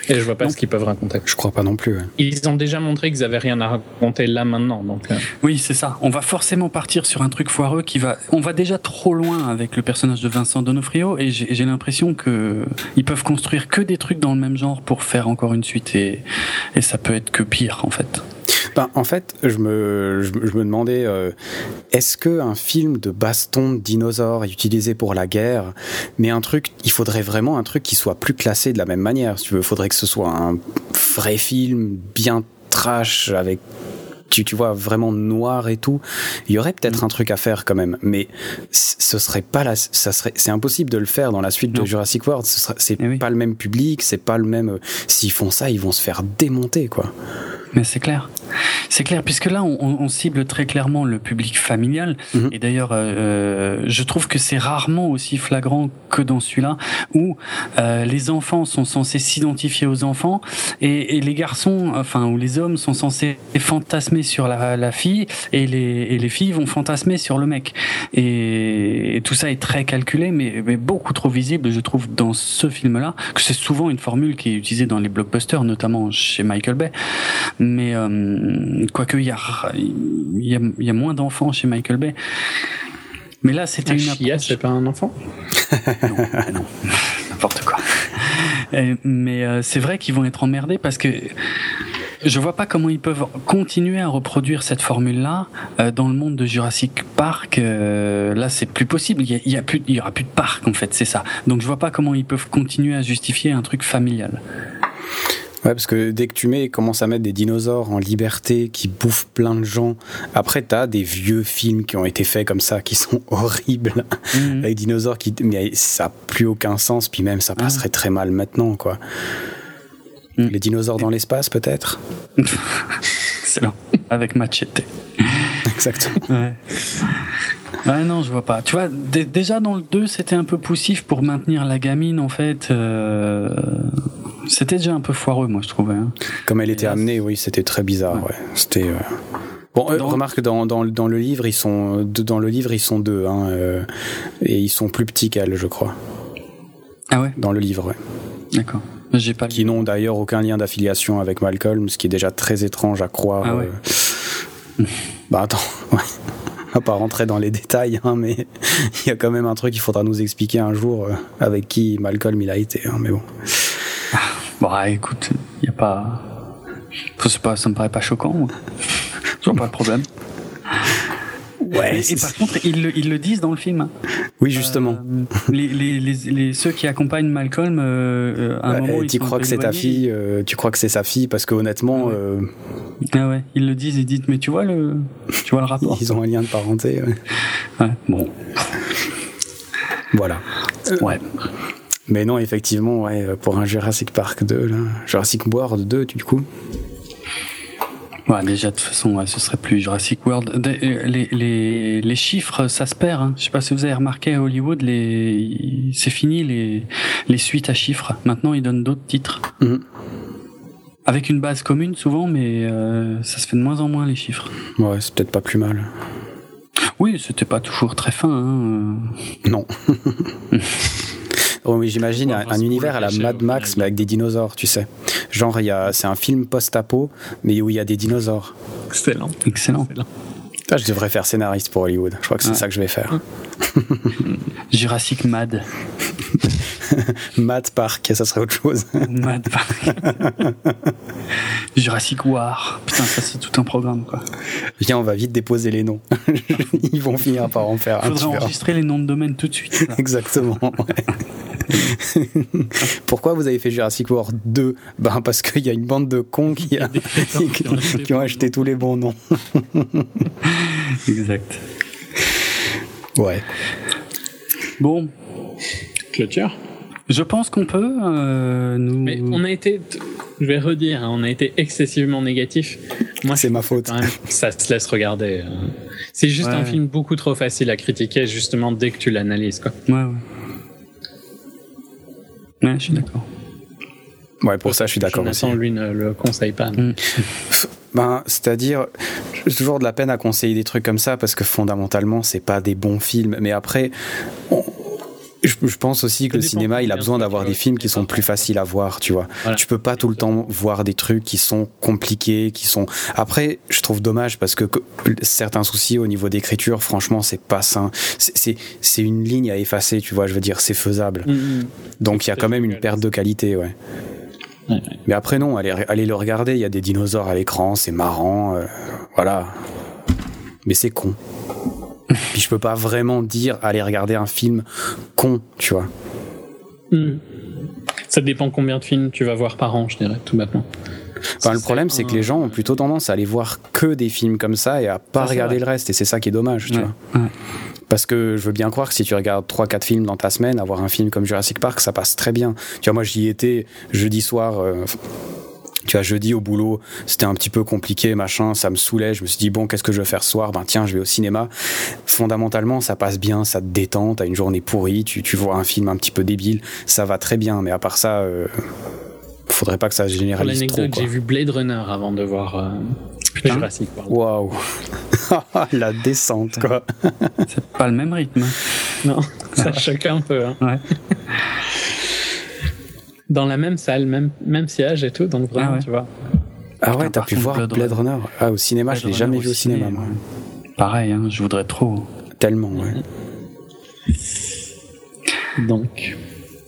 Et je vois pas ce qu'ils peuvent raconter. Je crois pas non plus. Ils ont déjà montré qu'ils avaient rien à raconter là maintenant. Donc, euh. Oui, c'est ça. On va forcément partir sur un truc foireux qui va. On va déjà trop loin avec le personnage de Vincent Donofrio et j'ai l'impression que ils peuvent construire que des trucs dans le même genre pour faire encore une suite et, et ça peut être que pire en fait. Ben, en fait, je me, je, me demandais, euh, est-ce que un film de baston de dinosaures utilisé pour la guerre, mais un truc, il faudrait vraiment un truc qui soit plus classé de la même manière. Si tu veux, faudrait que ce soit un vrai film bien trash avec tu, tu vois vraiment noir et tout il y aurait peut-être mm. un truc à faire quand même mais ce serait pas la, ça serait c'est impossible de le faire dans la suite de Jurassic World c'est eh pas le même public c'est pas le même euh, s'ils font ça ils vont se faire démonter quoi mais c'est clair. C'est clair, puisque là, on, on, cible très clairement le public familial. Mhm. Et d'ailleurs, euh, je trouve que c'est rarement aussi flagrant que dans celui-là, où euh, les enfants sont censés s'identifier aux enfants et, et, les garçons, enfin, ou les hommes sont censés fantasmer sur la, la fille et les, et les filles vont fantasmer sur le mec. Et, tout ça est très calculé, mais, mais beaucoup trop visible, je trouve, dans ce film-là, que c'est souvent une formule qui est utilisée dans les blockbusters, notamment chez Michael Bay mais euh, quoique il y a, y, y a moins d'enfants chez Michael Bay. Mais là, c'était une approche. c'est pas un enfant? Non, non, n'importe quoi. mais euh, c'est vrai qu'ils vont être emmerdés parce que je vois pas comment ils peuvent continuer à reproduire cette formule-là euh, dans le monde de Jurassic Park. Euh, là, c'est plus possible. Il y, a, plus, il y aura plus de parc en fait, c'est ça. Donc je vois pas comment ils peuvent continuer à justifier un truc familial. Ouais, parce que dès que tu mets, commences à mettre des dinosaures en liberté qui bouffent plein de gens, après t'as des vieux films qui ont été faits comme ça, qui sont horribles, mhm. avec dinosaures qui, mais ça n'a plus aucun sens, puis même ça passerait très mal maintenant, quoi. Mhm. Les dinosaures dans l'espace, peut-être Excellent, avec Machete. Exactement. Ouais. Ouais, non, je vois pas. Tu vois, déjà dans le 2, c'était un peu poussif pour maintenir la gamine, en fait. Euh, c'était déjà un peu foireux, moi, je trouvais. Hein. Comme elle était amenée, oui, c'était très bizarre. Ouais. C'était. Euh, bon, euh, remarque dans, dans, dans, le livre, ils sont dans le livre, ils sont deux, hein, et ils sont plus petits qu'elle, je crois. Ah ouais? Dans le livre, ouais. D'accord. Pas. Qui n'ont d'ailleurs aucun lien d'affiliation avec Malcolm, ce qui est déjà très étrange à croire. Ah ouais. Bah attends. Ouais. On va pas rentrer dans les détails, hein, mais il y a quand même un truc qu'il faudra nous expliquer un jour avec qui Malcolm il a été. Hein, mais bon. Bon, ah, écoute, il y a pas... pas. Ça me paraît pas choquant. Je vois pas de problème. Ouais, et, par contre, ils le, ils le, disent dans le film. Oui, justement. Euh, les, les, les, ceux qui accompagnent Malcolm, euh, à un moment, tu crois que c'est ta fille, euh, tu crois que c'est sa fille, parce que honnêtement. Ah ouais. Euh, ah ouais. ils le disent, ils disent, mais tu vois le, tu vois le rapport. Ils ont un lien de parenté. Ouais. ouais bon. Voilà. Ouais. Mais non, effectivement, ouais, pour un Jurassic Park 2, là, Jurassic World 2, du coup. Ouais, déjà, de toute façon, ouais, ce serait plus Jurassic World. Euh, les, les, les chiffres, ça se perd. Hein. Je sais pas si vous avez remarqué à Hollywood, les... c'est fini les, les suites à chiffres. Maintenant, ils donnent d'autres titres. Mhm. Avec une base commune, souvent, mais euh, ça se fait de moins en moins, les chiffres. Ouais, c'est peut-être pas plus mal. Oui, c'était pas toujours très fin. Hein. Non. Oh, oui, j'imagine un, univers à la Mad Max, mais avec des dinosaures, tu sais. Genre, c'est un film post-apo, mais où il y a des dinosaures. Excellent. Excellent. Ah, je devrais faire scénariste pour Hollywood. Je crois que c'est Ouais. ça que je vais faire. Jurassic Mad. Matt Park, ça serait autre chose. Mad Park. Jurassic War. Putain, ça c'est tout un programme quoi. Viens, on va vite déposer les noms. Ils vont finir par en faire un. Faudrait enregistrer les noms de domaine tout de suite. là. Exactement. ouais. Pourquoi vous avez fait Jurassic World 2 Ben parce qu'il y a une bande de cons qui, a- qui- ont acheté qui ont tous les acheté tous les bons noms. Exact. Ouais. Bon, Clôture. Je pense qu'on peut euh, nous. Mais on a été, je vais redire, hein, on a été excessivement négatif. Moi, C'est ma faute. même, ça se laisse regarder. euh. C'est juste Ouais. un film beaucoup trop facile à critiquer, justement, dès que tu l'analyses. quoi. Ouais, ouais. Ouais, je suis d'accord. Ouais, pour ça, je suis d'accord aussi. Lui, ne le conseille pas. Mm. Ben, c'est-à-dire, j'ai toujours de la peine à conseiller des trucs comme ça parce que fondamentalement, c'est pas des bons films. Mais après, on- je, je pense aussi que le cinéma, il a besoin d'avoir des films qui sont plus faciles à voir, tu vois. Voilà. Tu peux pas tout le temps voir des trucs qui sont compliqués, qui sont. Après, je trouve dommage parce que que- certains soucis au niveau d'écriture, franchement, c'est pas sain. C'est- une ligne à effacer, tu vois. Je veux dire, c'est faisable. Mm, Donc il y a quand même une perte de qualité, ouais. Ouais, ouais. Mais après non, allez, allez le regarder, il y a des dinosaures à l'écran, c'est marrant, euh, voilà. Mais c'est con. Puis je peux pas vraiment dire allez regarder un film con, tu vois. Mm. Ça dépend combien de films tu vas voir par an, je dirais, tout bêtement. Enfin, le problème c'est que les gens ont plutôt tendance à aller voir que des films comme ça et à pas Ça, regarder le reste et c'est ça qui est dommage, tu Ouais, vois. ouais. Parce que je veux bien croire que si tu regardes 3-4 films dans ta semaine, avoir un film comme Jurassic Park, ça passe très bien. Tu vois, moi j'y étais jeudi soir. euh, tu vois, jeudi au boulot, c'était un petit peu compliqué, machin, ça me saoulait. Je me suis dit, bon, qu'est-ce que je vais faire ce soir? Ben tiens, je vais au cinéma. Fondamentalement, ça passe bien, ça te détend, t'as une journée pourrie, tu, tu vois un film un petit peu débile, ça va très bien. Mais à part ça, euh, faudrait pas que ça se Pour généralise trop. l'anecdote, j'ai vu Blade Runner avant de voir euh, Putain. Jurassic World. Waouh La descente, quoi. C'est pas le même rythme. Non, ça choque un peu. hein. Ouais. Dans la même salle, même, même siège et tout, donc vraiment, Ah ouais. tu vois. Ah ouais, t'as pu voir Blade Blade Runner Ah, au cinéma, je l'ai jamais vu au cinéma, ciné, moi. Pareil, hein, je voudrais trop. Tellement, ouais. Donc,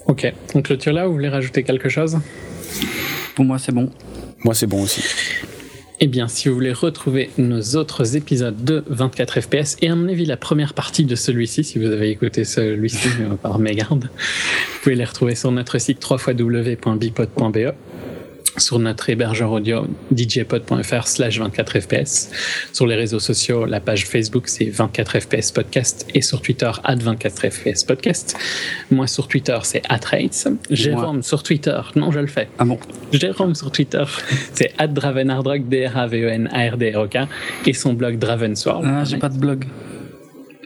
ok. On clôture là, vous voulez rajouter quelque chose? Pour moi, c'est bon. Moi, c'est bon aussi. Eh bien, si vous voulez retrouver nos autres épisodes de 24 FPS, et à mon avis la première partie de celui-ci, si vous avez écouté celui-ci euh, par mégarde, vous pouvez les retrouver sur notre site www.bipod.be, sur notre hébergeur audio djpod.fr slash 24 fps, sur les réseaux sociaux, la page Facebook c'est 24 fps podcast, et sur Twitter at 24 fps podcast. Moi sur Twitter c'est atrates, Jérôme sur Twitter, non je le fais, Ah bon? Jérôme sur Twitter, c'est @dravenardrock d r a v e n a r d r o k et son blog Dravensworld. Ah, j'ai pas de blog.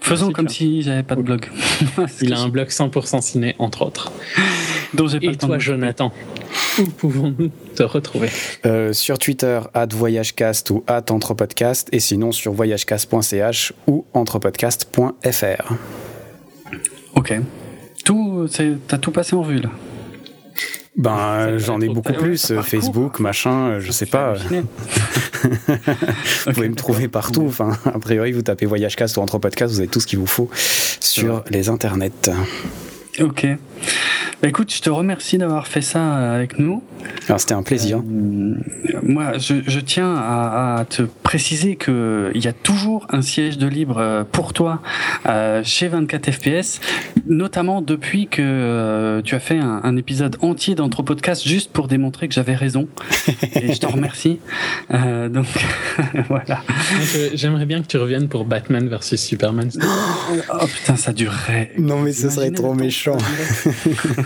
Faisons comme si j'avais pas de blog. Il a un blog 100% ciné entre autres. dont j'ai pas Et le temps toi de- Jonathan, où pouvons-nous te retrouver Euh, sur Twitter, at voyagecast ou at entrepodcast, et sinon sur voyagecast.ch ou entrepodcast.fr. Ok. Tout, c'est- t'as tout passé en vue là? Ben, va j'en ai beaucoup plus, Facebook, machin, je sais pas. Vous pouvez me trouver partout. Enfin, a priori, vous tapez Voyagecast ou Entrepodcast, vous avez tout ce qu'il vous faut sur les internets. Ok. Bah écoute, je te remercie d'avoir fait ça euh, avec nous. Alors, c'était un plaisir. Euh, moi, je, je tiens à, à te préciser que il y a toujours un siège de libre euh, pour toi euh, chez 24 FPS, notamment depuis que euh, tu as fait un, un épisode entier d'Anthropodcast juste pour démontrer que j'avais raison. Et je te remercie. Euh, donc voilà. J'aimerais bien que tu reviennes pour Batman versus Superman. Oh putain, ça durerait. Non, mais ce serait trop méchant.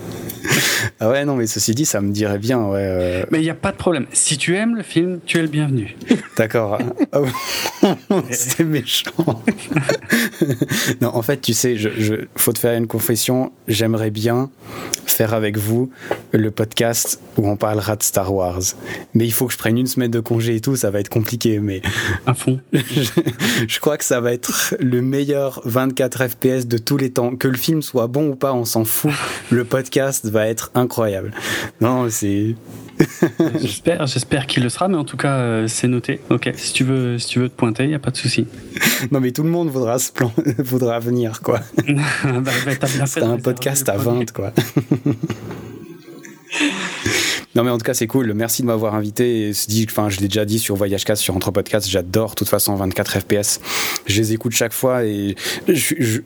Ah ouais, non, mais ceci dit, ça me dirait bien, ouais. euh, Mais il n'y a pas de problème. Si tu aimes le film, tu es le bienvenu. D'accord. Ah. C'est méchant. non, en fait, tu sais, je, je, faut te faire une confession. J'aimerais bien faire avec vous le podcast où on parlera de Star Wars. Mais il faut que je prenne une semaine de congé et tout, ça va être compliqué. Mais À fond. je, je crois que ça va être le meilleur 24 FPS de tous les temps. Que le film soit bon ou pas, on s'en fout. Le podcast va être incroyable. Non, c'est. j'espère, j'espère qu'il le sera, mais en tout cas, euh, c'est noté. Ok, si tu veux, si tu veux te pointer, il n'y a pas de souci. non, mais tout le monde voudra, se plan... voudra venir, quoi. bah, bah, c'est un podcast à 20, quoi. Non, mais en tout cas, c'est cool. Merci de m'avoir invité. enfin, je l'ai déjà dit sur Voyage 4, sur Entre Podcast, j'adore, de toute façon, 24 FPS. Je les écoute chaque fois et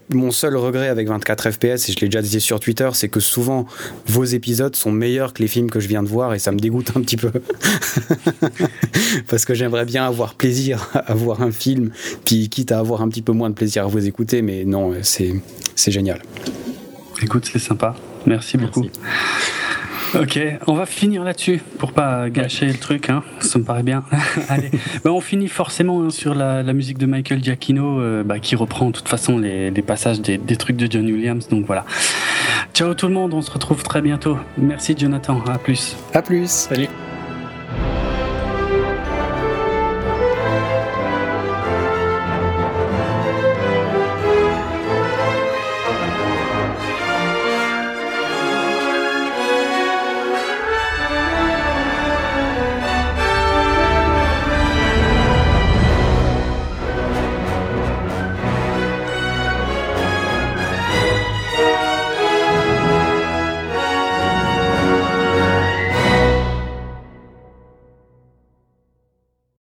mon seul regret avec 24 FPS, et je l'ai déjà dit sur Twitter, c'est que souvent, vos épisodes sont meilleurs que les films que je viens de voir et ça me dégoûte un petit peu. Parce que j'aimerais bien avoir plaisir à voir un film, puis quitte à avoir un petit peu moins de plaisir à vous écouter, mais non, c'est génial. Écoute, c'est sympa. Merci beaucoup. Ok, on va finir là-dessus pour pas gâcher le truc, hein. ça me paraît bien. Allez, ben, on finit forcément hein, sur la, musique de Michael Giacchino euh, bah, qui reprend de toute façon les, passages des, des, trucs de John Williams. Donc voilà. Ciao tout le monde, on se retrouve très bientôt. Merci Jonathan, à plus. À plus. Salut.